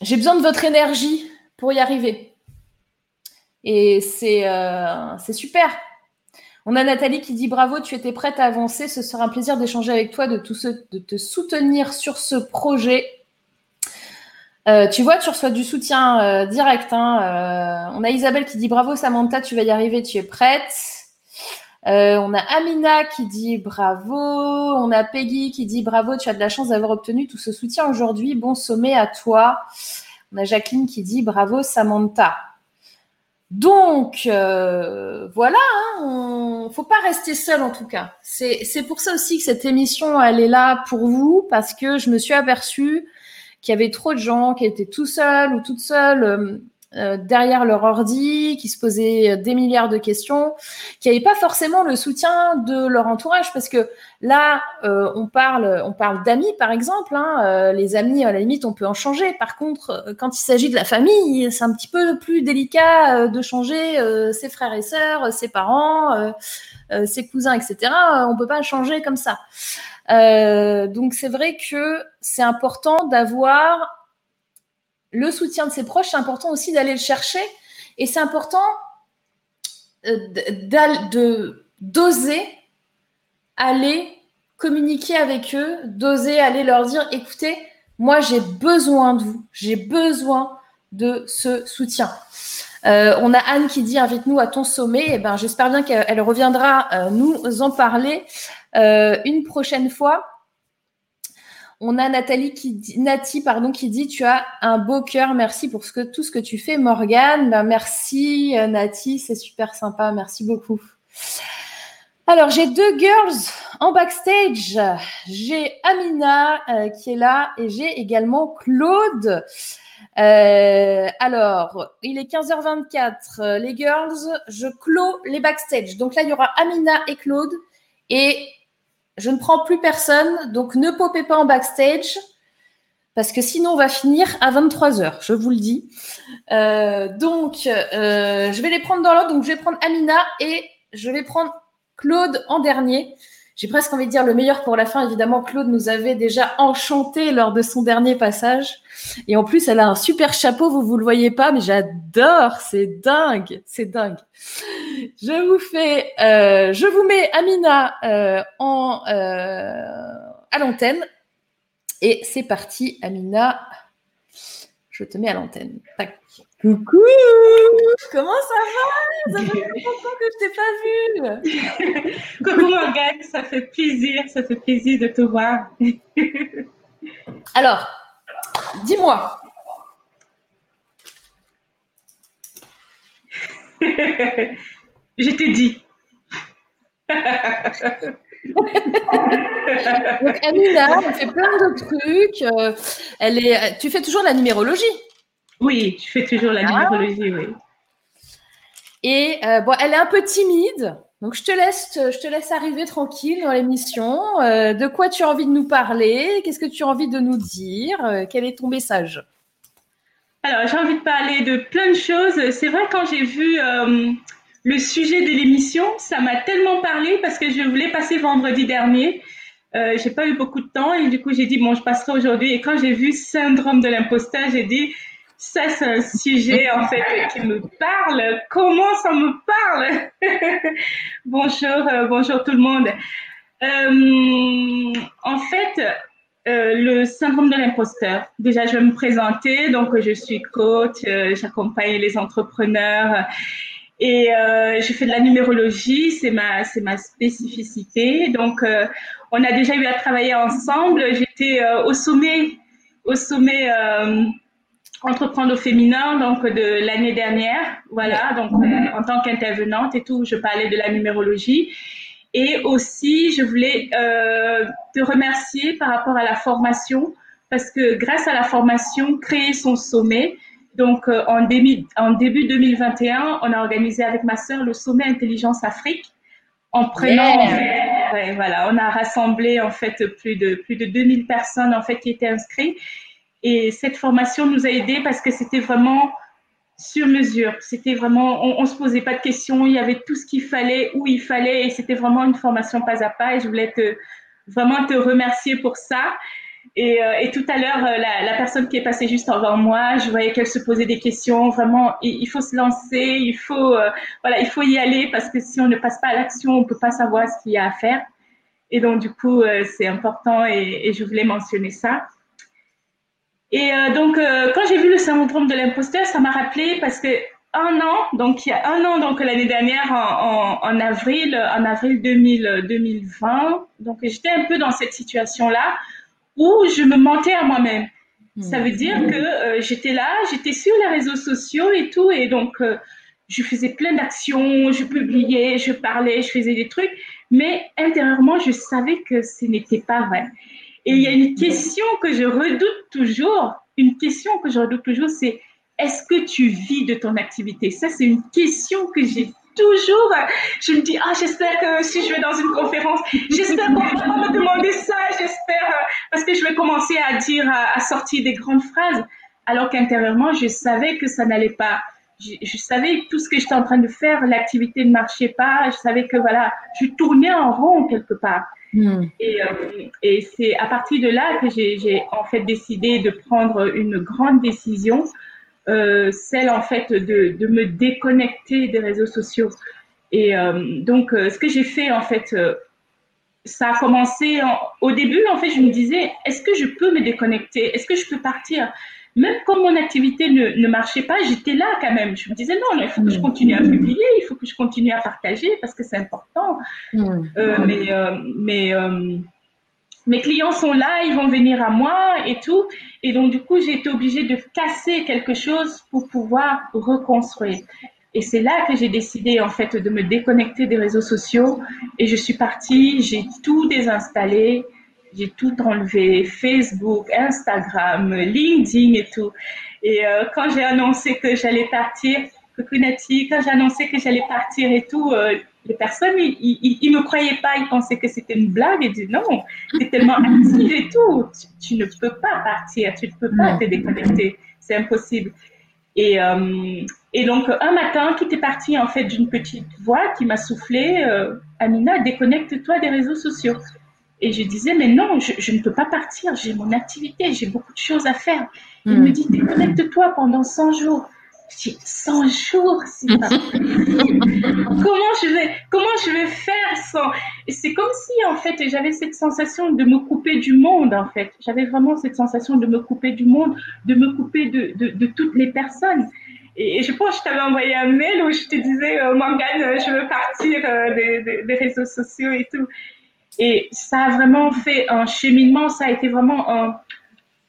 j'ai besoin de votre énergie pour y arriver. Et c'est, euh, c'est super. On a Nathalie qui dit bravo, tu étais prête à avancer. Ce sera un plaisir d'échanger avec toi, de, tout de te soutenir sur ce projet. Euh, tu vois, tu reçois du soutien euh, direct. Hein, euh, on a Isabelle qui dit bravo Samantha, tu vas y arriver, tu es prête. on a Amina qui dit bravo. On a Peggy qui dit bravo, tu as de la chance d'avoir obtenu tout ce soutien aujourd'hui. Bon sommet à toi. On a Jacqueline qui dit bravo Samantha. Donc voilà, hein, faut pas rester seul en tout cas. C'est pour ça aussi que cette émission elle est là pour vous parce que je me suis aperçue qu'il y avait trop de gens qui étaient tout seuls ou toutes seules euh, euh, derrière leur ordi, qui se posaient des milliards de questions, qui n'avaient pas forcément le soutien de leur entourage, parce que là, euh, on parle, on parle d'amis par exemple. Hein, les amis, à la limite, on peut en changer. Par contre, quand il s'agit de la famille, c'est un petit peu plus délicat de changer ses frères et sœurs, ses parents, ses cousins, etc. On peut pas changer comme ça. Euh, donc c'est vrai que c'est important d'avoir le soutien de ses proches, c'est important aussi d'aller le chercher et c'est important euh, d'oser aller communiquer avec eux, d'oser aller leur dire écoutez, moi j'ai besoin de vous, j'ai besoin de ce soutien. Euh, on a Anne qui dit invite-nous à ton sommet. Et eh ben, j'espère bien qu'elle reviendra nous en parler. Euh, une prochaine fois, on a Nathalie qui dit, Nati pardon, qui dit tu as un beau cœur, merci pour ce que, tout ce que tu fais, Morgane. Ben, merci euh, Nati, c'est super sympa, merci beaucoup. Alors j'ai deux girls en backstage. J'ai Amina euh, qui est là et j'ai également Claude. alors, il est 15h24. les girls, je clôt les backstage. Donc là, il y aura Amina et Claude. Et je ne prends plus personne, donc ne popez pas en backstage, parce que sinon on va finir à 23h, je vous le dis. Euh, donc, euh, je vais les prendre dans l'ordre. Donc, je vais prendre Amina et je vais prendre Claude en dernier. J'ai presque envie de dire le meilleur pour la fin. Évidemment, Claude nous avait déjà enchanté lors de son dernier passage. Et en plus, elle a un super chapeau, vous vous le voyez pas, mais j'adore, c'est dingue, c'est dingue. Je vous fais, euh, je vous mets Amina euh, en euh, à l'antenne et c'est parti, Amina. Je te mets à l'antenne. Coucou Comment ça va? Ça fait longtemps que je t'ai pas vue Coucou Morgane, ça fait plaisir, ça fait plaisir de te voir. Alors, Dis-moi. Je t'ai dit. Donc Amina, elle fait plein de trucs. Euh, elle est, tu fais toujours la numérologie? Oui, je fais toujours la ah. numérologie, oui. Et euh, bon, elle est un peu timide. Donc, je te laisse, je te laisse arriver tranquille dans l'émission. Euh, de quoi tu as envie de nous parler? Qu'est-ce que tu as envie de nous dire? Euh, Quel est ton message? Alors, j'ai envie de parler de plein de choses. C'est vrai, quand j'ai vu le sujet de l'émission, ça m'a tellement parlé parce que je voulais passer vendredi dernier. Euh, j'ai pas eu beaucoup de temps et du coup j'ai dit bon je passerai aujourd'hui et quand j'ai vu syndrome de l'imposteur j'ai dit ça c'est un sujet en fait qui me parle comment ça me parle? Bonjour euh, bonjour tout le monde euh, en fait euh, le syndrome de l'imposteur. Déjà, je vais me présenter. Donc, je suis coach, j'accompagne les entrepreneurs et je fais de la numérologie. C'est ma, c'est ma spécificité. Donc, on a déjà eu à travailler ensemble. J'étais au sommet, au sommet entreprendre au féminin donc de l'année dernière. Voilà, donc en tant qu'intervenante et tout, je parlais de la numérologie. Et aussi, je voulais euh, te remercier par rapport à la formation, parce que grâce à la formation, créer son sommet, donc euh, en, début, en début 2021, on a organisé avec ma sœur le sommet Intelligence Afrique, en prenant, en fait, ouais, voilà, on a rassemblé en fait plus de plus de 2000 personnes en fait qui étaient inscrites. Et cette formation nous a aidés parce que c'était vraiment sur mesure. C'était vraiment, on, on se posait pas de questions, il y avait tout ce qu'il fallait, où il fallait, et c'était vraiment une formation pas à pas. Et je voulais te, vraiment te remercier pour ça. Et, euh, tout à l'heure, euh, la, personne qui est passée juste avant moi, je voyais qu'elle se posait des questions. Vraiment, il, faut se lancer, il faut, euh, voilà, il faut y aller parce que si on ne passe pas à l'action, on peut pas savoir ce qu'il y a à faire. Et donc, du coup, c'est important et je voulais mentionner ça. Et euh, donc, euh, quand j'ai vu le syndrome de l'imposteur, ça m'a rappelé parce que un an, donc il y a un an, donc l'année dernière, en, en, en, avril, en avril 2000, 2020, donc j'étais un peu dans cette situation-là où je me mentais à moi-même. Mmh. Ça veut dire que euh, j'étais là, j'étais sur les réseaux sociaux et tout, et donc euh, je faisais plein d'actions, je publiais, je parlais, je faisais des trucs, mais intérieurement, je savais que ce n'était pas vrai. Et il y a une question que je redoute toujours, une question que je redoute toujours, c'est est-ce que tu vis de ton activité? Ça, c'est une question que j'ai toujours. Je me dis, ah, j'espère que si je vais dans une conférence, j'espère qu'on va pas me demander ça, j'espère, parce que je vais commencer à dire, à, à sortir des grandes phrases, alors qu'intérieurement, je savais que ça n'allait pas. Je, je, savais tout ce que j'étais en train de faire, l'activité ne marchait pas. Je savais que voilà, je tournais en rond quelque part. Mm. Et, euh, et c'est à partir de là que j'ai en fait décidé de prendre une grande décision, euh, celle en fait de, me déconnecter des réseaux sociaux. Et euh, donc, ce que j'ai fait en fait, ça a commencé en, au début. En fait, je me disais, est-ce que je peux me déconnecter? Est-ce que je peux partir? Même quand mon activité ne, ne marchait pas, j'étais là quand même. Je me disais non, il faut que je mm. continue à publier, il faut que je continue à partager parce que c'est important. Mmh. Euh, mais euh, mais euh, mes clients sont là, ils vont venir à moi et tout. Et donc du coup, j'ai été obligée de casser quelque chose pour pouvoir reconstruire. Et c'est là que j'ai décidé en fait de me déconnecter des réseaux sociaux et je suis partie, j'ai tout désinstallé j'ai tout enlevé, Facebook, Instagram, LinkedIn et tout. Et euh, quand j'ai annoncé que j'allais partir, Kukunati, quand j'ai annoncé que j'allais partir et tout, euh, les personnes, ils ne me croyaient pas, ils pensaient que c'était une blague. Ils disaient non, es tellement active et tout, tu, tu, ne peux pas partir, tu ne peux pas te déconnecter, c'est impossible. Et, euh, et donc, un matin, tout est parti en fait d'une petite voix qui m'a soufflé euh, Amina, déconnecte-toi des réseaux sociaux. Et je disais, mais non, je, je ne peux pas partir, j'ai mon activité, j'ai beaucoup de choses à faire. Il me dit, déconnecte-toi pendant 100 jours. Je dis, 100 jours, c'est pas comment je vais, comment je vais faire sans, c'est comme si, en fait, j'avais cette sensation de me couper du monde, en fait. J'avais vraiment cette sensation de me couper du monde, de me couper de, de, de toutes les personnes. Et, je pense que je t'avais envoyé un mail où je te disais, euh, Morgane, je veux partir euh, des, des, des réseaux sociaux et tout. Et ça a vraiment fait un cheminement, ça a été vraiment un,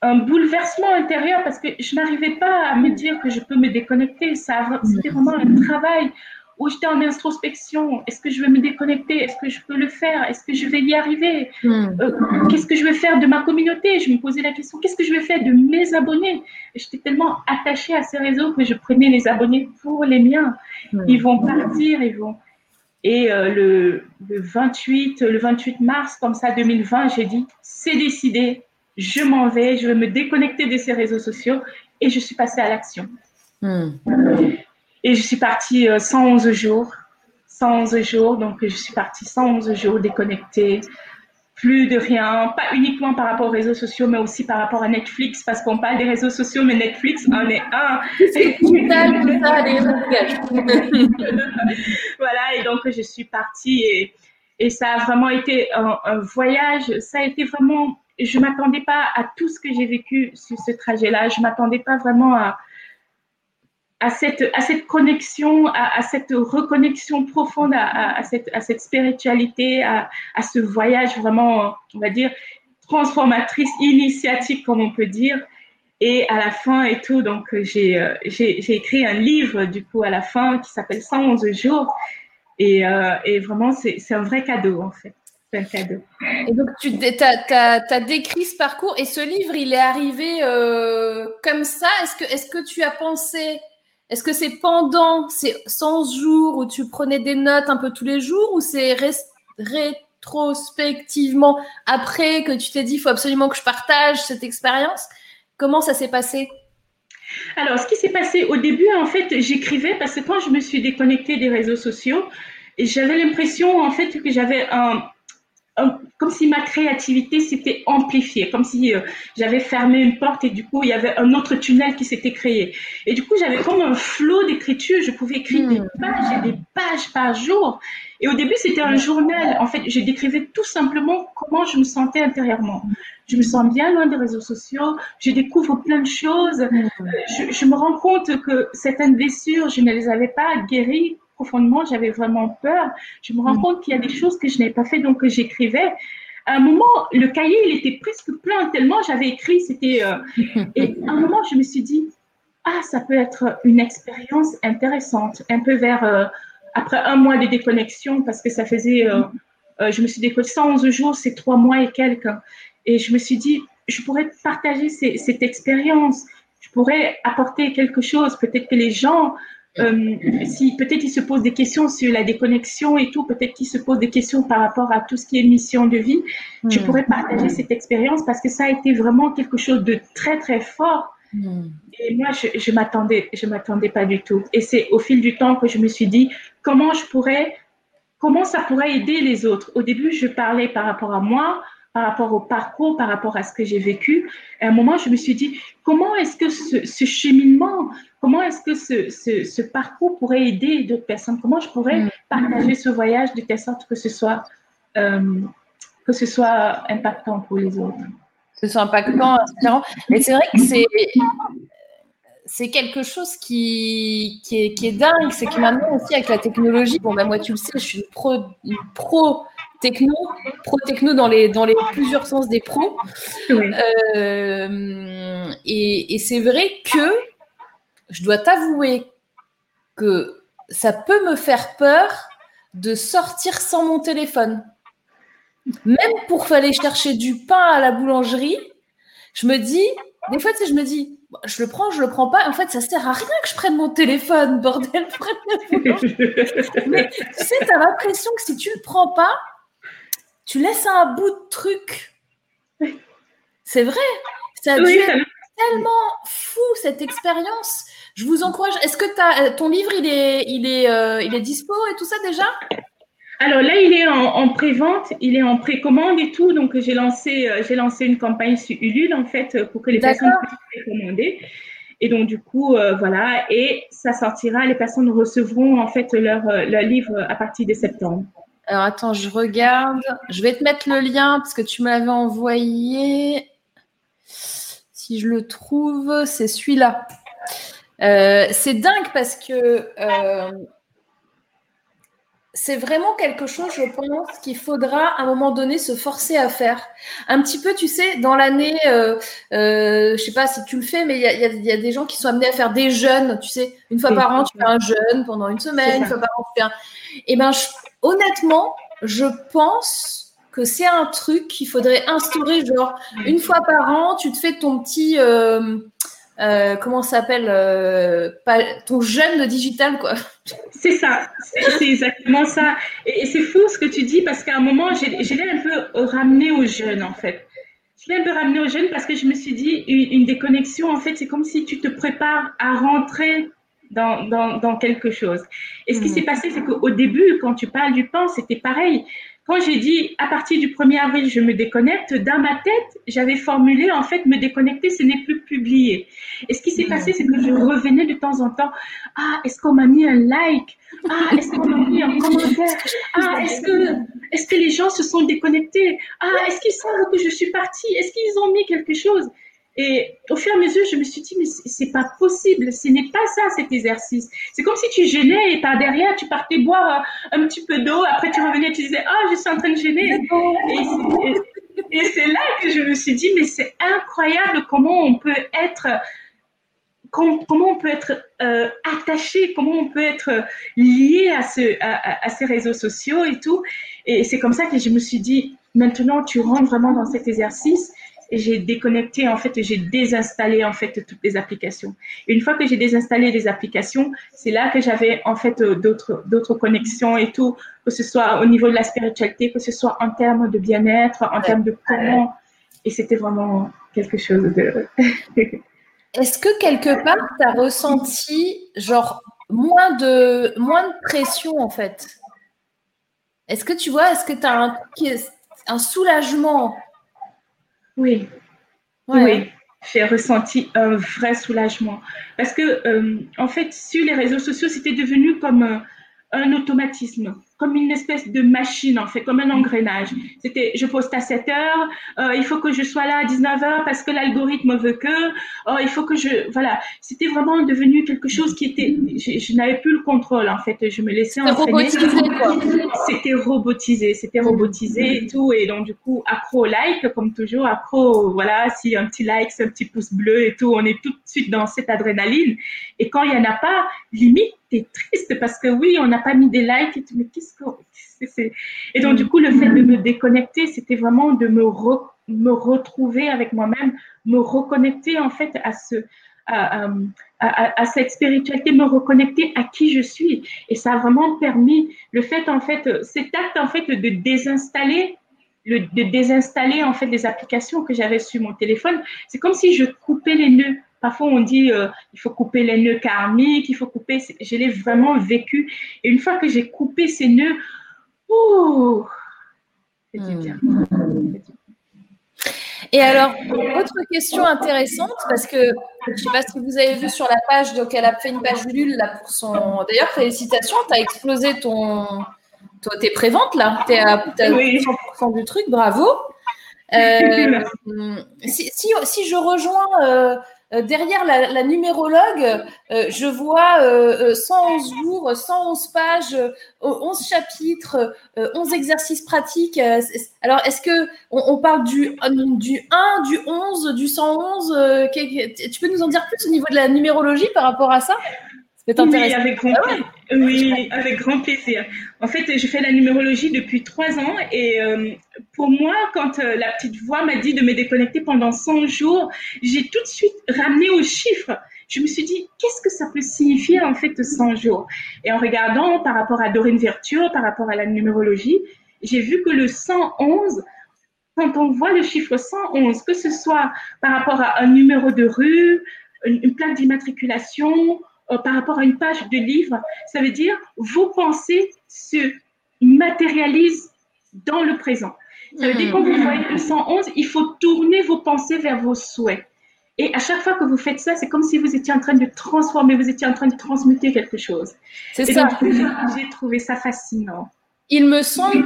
un bouleversement intérieur parce que je n'arrivais pas à me dire que je peux me déconnecter. Ça, c'était vraiment un travail où j'étais en introspection. Est-ce que je vais me déconnecter? Est-ce que je peux le faire? Est-ce que je vais y arriver? Mm. euh, Qu'est-ce que je vais faire de ma communauté? Je me posais la question, qu'est-ce que je vais faire de mes abonnés? J'étais tellement attachée à ces réseaux que je prenais les abonnés pour les miens. Mm. Ils vont partir, ils vont... Et euh, le, le, 28, le 28 mars, comme ça, 2020, j'ai dit, c'est décidé, je m'en vais, je vais me déconnecter de ces réseaux sociaux et je suis passée à l'action. Mm. Et je suis partie euh, 111 jours 111 jours. Donc, je suis partie 111 jours déconnectée, plus de rien, pas uniquement par rapport aux réseaux sociaux, mais aussi par rapport à Netflix, parce qu'on parle des réseaux sociaux, mais Netflix en est un. voilà, et donc je suis partie et, et ça a vraiment été un, un voyage. Ça a été vraiment, je m'attendais pas à tout ce que j'ai vécu sur ce trajet-là. Je m'attendais pas vraiment à, à cette, à cette connexion, à, cette reconnexion profonde à, cette, à cette spiritualité, à, ce voyage vraiment, on va dire, transformatrice, initiatique, comme on peut dire. Et à la fin et tout, donc j'ai euh, écrit un livre, du coup, à la fin, qui s'appelle 111 jours. Et, euh, et vraiment, c'est un vrai cadeau, en fait. C'est un cadeau. Et donc, tu as, décrit ce parcours et ce livre, il est arrivé euh, comme ça. Est-ce que, est -ce que tu as pensé est-ce que c'est pendant ces 100 jours où tu prenais des notes un peu tous les jours ou c'est rétrospectivement après que tu t'es dit il faut absolument que je partage cette expérience? Comment ça s'est passé? Alors, ce qui s'est passé au début, en fait, j'écrivais parce que quand je me suis déconnectée des réseaux sociaux, j'avais l'impression, en fait, que j'avais un, comme si ma créativité s'était amplifiée, comme si euh, j'avais fermé une porte et du coup il y avait un autre tunnel qui s'était créé. Et du coup j'avais comme un flot d'écriture, je pouvais écrire des hmm. pages et des pages par jour. Et au début c'était un journal, en fait je décrivais tout simplement comment je me sentais intérieurement. Je me sens bien loin des réseaux sociaux, je découvre plein de choses, hmm. euh, je, je me rends compte que certaines blessures, je ne les avais pas guéries profondément, j'avais vraiment peur. Je me rends mm. compte qu'il y a des choses que je n'avais pas fait, donc j'écrivais. À un moment, le cahier, il était presque plein, tellement j'avais écrit, c'était... Euh, et à un moment, je me suis dit, ah, ça peut être une expérience intéressante, un peu vers... Euh, après un mois de déconnexion, parce que ça faisait... Euh, je me suis déconnectée 111 jours, c'est trois mois et quelques. Et je me suis dit, je pourrais partager cette expérience, je pourrais apporter quelque chose. Peut-être que les gens euh, si peut-être il se pose des questions sur la déconnexion et tout, peut-être qu'il se pose des questions par rapport à tout ce qui est mission de vie, je hmm. pourrais partager cette expérience parce que ça a été vraiment quelque chose de très très fort. Hmm. Et moi, je, je m'attendais, je m'attendais pas du tout. Et c'est au fil du temps que je me suis dit comment je pourrais, comment ça pourrait aider les autres? Au début, je parlais par rapport à moi, par rapport au parcours, par rapport à ce que j'ai vécu. À un moment, je me suis dit comment est-ce que ce, ce cheminement comment est-ce que ce, parcours pourrait aider d'autres personnes? Comment je pourrais mm. partager ce voyage de telle sorte que ce soit, euh, que ce soit impactant pour les autres? Que ce soit impactant, inspirant. Mais c'est vrai que c'est c'est quelque chose qui, qui, est, qui est dingue, c'est que maintenant aussi avec la technologie, bon ben moi tu le sais, je suis une pro, une pro techno, pro techno dans les, dans les plusieurs sens des pros. Euh, et, et c'est vrai que je dois t'avouer que ça peut me faire peur de sortir sans mon téléphone. Même pour aller chercher du pain à la boulangerie, je me dis, des fois, tu sais, je me dis, je le prends, je le prends pas. En fait, ça sert à rien que je prenne mon téléphone, bordel. Mais tu sais, tu as l'impression que si tu le prends pas, tu laisses un bout de truc. C'est vrai. Ça a tellement fou cette expérience. Je vous encourage. Est-ce que as, euh, ton livre, il est, il, est, euh, il est dispo et tout ça déjà? Alors là, il est en, pré-vente, il est en précommande et tout. Donc, j'ai lancé, euh, j'ai lancé une campagne sur Ulule, en fait, pour que les personnes puissent précommander. Et donc, du coup, voilà. Et ça sortira, les personnes recevront, en fait, leur, leur livre à partir de septembre. Alors, attends, je regarde. Je vais te mettre le lien parce que tu m'avais envoyé. Si je le trouve, c'est celui-là. Euh, c'est dingue parce que euh, c'est vraiment quelque chose, je pense, qu'il faudra à un moment donné se forcer à faire. Un petit peu, tu sais, dans l'année, euh, euh, je sais pas si tu le fais, mais il y a, des gens qui sont amenés à faire des jeûnes, tu sais, une fois par an, tu fais un jeûne pendant une semaine, une fois par an, tu fais un. Eh ben, honnêtement, je pense que c'est un truc qu'il faudrait instaurer, genre une fois par an, tu te fais ton petit euh, comment s'appelle euh, ton jeune de digital quoi. C'est ça, c'est exactement ça. Et, c'est fou ce que tu dis parce qu'à un moment j'ai l'ai un peu ramené aux jeunes en fait. Je l'ai un peu ramené aux jeunes parce que je me suis dit une, une déconnexion en fait c'est comme si tu te prépares à rentrer dans, dans, dans quelque chose. Et ce qui hmm. s'est passé, c'est qu'au début, quand tu parles du pain, c'était pareil. Quand j'ai dit à partir du 1er avril, je me déconnecte, dans ma tête, j'avais formulé en fait me déconnecter, ce n'est plus publié. Et ce qui s'est passé, c'est que je revenais de temps en temps. Ah, est-ce qu'on m'a mis un like? Ah, est-ce qu'on m'a mis un commentaire? Ah, est-ce que, est-ce que les gens se sont déconnectés? Ah, est-ce qu'ils savent que je suis partie? Est-ce qu'ils ont mis quelque chose? Et au fur et à mesure, je me suis dit, mais c'est pas possible, ce n'est pas ça cet exercice. C'est comme si tu gênais et par derrière, tu partais boire un petit peu d'eau, après tu revenais, tu disais, ah, je suis en train de gêner. Et, c'est là que je me suis dit, mais c'est incroyable comment on peut être, comment on peut être euh, attaché, comment on peut être lié à, ce, à, à ces réseaux sociaux et tout. Et c'est comme ça que je me suis dit, maintenant tu rentres vraiment dans cet exercice et j'ai déconnecté, en fait, j'ai désinstallé, en fait, toutes les applications. une fois que j'ai désinstallé les applications, c'est là que j'avais, en fait, euh, d'autres, d'autres connexions et tout, que ce soit au niveau de la spiritualité, que ce soit en termes de bien-être, en termes de comment. Et c'était vraiment quelque chose de. Est-ce que quelque part, tu as ressenti, genre, moins de, moins de pression, en fait? Est-ce que tu vois, est-ce que tu as un, un soulagement oui. Oui. J'ai ressenti un vrai soulagement. Parce que, euh, en fait, sur les réseaux sociaux, c'était devenu comme euh, un automatisme comme une espèce de machine, en fait, comme un engrenage. C'était, je poste à 7 heures, euh, il faut que je sois là à 19 heures parce que l'algorithme veut que, oh, il faut que je, voilà. C'était vraiment devenu quelque chose qui était, je, n'avais plus le contrôle, en fait. Je me laissais entraîner. C'était robotisé, c'était robotisé et tout. Et donc, du coup, accro au like, comme toujours, accro, voilà, si un petit like, un petit pouce bleu et tout, on est tout de suite dans cette adrénaline. Et quand il y en a pas, limite, triste parce que oui, on n'a pas mis des likes et mais qu'est-ce et donc, du coup, le fait de me déconnecter, c'était vraiment de me, me retrouver avec moi-même, me reconnecter en fait à ce, à, à, cette spiritualité, me reconnecter à qui je suis. Et ça a vraiment permis le fait, en fait, cet acte, en fait, de désinstaller, le, de désinstaller, en fait, les applications que j'avais sur mon téléphone. C'est comme si je coupais les nœuds. Parfois, on dit euh, il faut couper les nœuds karmiques, il faut couper. Je l'ai vraiment vécu. Et une fois que j'ai coupé ces nœuds, ouh, c'était bien. Et alors, autre question intéressante, parce que je ne sais pas si vous avez vu sur la page, donc elle a fait une page Lul là pour son. D'ailleurs, félicitations, tu as explosé ton, tes préventes là, tu es à, 100% du truc, bravo. Euh, si, si, je rejoins euh, derrière la, numérologue, euh, je vois 111 euh, jours, 111 pages, 11 chapitres, 11 exercices pratiques. alors, est-ce que on, parle du, du 1, du 11, du 111 Tu peux nous en dire plus au niveau de la numérologie par rapport à ça? Oui, avec grand, ah oui, avec grand plaisir. En fait, je fais la numérologie depuis trois ans et euh, pour moi, quand euh, la petite voix m'a dit de me déconnecter pendant 100 jours, j'ai tout de suite ramené aux chiffres. Je me suis dit, qu'est-ce que ça peut signifier en fait 100 jours? Et en regardant par rapport à Dorine Virtue, par rapport à la numérologie, j'ai vu que le 111, quand on voit le chiffre 111, que ce soit par rapport à un numéro de rue, une plaque d'immatriculation, par rapport à une page de livre, ça veut dire vos pensées se matérialisent dans le présent. Ça veut dire quand vous voyez le 111, il faut tourner vos pensées vers vos souhaits. Et à chaque fois que vous faites ça, c'est comme si vous étiez en train de transformer, vous étiez en train de transmuter quelque chose. C'est ça. J'ai trouvé ça fascinant. Il me semble.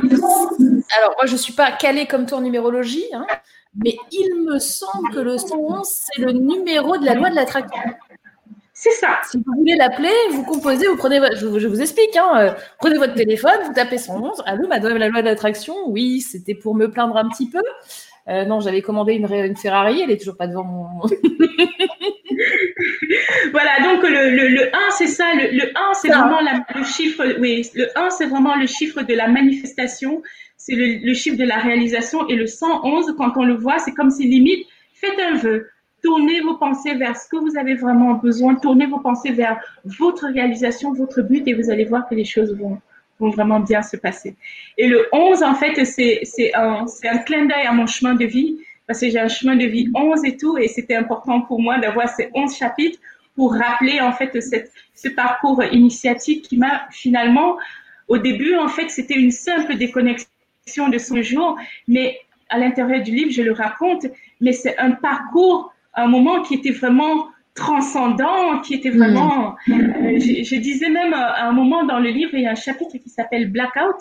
Alors, moi, je ne suis pas calée comme toi en numérologie, hein, mais il me semble que le 111, c'est le numéro de la loi de l'attraction. C'est ça. Si vous voulez l'appeler, vous composez, vous prenez, je, vous explique, hein, euh, prenez votre téléphone, vous tapez son nom. Allô, madame la loi d'attraction Oui, c'était pour me plaindre un petit peu. Euh, non, j'avais commandé une, une, Ferrari, elle est toujours pas devant mon. voilà, donc le, le, 1, c'est ça. Le, 1, c'est vraiment le chiffre. Oui, le 1, c'est vraiment le chiffre de la manifestation. C'est le, chiffre de la réalisation. Et le 111, quand on le voit, c'est comme si limite, faites un vœu tournez vos pensées vers ce que vous avez vraiment besoin, tournez vos pensées vers votre réalisation, votre but et vous allez voir que les choses vont, vont vraiment bien se passer. Et le 11, en fait, c'est un, un clin d'œil à mon chemin de vie parce que j'ai un chemin de vie 11 et tout et c'était important pour moi d'avoir ces 11 chapitres pour rappeler en fait cette, ce parcours initiatique qui m'a finalement, au début, en fait, c'était une simple déconnexion de son jour, mais à l'intérieur du livre, je le raconte, mais c'est un parcours, un moment qui était vraiment transcendant, qui était vraiment. Euh, je, disais même à un moment dans le livre, il y a un chapitre qui s'appelle Blackout,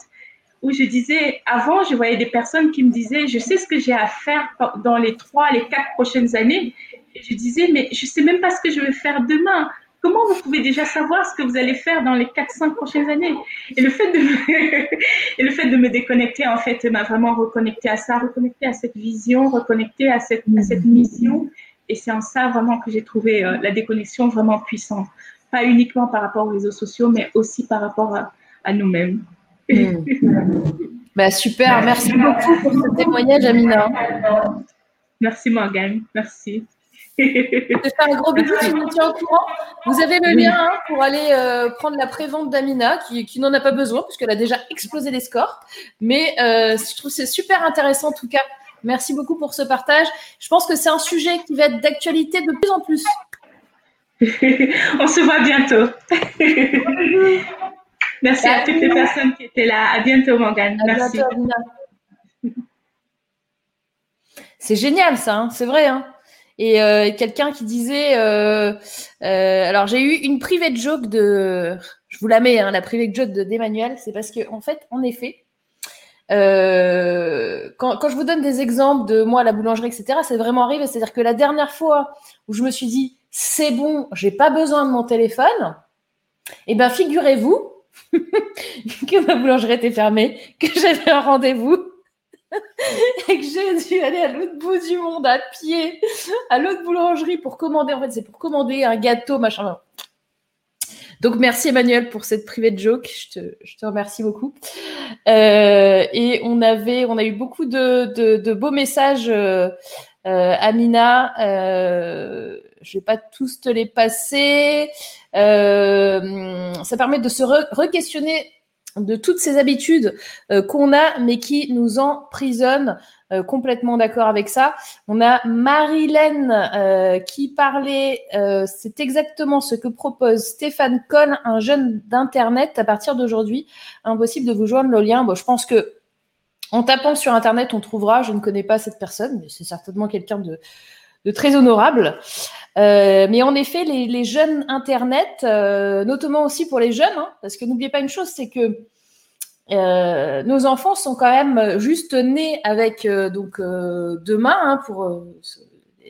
où je disais, avant, je voyais des personnes qui me disaient, je sais ce que j'ai à faire dans les trois, les quatre prochaines années. Et je disais, mais je sais même pas ce que je vais faire demain. Comment vous pouvez déjà savoir ce que vous allez faire dans les quatre, cinq prochaines années? Et le fait de me, et le fait de me déconnecter, en fait, m'a vraiment reconnecté à ça, reconnecté à cette vision, reconnecté à cette, à cette mission. Et c'est en ça vraiment que j'ai trouvé euh, la déconnexion vraiment puissante. Pas uniquement par rapport aux réseaux sociaux, mais aussi par rapport à, à nous-mêmes. Hmm. bah, super, merci beaucoup pour ce témoignage, Amina. Merci Morgane, merci. Je te faire un gros bisou, tu nous tiens au courant. Vous avez le lien hein, pour aller euh, prendre la prévente d'Amina, qui, qui n'en a pas besoin, puisqu'elle a déjà explosé les scores. Mais euh, je trouve c'est super intéressant en tout cas Merci beaucoup pour ce partage. Je pense que c'est un sujet qui va être d'actualité de plus en plus. On se voit bientôt. Merci à toutes les personnes qui étaient là. À bientôt, Morgane. Merci. c'est génial, ça. Hein. c'est vrai. Hein. et euh, quelqu'un qui disait, euh, euh, alors j'ai eu une private joke de, je vous la mets, hein, la private joke d'Emmanuel, c'est parce que en fait, en effet, euh, quand, quand, je vous donne des exemples de moi à la boulangerie, etc., c'est vraiment arrivé. C'est-à-dire que la dernière fois où je me suis dit c'est bon, j'ai pas besoin de mon téléphone, eh ben figurez-vous que ma boulangerie était fermée, que j'avais un rendez-vous et que j'ai dû aller à l'autre bout du monde à pied, à l'autre boulangerie pour commander. En fait, c'est pour commander un gâteau, machin. Donc merci Emmanuel pour cette private joke, je te, je te remercie beaucoup. Euh, et on avait, on a eu beaucoup de, de, de beaux messages, euh, euh Amina. Euh, je vais pas tous te les passer. Euh, ça permet de se re-questionner de toutes ces habitudes euh, qu'on a, mais qui nous emprisonnent. Euh, complètement d'accord avec ça. On a Marilène euh, qui parlait, c'est exactement ce que propose Stéphane Cohn, un jeune d'Internet. À partir d'aujourd'hui, impossible de vous joindre le lien. Bon, je pense que en tapant sur Internet, on trouvera. Je ne connais pas cette personne, mais c'est certainement quelqu'un de, de très honorable. Euh, mais en effet, les, jeunes Internet, euh, notamment aussi pour les jeunes, hein, parce que n'oubliez pas une chose, c'est que euh, nos enfants sont quand même juste nés avec donc deux mains hein, pour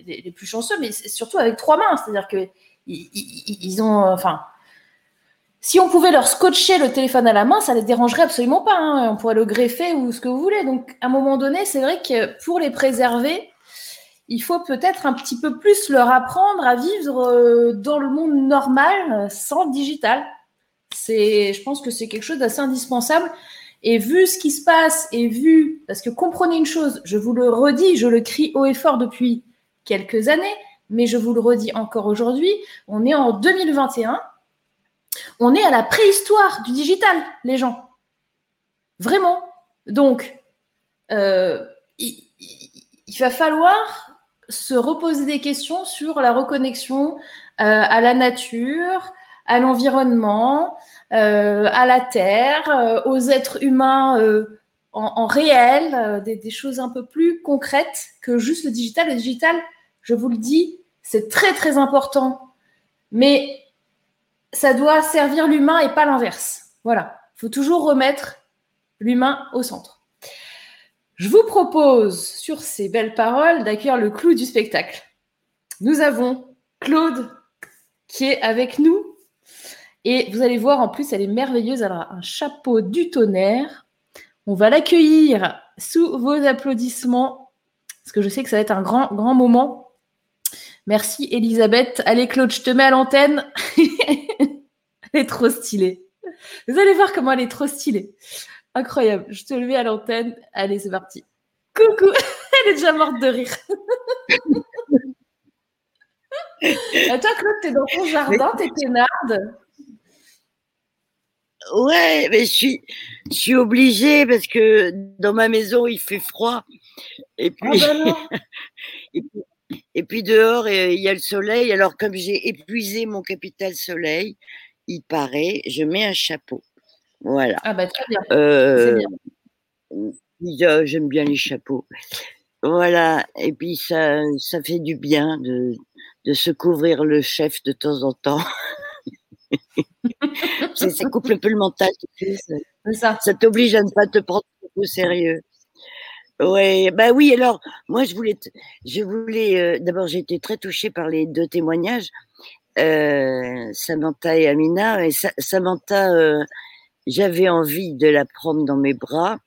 les, plus chanceux, mais surtout avec trois mains. C'est-à-dire que ils, ils, ont, enfin, si on pouvait leur scotcher le téléphone à la main, ça les dérangerait absolument pas. Hein. On pourrait le greffer ou ce que vous voulez. Donc, à un moment donné, c'est vrai que pour les préserver, il faut peut-être un petit peu plus leur apprendre à vivre dans le monde normal sans digital. C'est, je pense que c'est quelque chose d'assez indispensable. Et vu ce qui se passe et vu, parce que comprenez une chose, je vous le redis, je le crie haut et fort depuis quelques années, mais je vous le redis encore aujourd'hui, on est en 2021, on est à la préhistoire du digital, les gens. Vraiment. Donc, euh, il, va falloir se reposer des questions sur la reconnexion euh, à la nature, à l'environnement, euh, à la terre, euh, aux êtres humains en, réel, des, des, choses un peu plus concrètes que juste le digital. Le digital, je vous le dis, c'est très très important, mais ça doit servir l'humain et pas l'inverse. Voilà, il faut toujours remettre l'humain au centre. Je vous propose, sur ces belles paroles, d'accueillir le clou du spectacle. Nous avons Claude qui est avec nous et vous allez voir, en plus, elle est merveilleuse. Elle a un chapeau du tonnerre. On va l'accueillir sous vos applaudissements, parce que je sais que ça va être un grand, grand moment. Merci, Elisabeth. Allez, Claude, je te mets à l'antenne. elle est trop stylée. Vous allez voir comment elle est trop stylée. Incroyable. Je te le mets à l'antenne. Allez, c'est parti. Coucou. elle est déjà morte de rire. toi, Claude, t'es dans ton jardin, t'es peinarde. Ouais, mais je suis, je suis obligée parce que dans ma maison il fait froid. Et puis, ah bah et puis Et puis dehors, il y a le soleil. Alors, comme j'ai épuisé mon capital soleil, il paraît, je mets un chapeau. Voilà. Ah, bah, très bien. Euh, j'aime bien les chapeaux. Voilà. Et puis, ça, ça fait du bien de, de se couvrir le chef de temps en temps. ça coupe un peu le mental. Ça, ça t'oblige à ne pas te prendre au sérieux. Ouais, bah oui. Alors, moi, je voulais, je voulais. Euh, d'abord, j'ai été très touchée par les deux témoignages, euh, Samantha et Amina. Et Samantha, euh, j'avais envie de la prendre dans mes bras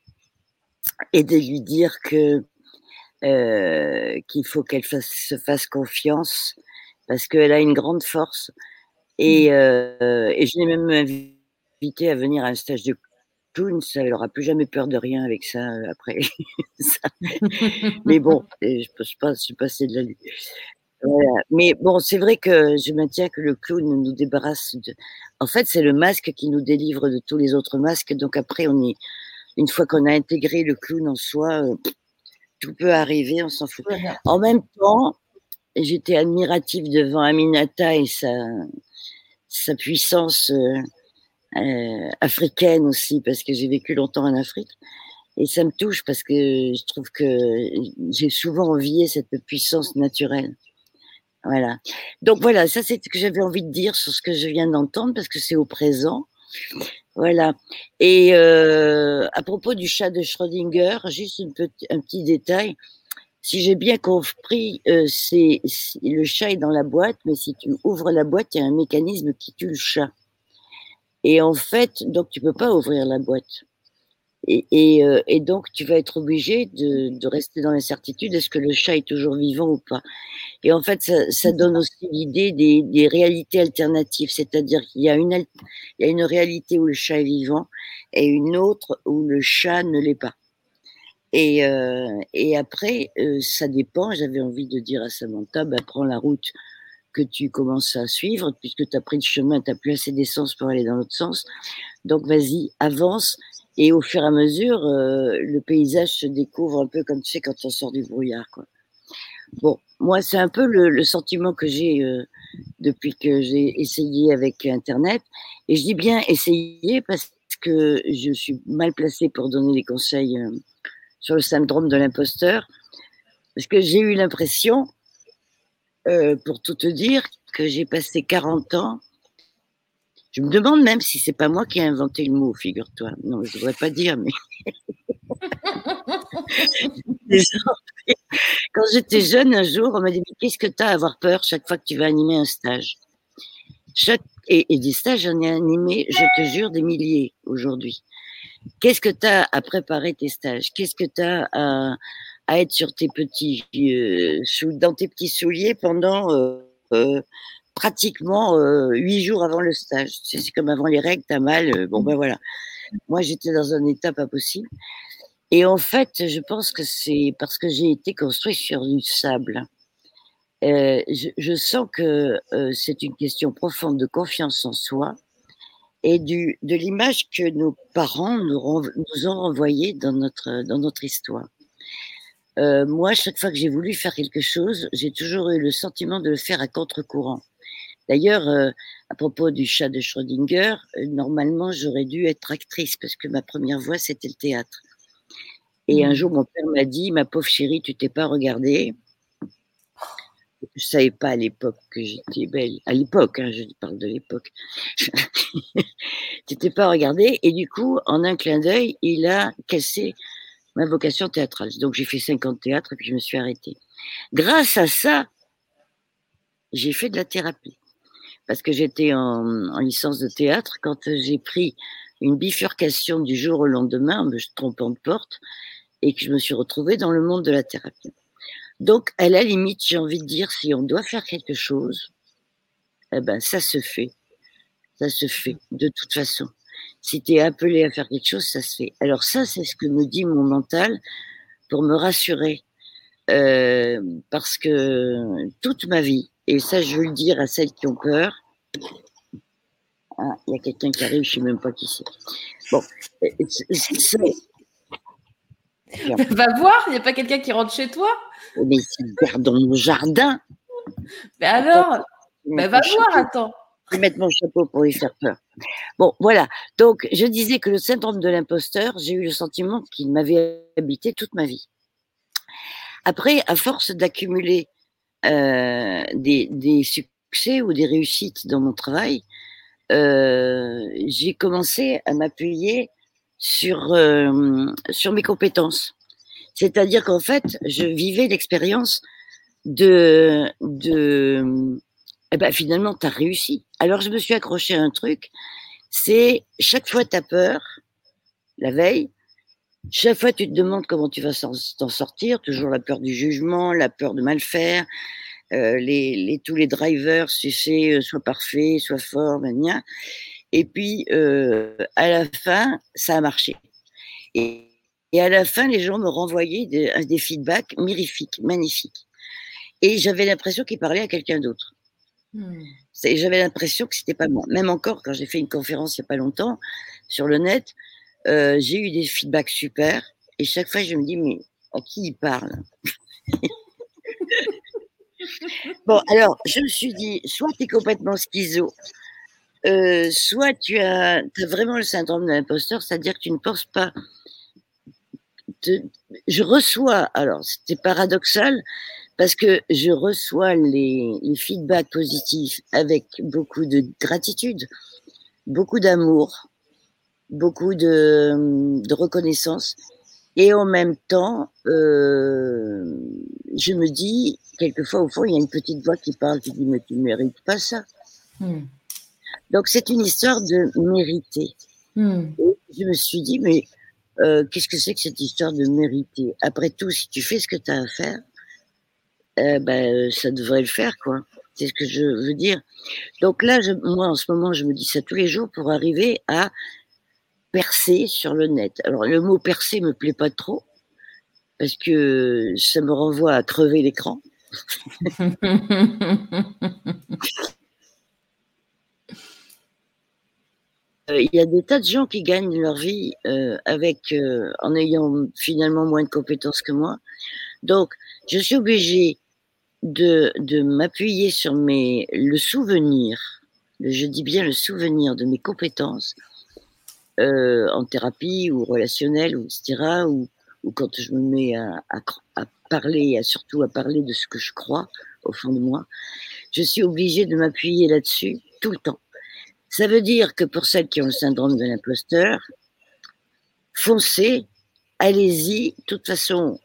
et de lui dire que euh, qu'il faut qu'elle se fasse confiance parce qu'elle a une grande force. Et, mmh. euh, et je l'ai même invité à venir à un stage de clown. Ça, elle n'aura plus jamais peur de rien avec ça euh, après. Mais bon, je ne pas, je suis passée de la Mais bon, c'est vrai que je maintiens que le clown nous débarrasse de. En fait, c'est le masque qui nous délivre de tous les autres masques. Donc après, on est une fois qu'on a intégré le clown en soi, euh, tout peut arriver, on s'en fout. En même temps, j'étais admirative devant Aminata et sa, sa puissance euh, euh, africaine aussi, parce que j'ai vécu longtemps en Afrique. Et ça me touche parce que je trouve que j'ai souvent envié cette puissance naturelle. Voilà. Donc voilà, ça c'est ce que j'avais envie de dire sur ce que je viens d'entendre parce que c'est au présent. Voilà. Et euh, à propos du chat de Schrödinger, juste un petit détail. Si j'ai bien compris, euh, c'est le chat est dans la boîte, mais si tu ouvres la boîte, il y a un mécanisme qui tue le chat. Et en fait, donc tu peux pas ouvrir la boîte. Et, euh, et, donc, tu vas être obligé de, rester dans l'incertitude, est-ce que le chat est toujours vivant ou pas Et en fait, ça, donne aussi l'idée des, réalités alternatives, c'est-à-dire qu'il y, a une, réalité où le chat est vivant et une autre où le chat ne l'est pas. Et, euh, après, euh, ça dépend, j'avais envie de dire à Samantha, bah, prends la route que tu commences à suivre, puisque tu as pris le chemin, tu n'as plus assez d'essence pour aller dans l'autre sens. Donc vas-y, avance et au fur et à mesure, euh, le paysage se découvre un peu comme tu sais quand on sort du brouillard. Quoi. Bon, moi, c'est un peu le, le sentiment que j'ai euh, depuis que j'ai essayé avec Internet. Et je dis bien essayer parce que je suis mal placée pour donner des conseils euh, sur le syndrome de l'imposteur. Parce que j'ai eu l'impression, euh, pour tout te dire, que j'ai passé 40 ans je me demande même si c'est pas moi qui ai inventé le mot, figure-toi. Non, je devrais pas dire, mais. Quand j'étais jeune, un jour, on m'a dit Qu'est-ce que tu as à avoir peur chaque fois que tu vas animer un stage? Chaque... et, des stages, j'en ai animé, je te jure, des milliers aujourd'hui. Qu'est-ce que tu as à préparer tes stages? Qu'est-ce que tu as à, à, être sur tes petits, euh, dans tes petits souliers pendant euh, euh, pratiquement euh, huit jours avant le stage. C'est comme avant les règles, t'as mal. Euh, bon, ben voilà. Moi, j'étais dans un état pas possible. Et en fait, je pense que c'est parce que j'ai été construit sur du sable. Euh, je, je, sens que euh, c'est une question profonde de confiance en soi et du, de l'image que nos parents nous, nous, ont renvoyée dans notre, dans notre histoire. Euh, moi, chaque fois que j'ai voulu faire quelque chose, j'ai toujours eu le sentiment de le faire à contre-courant. D'ailleurs, euh, à propos du chat de Schrödinger, euh, normalement, j'aurais dû être actrice parce que ma première voix, c'était le théâtre. Et un mmh. jour, mon père m'a dit, ma pauvre chérie, tu t'es pas regardée. Je savais pas à l'époque que j'étais belle. À l'époque, hein, je parle de l'époque. tu t'es pas regardée. Et du coup, en un clin d'œil, il a cassé ma vocation théâtrale. Donc, j'ai fait 50 théâtres et puis je me suis arrêtée. Grâce à ça, j'ai fait de la thérapie parce que j'étais en, licence de théâtre, quand j'ai pris une bifurcation du jour au lendemain, en me trompant de porte, et que je me suis retrouvée dans le monde de la thérapie. Donc, à la limite, j'ai envie de dire, si on doit faire quelque chose, eh ben, ça se fait. Ça se fait, de toute façon. Si tu es appelé à faire quelque chose, ça se fait. Alors ça, c'est ce que me dit mon mental pour me rassurer. Euh, parce que toute ma vie, et ça, je veux le dire à celles qui ont peur. Ah, il y a quelqu'un qui arrive, je ne sais même pas qui c'est. Bon, Va voir, il n'y a pas quelqu'un qui rentre chez toi Mais c'est dans mon jardin. Mais alors bah, Va voir, attends. Je vais mettre mon chapeau pour lui faire peur. Bon, voilà. Donc, je disais que le syndrome de l'imposteur, j'ai eu le sentiment qu'il m'avait habité toute ma vie. Après, à force d'accumuler euh, des, des, succès ou des réussites dans mon travail, euh, j'ai commencé à m'appuyer sur, euh, sur mes compétences. C'est-à-dire qu'en fait, je vivais l'expérience de, de eh ben, finalement, tu as réussi. Alors, je me suis accroché à un truc, c'est chaque fois tu as peur, la veille, chaque fois tu te demandes comment tu vas t'en sortir, toujours la peur du jugement, la peur de mal faire, euh, les, les, tous les drivers, tu sais, euh, soit parfait, soit fort, mania. Et puis, euh, à la fin, ça a marché. Et, et, à la fin, les gens me renvoyaient des, des feedbacks mirifiques, magnifiques. Et j'avais l'impression qu'ils parlaient à quelqu'un d'autre. Hmm. J'avais l'impression que c'était pas moi. Même encore, quand j'ai fait une conférence il y a pas longtemps sur le net, euh, j'ai eu des feedbacks super. Et chaque fois, je me dis, mais à qui il parle? Bon, alors, je me suis dit, soit tu es complètement schizo, euh, soit tu as, vraiment le syndrome de l'imposteur, c'est-à-dire que tu ne penses pas. je reçois, alors c'était paradoxal, parce que je reçois les feedbacks positifs avec beaucoup de gratitude, beaucoup d'amour, beaucoup de, de, reconnaissance. Et en même temps, euh, je me dis, quelquefois, au fond, il y a une petite voix qui parle, qui dit, mais tu ne mérites pas ça. Hmm. Donc, c'est une histoire de mériter. Hmm. je me suis dit, mais euh, qu'est-ce que c'est que cette histoire de mériter? Après tout, si tu fais ce que tu as à faire, eh ben, ça devrait le faire, quoi. C'est ce que je veux dire. Donc là, je, moi, en ce moment, je me dis ça tous les jours pour arriver à percer sur le net. Alors, le mot percer me plaît pas trop parce que ça me renvoie à crever l'écran. Euh, il y a des tas de gens qui gagnent leur vie euh, avec euh, en ayant finalement moins de compétences que moi. Donc, je suis obligée de, de m'appuyer sur mes, le souvenir, je dis bien le souvenir de mes compétences euh, en thérapie ou relationnelle, ou etc., ou, ou quand je me mets à, à, parler, à, surtout à parler de ce que je crois au fond de moi, je suis obligée de m'appuyer là-dessus tout le temps. Ça veut dire que pour celles qui ont le syndrome de l'imposteur, foncez, allez-y. De toute façon,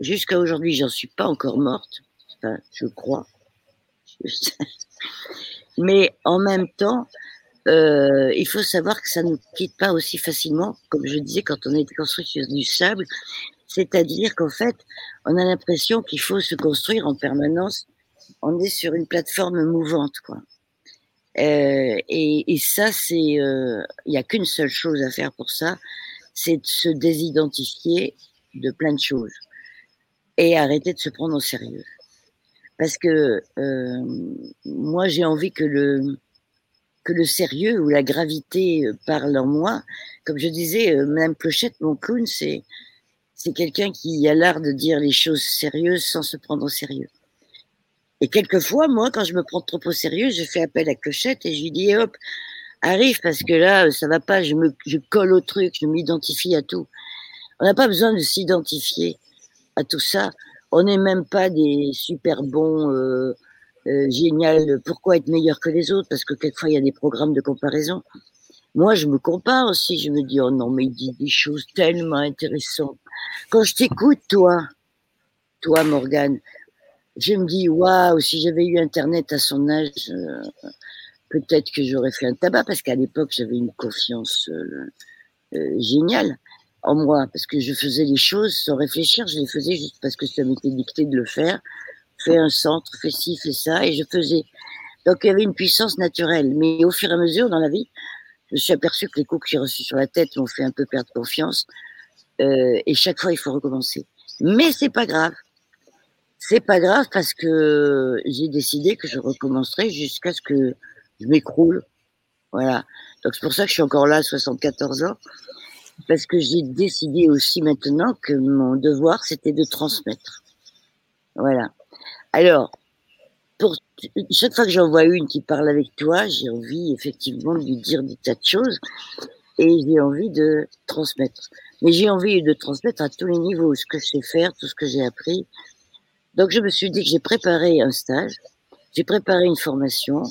jusqu'à aujourd'hui, j'en suis pas encore morte je crois. Mais en même temps, euh, il faut savoir que ça ne quitte pas aussi facilement, comme je disais, quand on été construit sur du sable. C'est-à-dire qu'en fait, on a l'impression qu'il faut se construire en permanence. On est sur une plateforme mouvante, quoi. Euh, et, et, ça, c'est, il euh, n'y a qu'une seule chose à faire pour ça, c'est de se désidentifier de plein de choses et arrêter de se prendre au sérieux parce que euh, moi j'ai envie que le que le sérieux ou la gravité euh, parle en moi. Comme je disais, euh, Madame Clochette, mon clown, c'est c'est quelqu'un qui a l'art de dire les choses sérieuses sans se prendre au sérieux. Et quelquefois, moi, quand je me prends trop au sérieux, je fais appel à Clochette et je lui dis eh, hop, arrive parce que là, ça va pas. Je me je colle au truc, je m'identifie à tout. On n'a pas besoin de s'identifier à tout ça on n'est même pas des super bons, euh, euh, génial. Pourquoi être meilleur que les autres? Parce que quelquefois, il y a des programmes de comparaison. Moi, je me compare aussi. Je me dis, oh non, mais il dit des choses tellement intéressantes. Quand je t'écoute, toi, toi, Morgane, je me dis, waouh, si j'avais eu Internet à son âge, euh, peut-être que j'aurais fait un tabac, parce qu'à l'époque, j'avais une confiance euh, euh, géniale en moi, parce que je faisais les choses sans réfléchir, je les faisais juste parce que ça m'était dicté de le faire. Fais un centre, fais ci, fais ça, et je faisais. Donc il y avait une puissance naturelle. Mais au fur et à mesure dans la vie, je me suis aperçu que les coups que j'ai reçus sur la tête m'ont fait un peu perdre confiance. Euh, et chaque fois, il faut recommencer. Mais c'est pas grave. C'est pas grave parce que j'ai décidé que je recommencerai jusqu'à ce que je m'écroule. Voilà. Donc c'est pour ça que je suis encore là à 74 ans. parce que j'ai décidé aussi maintenant que mon devoir, c'était de transmettre. Voilà. Alors, pour, chaque fois que j'en vois une qui parle avec toi, j'ai envie effectivement de lui dire des tas de choses et j'ai envie de transmettre. Mais j'ai envie de transmettre à tous les niveaux ce que je sais faire, tout ce que j'ai appris. Donc je me suis dit que j'ai préparé un stage, j'ai préparé une formation,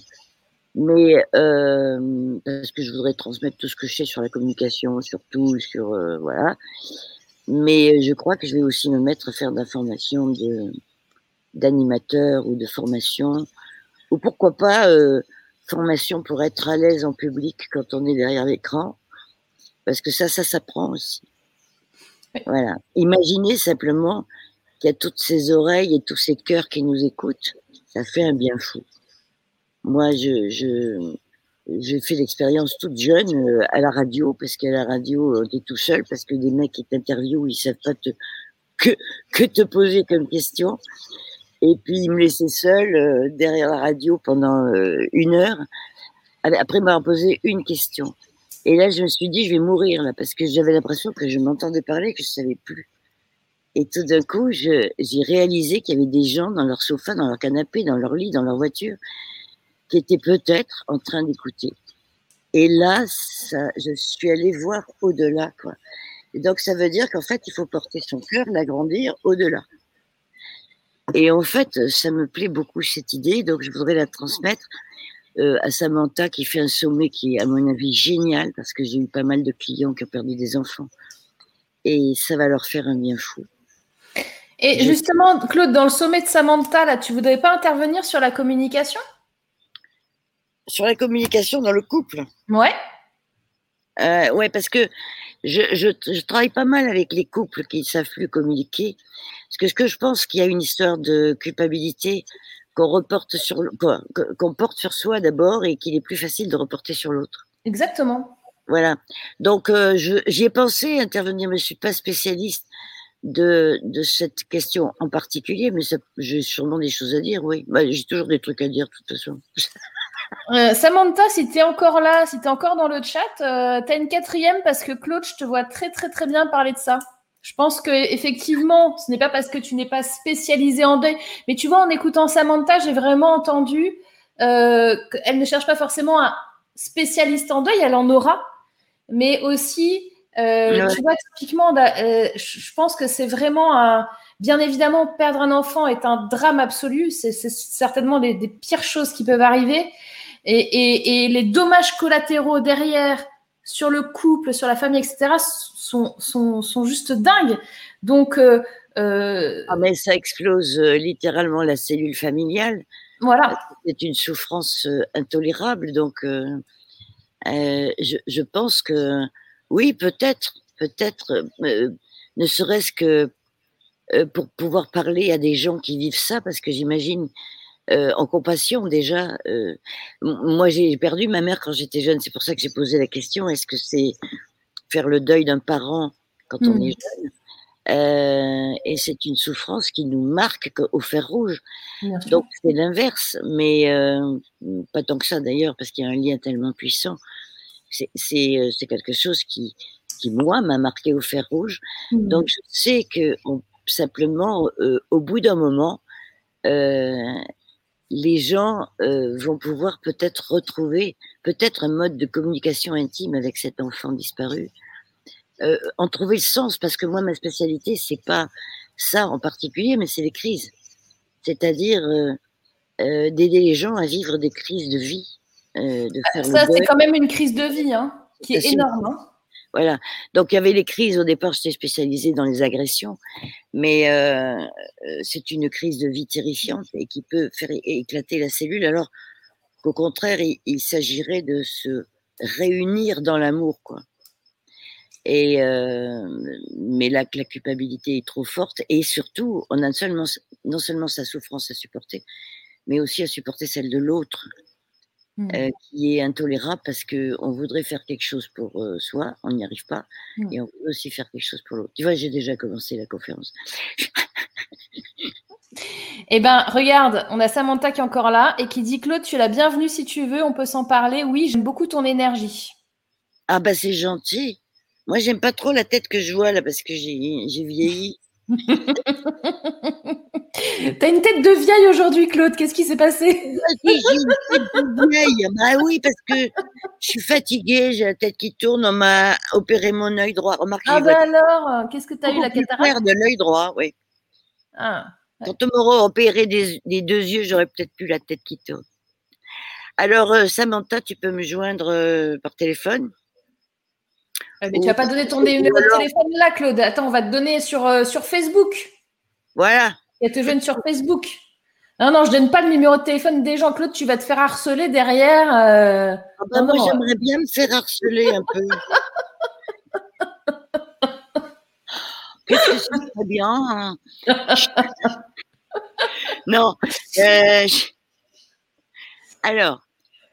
mais euh, parce que je voudrais transmettre tout ce que je sais sur la communication, surtout sur euh, voilà. Mais je crois que je vais aussi me mettre à faire de la formation de d'animateur ou de formation, ou pourquoi pas euh, formation pour être à l'aise en public quand on est derrière l'écran, parce que ça, ça s'apprend aussi. Voilà. Imaginez simplement qu'il y a toutes ces oreilles et tous ces cœurs qui nous écoutent, ça fait un bien fou. Moi, je, je, j'ai fait l'expérience toute jeune euh, à la radio, parce qu'à la radio, on est tout seul, parce que des mecs qui t'interviewent, ils savent pas te, que, que te poser comme question. Et puis, ils me laissaient seul euh, derrière la radio pendant euh, une heure, après m'avoir posé une question. Et là, je me suis dit, je vais mourir, là, parce que j'avais l'impression que je m'entendais parler, que je savais plus. Et tout d'un coup, j'ai réalisé qu'il y avait des gens dans leur sofa, dans leur canapé, dans leur lit, dans leur voiture, qui était peut-être en train d'écouter. Et là, ça, je suis allée voir au-delà, quoi. Et donc, ça veut dire qu'en fait, il faut porter son cœur, l'agrandir au-delà. Et en fait, ça me plaît beaucoup cette idée, donc je voudrais la transmettre euh, à Samantha qui fait un sommet qui est, à mon avis, génial, parce que j'ai eu pas mal de clients qui ont perdu des enfants. Et ça va leur faire un bien fou. Et justement, Claude, dans le sommet de Samantha, là, tu voudrais pas intervenir sur la communication? Sur la communication dans le couple? Ouais. Euh, ouais, parce que je, je, travaille pas mal avec les couples qui ne savent plus communiquer. Parce que ce que je pense qu'il y a une histoire de culpabilité qu'on reporte sur qu'on porte sur soi d'abord et qu'il est plus facile de reporter sur l'autre. Exactement. Voilà. Donc euh, j'y ai pensé intervenir, mais je suis pas spécialiste de, de cette question en particulier, mais j'ai sûrement des choses à dire. Oui, bah, j'ai toujours des trucs à dire de toute façon. Euh, Samantha, si tu es encore là, si tu es encore dans le chat, euh, tu as une quatrième parce que Claude, je te vois très très très bien parler de ça. Je pense que effectivement, ce n'est pas parce que tu n'es pas spécialisé en deuil, mais tu vois, en écoutant Samantha, j'ai vraiment entendu euh, qu'elle ne cherche pas forcément un spécialiste en deuil, elle en aura, mais aussi, tu vois, typiquement, je pense que c'est vraiment un, Bien évidemment, perdre un enfant est un drame absolu. C'est certainement des, pires choses qui peuvent arriver. Et, les dommages collatéraux derrière, sur le couple, sur la famille, etc., sont, sont, juste dingues. Donc. Euh, euh, ah, mais ça explose euh, littéralement la cellule familiale. Voilà. C'est une souffrance intolérable. Donc, je, je, pense que oui, peut-être, peut-être, ne serait-ce que pour pouvoir parler à des gens qui vivent ça, parce que j'imagine euh, en compassion déjà. Euh, moi, j'ai perdu ma mère quand j'étais jeune, c'est pour ça que j'ai posé la question est-ce que c'est faire le deuil d'un parent quand on mmh. est jeune et c'est une souffrance qui nous marque au fer rouge. Donc c'est l'inverse, mais pas tant que ça d'ailleurs, parce qu'il y a un lien tellement puissant. C'est quelque chose qui, qui moi, m'a marqué au fer rouge. Mmh. Donc je sais qu'on simplement, euh, au bout d'un moment, euh, les gens euh, vont pouvoir peut-être retrouver peut-être un mode de communication intime avec cet enfant disparu, en trouver le sens, parce que moi, ma spécialité, c'est pas ça en particulier, mais c'est les crises. C'est-à-dire d'aider les gens à vivre des crises de vie. de faire ça, c'est quand même une crise de vie, hein, qui est énorme. Hein. Voilà. Donc il y avait les crises. Au départ, j'étais spécialisée dans les agressions, mais euh, euh, c'est une crise de vie terrifiante et qui peut faire éclater la cellule. Alors qu'au contraire, il, s'agirait de se réunir dans l'amour, quoi. Et euh, mais là, la culpabilité est trop forte et surtout, on a non seulement sa souffrance à supporter, mais aussi à supporter celle de l'autre. Mmh. Euh, qui est intolérable parce qu'on voudrait faire quelque chose pour euh, soi, on n'y arrive pas, mmh. et on veut aussi faire quelque chose pour l'autre. Tu vois, j'ai déjà commencé la conférence. eh ben, regarde, on a Samantha qui est encore là et qui dit Claude, tu es la bienvenue si tu veux, on peut s'en parler. Oui, j'aime beaucoup ton énergie. Ah bah c'est gentil. Moi, j'aime pas trop la tête que je vois là parce que j'ai vieilli. T'as une tête de vieille aujourd'hui, Claude. Qu'est-ce qui s'est passé? J'ai une tête de vieille. Bah oui, parce que je suis fatiguée, j'ai la tête qui tourne. On m'a opéré mon œil droit. Remarque, ah bah alors, qu'est-ce que tu as eu la cataracte? de l'œil droit, oui. Ah, Quand on m'aurait opéré des, deux yeux, j'aurais peut-être plus la tête qui tourne. Alors, euh, Samantha, tu peux me joindre euh, par téléphone? ah, mais tu n'as pas donné ton numéro de téléphone là, Claude. Attends, on va te donner sur, euh, sur Facebook. Voilà. Et te joindre sur Facebook. Non, non, je donne pas le numéro de téléphone des gens. Claude, tu vas te faire harceler derrière. Euh... Ah bah, moi, j'aimerais bien me faire harceler un peu. Qu'est-ce que serait bien hein? Non. Euh, alors,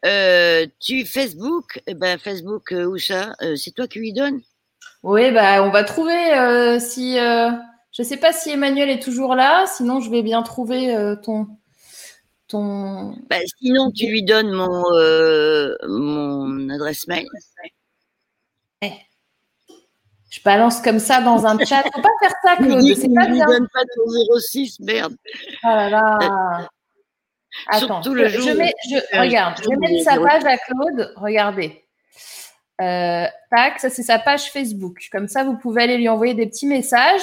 euh, tu Facebook, eh ben Facebook euh, où ça? Euh, C'est toi qui lui donnes? Oui, bah on va trouver si je sais pas si Emmanuel est toujours là. Sinon, je vais bien trouver ton ton. Bah, sinon, tu lui donnes mon mon adresse mail. Eh. Je balance comme ça dans un chat. Faut pas faire ça, Claude. C'est pas bien. donne pas ton 06, merde. Oh là là. Attends, je, mets, je, regarde, je vais mettre sa page à Claude. Regardez. Euh, tac, ça c'est sa page Facebook. Comme ça, vous pouvez aller lui envoyer des petits messages.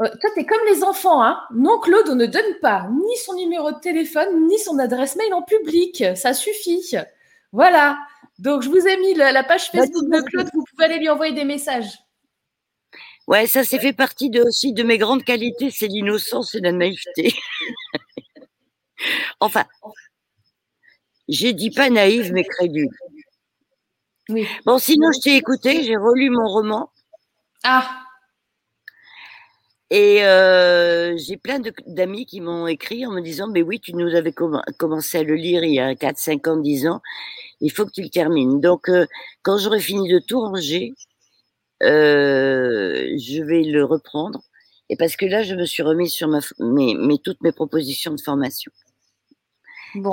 Euh, toi, tu es comme les enfants. Hein non, Claude, on ne donne pas ni son numéro de téléphone, ni son adresse mail en public. Ça suffit. Voilà. Donc, je vous ai mis la, page Facebook de Claude. Vous pouvez aller lui envoyer des messages. Ouais, ça, c'est fait partie de, aussi de mes grandes qualités. C'est l'innocence et la naïveté. Enfin, j'ai dit pas naïve, mais crédule. Oui. Bon, sinon, je t'ai écouté, j'ai relu mon roman. Ah. Et euh, j'ai plein d'amis qui m'ont écrit en me disant, mais oui, tu nous avais commencé à le lire il y a 4, 5 ans, 10 ans, il faut que tu le termines. Donc, euh, quand j'aurai fini de tout ranger, euh, je vais le reprendre. Et parce que là, je me suis remise sur ma, mes, toutes mes propositions de formation.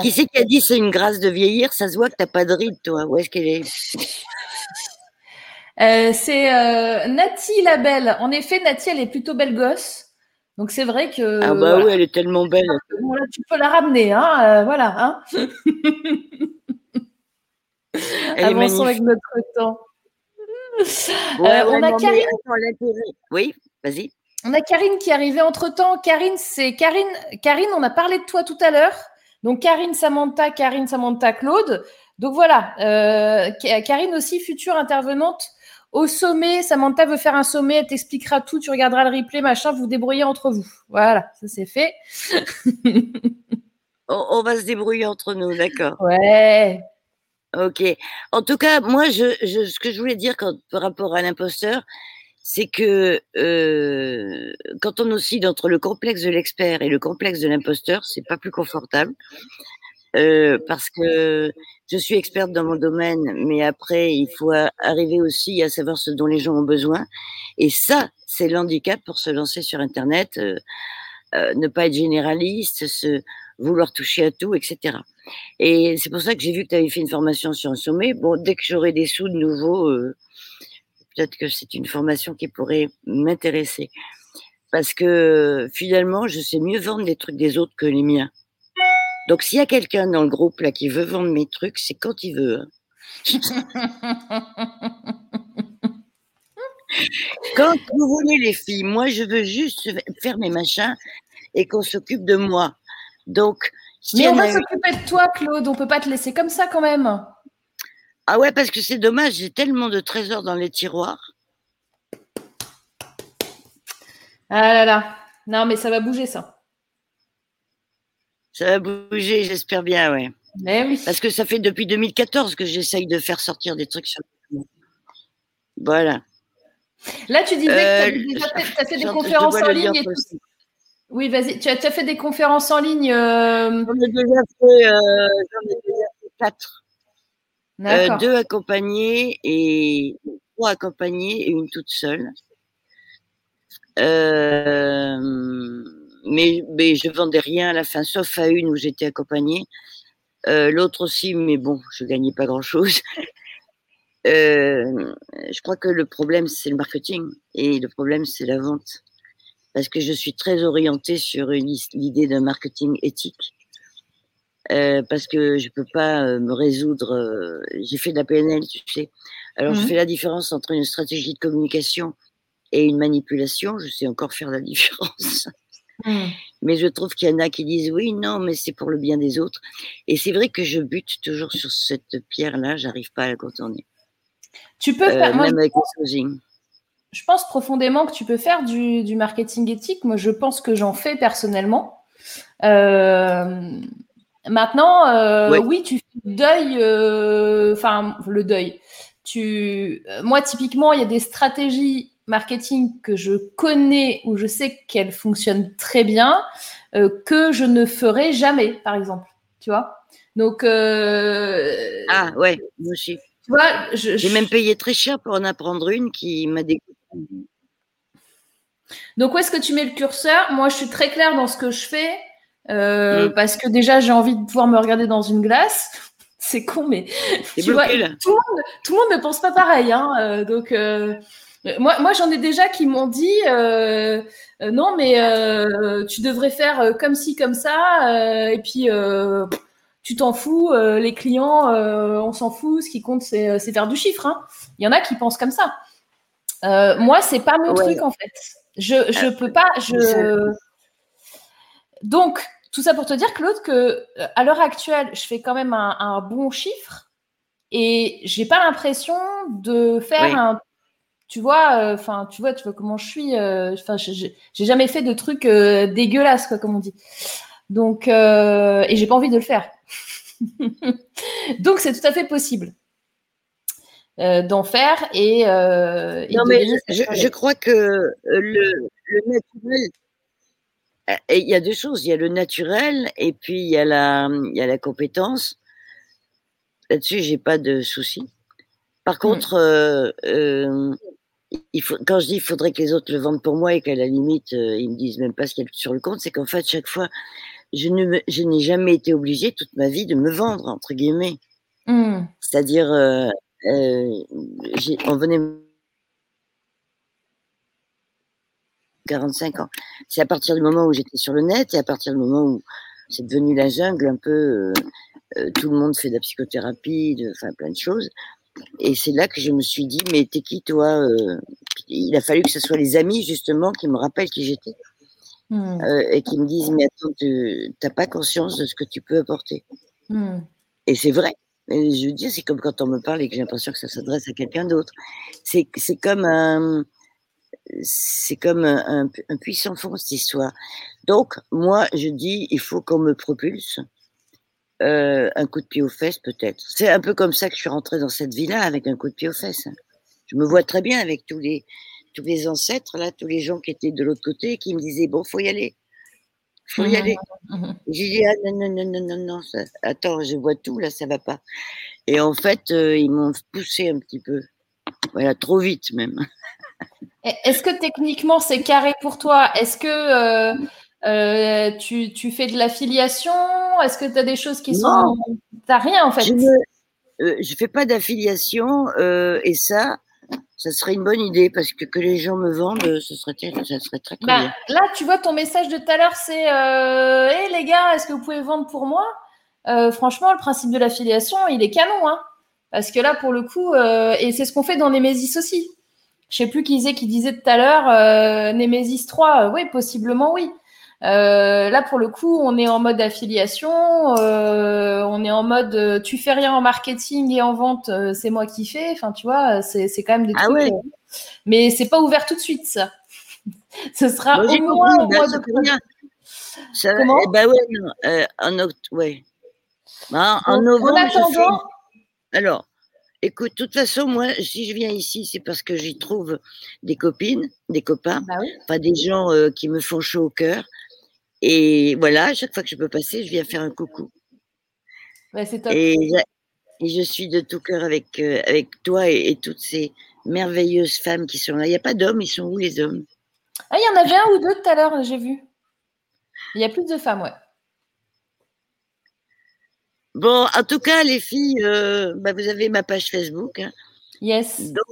Qui c'est qui a dit c'est une grâce de vieillir Ça se voit que t'as pas de ride, toi. Où est-ce qu'elle est, euh, C'est euh, Nati la belle. En effet, Nati, elle est plutôt belle gosse. Donc c'est vrai que. Ah bah oui, elle est tellement belle. tu peux la ramener, hein. Euh, voilà. Hein elle Avançons avec notre temps. on a Karine. oui, vas-y. On a Karine qui est arrivée entre temps. Karine, c'est Karine. Karine, on a parlé de toi tout à l'heure. Donc Karine Samantha, Karine Samantha Claude. Donc voilà, euh, Karine aussi, future intervenante au sommet. Samantha veut faire un sommet, elle t'expliquera tout, tu regarderas le replay, machin, vous débrouillez entre vous. Voilà, ça c'est fait. on, va se débrouiller entre nous, d'accord. Ouais. Ok. En tout cas, moi, je, ce que je voulais dire par rapport à l'imposteur, c'est que euh, quand on oscille entre le complexe de l'expert et le complexe de l'imposteur, c'est pas plus confortable. Euh, parce que je suis experte dans mon domaine, mais après, il faut arriver aussi à savoir ce dont les gens ont besoin. Et ça, c'est l'handicap pour se lancer sur Internet, euh, euh ne pas être généraliste, se vouloir toucher à tout, etc. Et c'est pour ça que j'ai vu que tu avais fait une formation sur un sommet. Bon, dès que j'aurai des sous de nouveau, euh, peut-être que c'est une formation qui pourrait m'intéresser. Parce que finalement, je sais mieux vendre les trucs des autres que les miens. Donc s'il y a quelqu'un dans le groupe là qui veut vendre mes trucs, c'est quand il veut. Hein. quand vous voulez les filles, moi je veux juste faire mes machins et qu'on s'occupe de moi. Donc, mais on va s'occuper de toi, Claude. On peut pas te laisser comme ça quand même. Ah ouais, parce que c'est dommage, j'ai tellement de trésors dans les tiroirs. Ah là là. Non, mais ça va bouger, ça. Ça va bouger, j'espère bien, ouais. Mais oui. Parce que ça fait depuis 2014 que j'essaye de faire sortir des trucs sur Voilà. Là, tu disais que tu as, fait des conférences en ligne et tout. Oui, vas-y. Tu as, fait des conférences en ligne. Euh, j'en ai déjà fait, euh, ai déjà fait quatre. Euh, deux accompagnés et trois accompagnés et une toute seule. Euh, mais, mais je vendais rien à la fin, sauf à une où j'étais accompagnée. Euh, L'autre aussi, mais bon, je gagnais pas grand chose. euh, je crois que le problème, c'est le marketing et le problème, c'est la vente. Parce que je suis très orientée sur l'idée d'un marketing éthique. Euh, parce que je peux pas euh, me résoudre. Euh, j'ai fait de la PNL, tu sais. Alors, je mmh. fais la différence entre une stratégie de communication et une manipulation. Je sais encore faire la différence. Mmh. Mais je trouve qu'il y en a qui disent oui, non, mais c'est pour le bien des autres. Et c'est vrai que je bute toujours sur cette pierre-là. J'arrive pas à la contourner. Tu peux faire. Moi, je pense profondément que tu peux faire du, du marketing éthique. Moi, je pense que j'en fais personnellement. Euh, Maintenant, euh, oui, tu fais le deuil, euh, enfin le deuil. Tu, euh, moi, typiquement, il y a des stratégies marketing que je connais ou je sais qu'elles fonctionnent très bien que je ne ferai jamais, par exemple. Tu vois Donc. ah ouais, moi aussi. Tu vois, j'ai même payé très cher pour en apprendre une qui m'a dégoûté. Donc où est-ce que tu mets le curseur? Moi, je suis très claire dans ce que je fais. Euh, mm. parce que déjà j'ai envie de pouvoir me regarder dans une glace. C'est con, mais tu vois, tout, le monde, tout le monde ne pense pas pareil. Hein, euh, donc euh, moi, moi j'en ai déjà qui m'ont dit non, mais tu devrais faire comme ci, comme ça, et puis tu t'en fous. les clients, on s'en fout. Ce qui compte, c'est faire du chiffre. Hein. Il y en a qui pensent comme ça. moi, c'est pas mon truc en fait. Je je peux pas. Je donc, tout ça pour te dire, Claude, que euh, à l'heure actuelle, je fais quand même un, bon chiffre et j'ai pas l'impression de faire un. Tu vois, euh, enfin, tu vois, tu vois comment je suis. Euh, enfin, j'ai jamais fait de trucs dégueulasses, quoi, comme on dit. Donc, et j'ai pas envie de le faire. Donc, c'est tout à fait possible. d'en faire et, non mais je, crois que le, le naturel il y a deux choses. Il y a le naturel et puis il y a la, il y a la compétence. Là-dessus, j'ai pas de souci. Par mmh. contre, euh, euh, il faut, quand je dis il faudrait que les autres le vendent pour moi et qu'à la limite, euh, ils me disent même pas ce qu'il y a sur le compte, c'est qu'en fait, chaque fois, je ne je n'ai jamais été obligée toute ma vie de me vendre, entre guillemets. Mmh. C'est-à-dire, euh, on venait 45 ans. C'est à partir du moment où j'étais sur le net et à partir du moment où c'est devenu la jungle, un peu, euh, euh, tout le monde fait de la psychothérapie, de, enfin plein de choses. Et c'est là que je me suis dit, mais t'es qui toi euh, Il a fallu que ce soit les amis justement qui me rappellent qui j'étais hmm. et qui me disent, mais attends, t'as pas conscience de ce que tu peux apporter. Hmm. Et c'est vrai. je veux dire, c'est comme quand on me parle et que j'ai l'impression que ça s'adresse à quelqu'un d'autre. C'est comme un c'est comme un, puissant fond cette histoire. Donc, moi, je dis, il faut qu'on me propulse. Euh, un coup de pied aux fesses, peut-être. C'est un peu comme ça que je suis rentrée dans cette vie-là, avec un coup de pied aux fesses. Je me vois très bien avec tous les, tous les ancêtres, là, tous les gens qui étaient de l'autre côté, qui me disaient, bon, faut y aller. Faut y mmh aller. Mmh J'ai dit, ah non, non, non, non, non, non, attends, je vois tout, là, ça va pas. Et en fait, euh, ils m'ont poussé un petit peu. Voilà, trop vite même. Est-ce que techniquement c'est carré pour toi? Est-ce que euh, euh, tu, fais de l'affiliation? Est-ce que tu as des choses qui sont. Tu n'as rien en fait? Je ne euh, fais pas d'affiliation et ça, ça serait une bonne idée parce que que les gens me vendent, ce serait, ça serait très bah. Là, tu vois, ton message de tout à l'heure, c'est Hé les gars, est-ce que vous pouvez vendre pour moi? Franchement, le principe de l'affiliation, il est canon. Hein parce que là, pour le coup, et c'est ce qu'on fait dans Nemesis aussi je sais plus qui disait, qui disait tout à l'heure, euh, Nemesis 3, euh, oui, possiblement oui. Euh, là, pour le coup, on est en mode affiliation, on est en mode tu fais rien en marketing et en vente, c'est moi qui fais. Enfin, tu vois, c'est, quand même des ah trucs. mais c'est pas ouvert tout de suite, ça. Ce sera au moins au mois de Comment? eh ben ouais, en octobre, ouais. Ben, en novembre. En attendant, alors, Écoute, de toute façon, moi, si je viens ici, c'est parce que j'y trouve des copines, des copains, bah pas des gens euh, qui me font chaud au cœur. Et voilà, chaque fois que je peux passer, je viens faire un coucou. Bah, c'est top. Et, je suis de tout cœur avec, euh, avec toi et, toutes ces merveilleuses femmes qui sont là. Il n'y a pas d'hommes, ils sont où les hommes? Ah, il y en avait un ou deux tout à l'heure, j'ai vu. Il y a plus de femmes, ouais. Bon, en tout cas, les filles, euh, bah, vous avez ma page Facebook. Hein. Yes. Donc,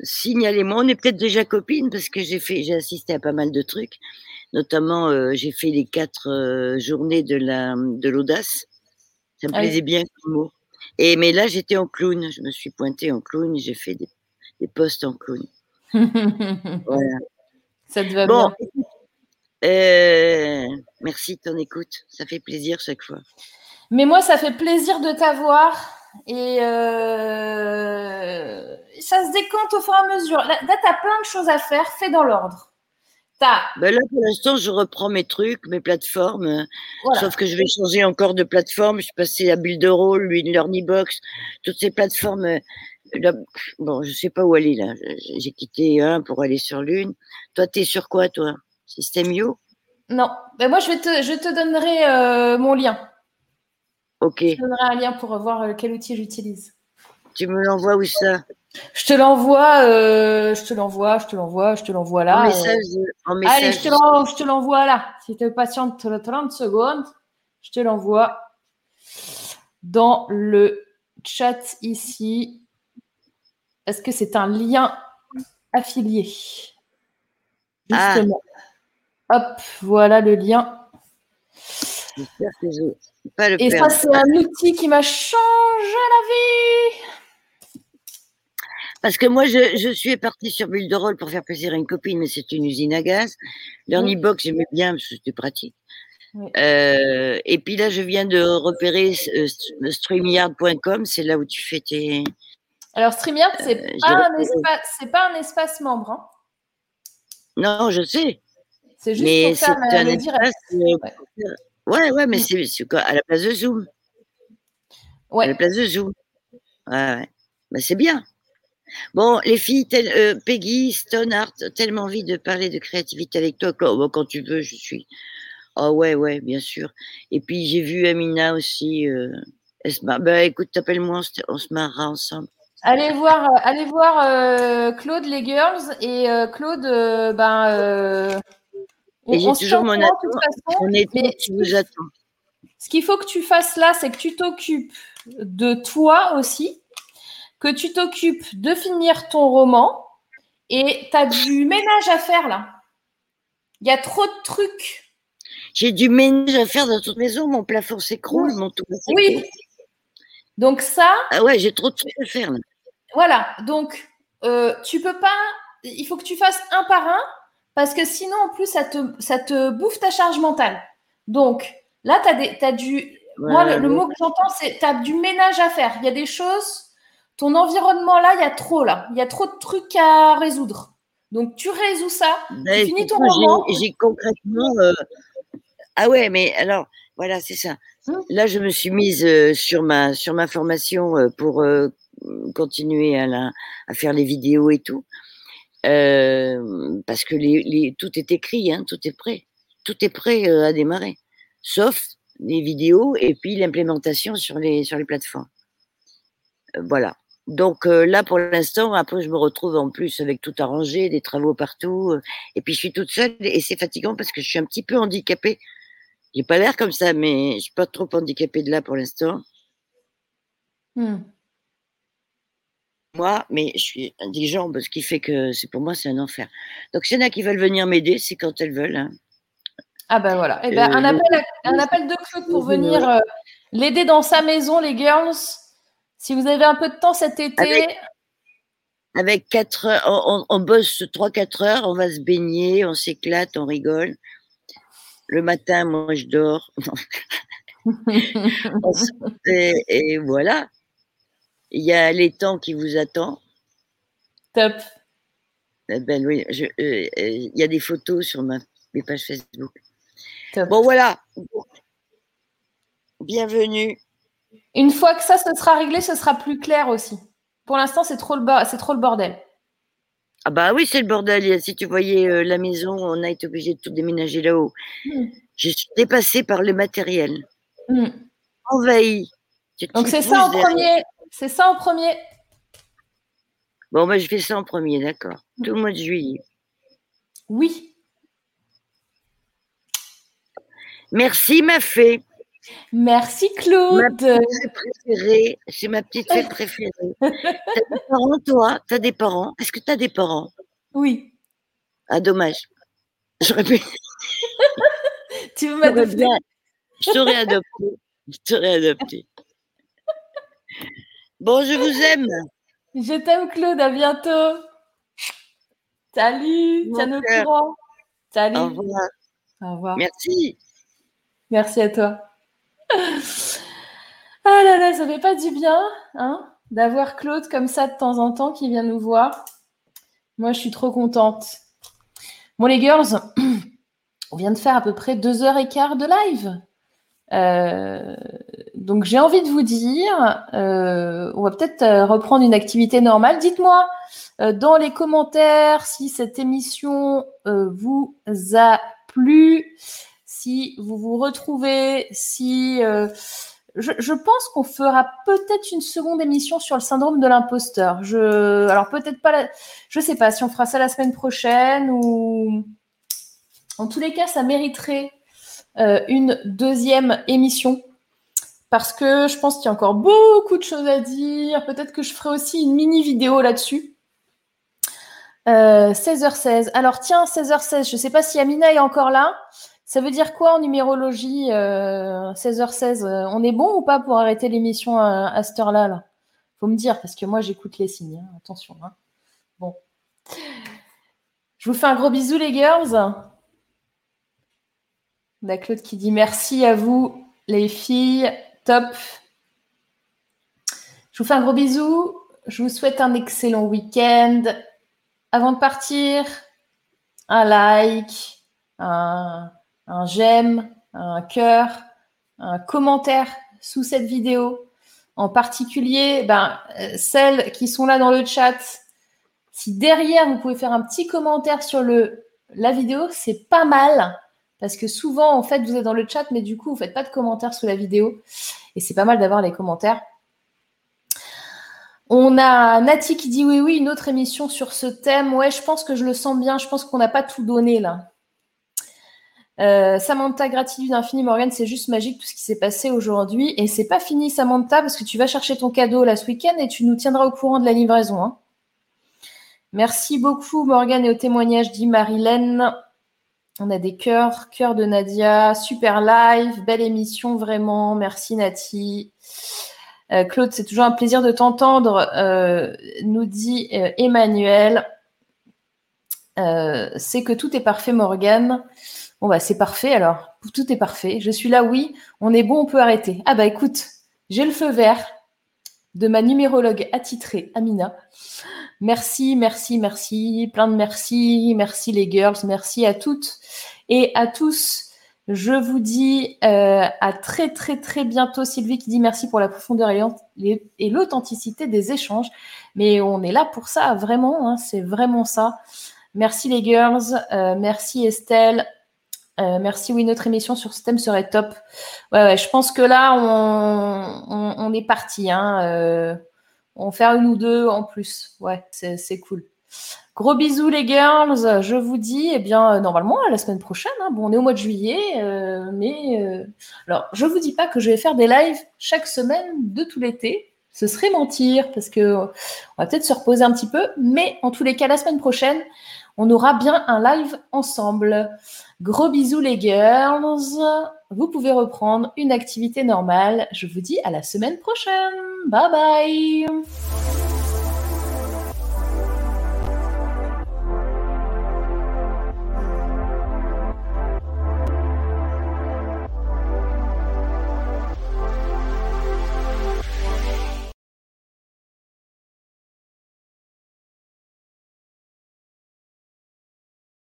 signalez-moi. On est peut-être déjà copines parce que j'ai fait, j'ai assisté à pas mal de trucs. Notamment, j'ai fait les quatre journées de la de l'audace. Ça me ah plaisait bien comme mot. Et mais là, j'étais en clown. Je me suis pointée en clown. J'ai fait des, des postes en clown. voilà. Ça te va bon, bien. Euh, merci de ton écoute. Ça fait plaisir chaque fois. Mais moi, ça fait plaisir de t'avoir. Et euh, ça se décompte au fur et à mesure. Là, tu as plein de choses à faire. Fais dans l'ordre. Ben là, pour l'instant, je reprends mes trucs, mes plateformes. Sauf que je vais changer encore de plateforme. Je suis passée à Builderall, lui, Learnybox, toutes ces plateformes. Euh, là, bon, je sais pas où aller là. J'ai quitté un pour aller sur l'une. Toi, tu es sur quoi, toi? Système You? Non. Ben moi, je, vais te, je te donnerai euh, mon lien. Ok. Je te donnerai un lien pour voir euh, quel outil j'utilise. Tu me l'envoies où ça? Je te l'envoie, euh, je te l'envoie, je te l'envoie, je te l'envoie là. En message, en message. Allez, je te l'envoie là. Si tu es patiente 30 secondes, je te l'envoie dans le chat ici. Est-ce que c'est un lien affilié? Ah. Justement. Hop, voilà le lien. Et ça, c'est un outil qui m'a changé la vie. Parce que moi, je, je suis partie sur Bulle de Rôle pour faire plaisir à une copine, mais c'est une usine à gaz. L'Ernibox, j'aimais bien parce que c'était pratique. Euh, et puis là, je viens de repérer euh, StreamYard.com, c'est là où tu fais tes. Alors, StreamYard, c'est euh, pas, pas, un espace membre. Hein. Non, je sais. C'est juste mais pour faire un espace, euh, ouais. Ouais, mais mm. c'est à la place de Zoom. Ouais. À la place de Zoom. Ouais, ouais. Ben, c'est bien. Bon, les filles, euh, Peggy, Stoneheart, tellement envie de parler de créativité avec toi. Quand, quand tu veux, je suis. Oh ouais, ouais, bien sûr. Et puis j'ai vu Amina aussi. Euh, bah, écoute, t'appelles-moi, on, se marrera ensemble. Allez voir, euh, allez voir euh, Claude les girls et Claude, ben. Et j'ai toujours mon attente. On est tu vous attends. Ce qu'il faut que tu fasses là, c'est que tu t'occupes de toi aussi que tu t'occupes de finir ton roman et tu as du ménage à faire là. Il y a trop de trucs. J'ai du ménage à faire dans toute maison, mon plafond s'écroule, mon tout Oui. Donc ça. Ah ouais, j'ai trop de trucs à faire là. Voilà. Donc euh, tu peux pas. Il faut que tu fasses un par un parce que sinon en plus ça te, ça te bouffe ta charge mentale. Donc là, tu as, as, du. Moi, le, le, mot que j'entends, c'est tu as du ménage à faire. Il y a des choses ton environnement là, il y a trop là. Il y a trop de trucs à résoudre. Donc tu résous ça, ben, tu finis ton roman. J'ai concrètement. Euh, ah ouais, mais alors, voilà, c'est ça. Hein là, je me suis mise euh, sur, ma, sur ma formation euh, pour continuer à, la, à faire les vidéos et tout. Parce que tout est écrit, hein, tout est prêt. Tout est prêt à démarrer. Sauf les vidéos et puis l'implémentation sur les, plateformes. voilà. Donc euh, là, pour l'instant, après, je me retrouve en plus avec tout arrangé, des travaux partout. Euh, et puis, je suis toute seule et c'est fatigant parce que je suis un petit peu handicapée. J'ai pas l'air comme ça, mais je suis pas trop handicapée de là pour l'instant. Hmm. Moi, mais je suis indigent, ce qui fait que c'est pour moi, c'est un enfer. Donc, s'il y en a qui veulent venir m'aider, c'est quand elles veulent. Hein. Ah ben voilà. Eh ben, un, euh, appel, un appel de Claude pour venir l'aider dans sa maison, les girls. Si vous avez un peu de temps cet été. Avec, quatre heures, on, bosse 3-4 heures, on va se baigner, on s'éclate, on rigole. Le matin, moi, je dors. et, voilà. Il y a l'étang qui vous attend. Top. Eh ben oui, euh, euh, il y a des photos sur ma, mes pages Facebook. Bon, voilà. Bienvenue. Une fois que ça, se sera réglé, ce sera plus clair aussi. Pour l'instant, c'est trop, trop le bordel. Ah bah oui, c'est le bordel. Si tu voyais euh, la maison, on a été obligé de tout déménager là-haut. Hmm. Je suis dépassée par le matériel. Hmm. Envahi. Donc c'est ça en premier. C'est ça en premier. Bon, bah, je fais ça en premier, d'accord. Tout le mois de juillet. Oui. Merci, ma fée. Merci Claude. Ma petite préférée, c'est ma petite fête préférée. t'as des parents, toi? T'as des parents? Est-ce que t'as des parents? Oui. Ah, dommage. J'aurais pu. tu veux m'adopter Je t'aurais adopté. Je t'aurais adopté. Bon, je vous aime. Je t'aime, Claude. À bientôt. Salut. Tiens au courant. Salut. Au revoir. Au revoir. Merci. Merci à toi. Ah là là, ça fait pas du bien, hein, d'avoir Claude comme ça de temps en temps qui vient nous voir. Moi, je suis trop contente. Bon, les girls, on vient de faire à peu près deux heures et quart de live. Euh, donc j'ai envie de vous dire, euh, on va peut-être euh, reprendre une activité normale. Dites-moi dans les commentaires si cette émission vous a plu, si vous vous retrouvez, si je, pense qu'on fera peut-être une seconde émission sur le syndrome de l'imposteur. Je, alors peut-être pas, la, je sais pas si on fera ça la semaine prochaine ou en tous les cas ça mériterait euh, une deuxième émission parce que je pense qu'il y a encore beaucoup de choses à dire. Peut-être que je ferai aussi une mini vidéo là-dessus. 16h16. Euh, Alors tiens, 16h16, je ne sais pas si Amina est encore là. Ça veut dire quoi en numérologie 16h16 euh, On est bon ou pas pour arrêter l'émission à, cette heure-là là? Faut me dire parce que moi j'écoute les signes. Hein. Attention. Hein. Bon. Je vous fais un gros bisou les girls. On Claude qui dit merci à vous, les filles. Je vous fais un gros bisou. Je vous souhaite un excellent week-end. Avant de partir, un like, un, j'aime, un cœur, un commentaire sous cette vidéo. En particulier, ben, celles qui sont là dans le chat, si derrière vous pouvez faire un petit commentaire sur le, la vidéo, c'est pas mal. Parce que souvent, en fait, vous êtes dans le chat, mais du coup, vous ne faites pas de commentaires sous la vidéo. Et c'est pas mal d'avoir les commentaires. On a Nati qui dit oui, oui, une autre émission sur ce thème. Ouais, je pense que je le sens bien. Je pense qu'on n'a pas tout donné là. Euh, Samantha, gratitude infinie, Morgan, c'est juste magique tout ce qui s'est passé aujourd'hui. Et c'est pas fini, Samantha, parce que tu vas chercher ton cadeau là ce week-end et tu nous tiendras au courant de la livraison. Hein. Merci beaucoup, Morgan, et au témoignage, dit Marilène. On a des cœurs, cœur de Nadia, super live, belle émission vraiment. Merci Nati. Euh, Claude, c'est toujours un plaisir de t'entendre, euh, nous dit euh, Emmanuel. c'est que tout est parfait, Morgane. Bon, bah, c'est parfait alors. Tout est parfait. Je suis là, oui. On est bon, on peut arrêter. Ah, bah, écoute, j'ai le feu vert de ma numérologue attitrée, Amina. Merci, merci, merci. Plein de merci. Merci les girls. Merci à toutes et à tous. Je vous dis euh, à très très très bientôt. Sylvie qui dit merci pour la profondeur et l'authenticité des échanges. Mais on est là pour ça, vraiment. Hein, c'est vraiment ça. Merci les girls. Euh, merci Estelle. Euh, merci, oui, notre émission sur ce thème serait top. Ouais, ouais, je pense que là, on, on, est parti. Hein, on fait une ou deux en plus. Ouais, c'est cool. Gros bisous les girls. Je vous dis, eh bien, normalement, à la semaine prochaine. Hein. Bon, on est au mois de juillet, euh, mais euh, alors, je vous dis pas que je vais faire des lives chaque semaine de tout l'été. Ce serait mentir parce que on va peut-être se reposer un petit peu, mais en tous les cas, la semaine prochaine, on aura bien un live ensemble. Gros bisous les girls. Vous pouvez reprendre une activité normale. Je vous dis à la semaine prochaine. Bye bye.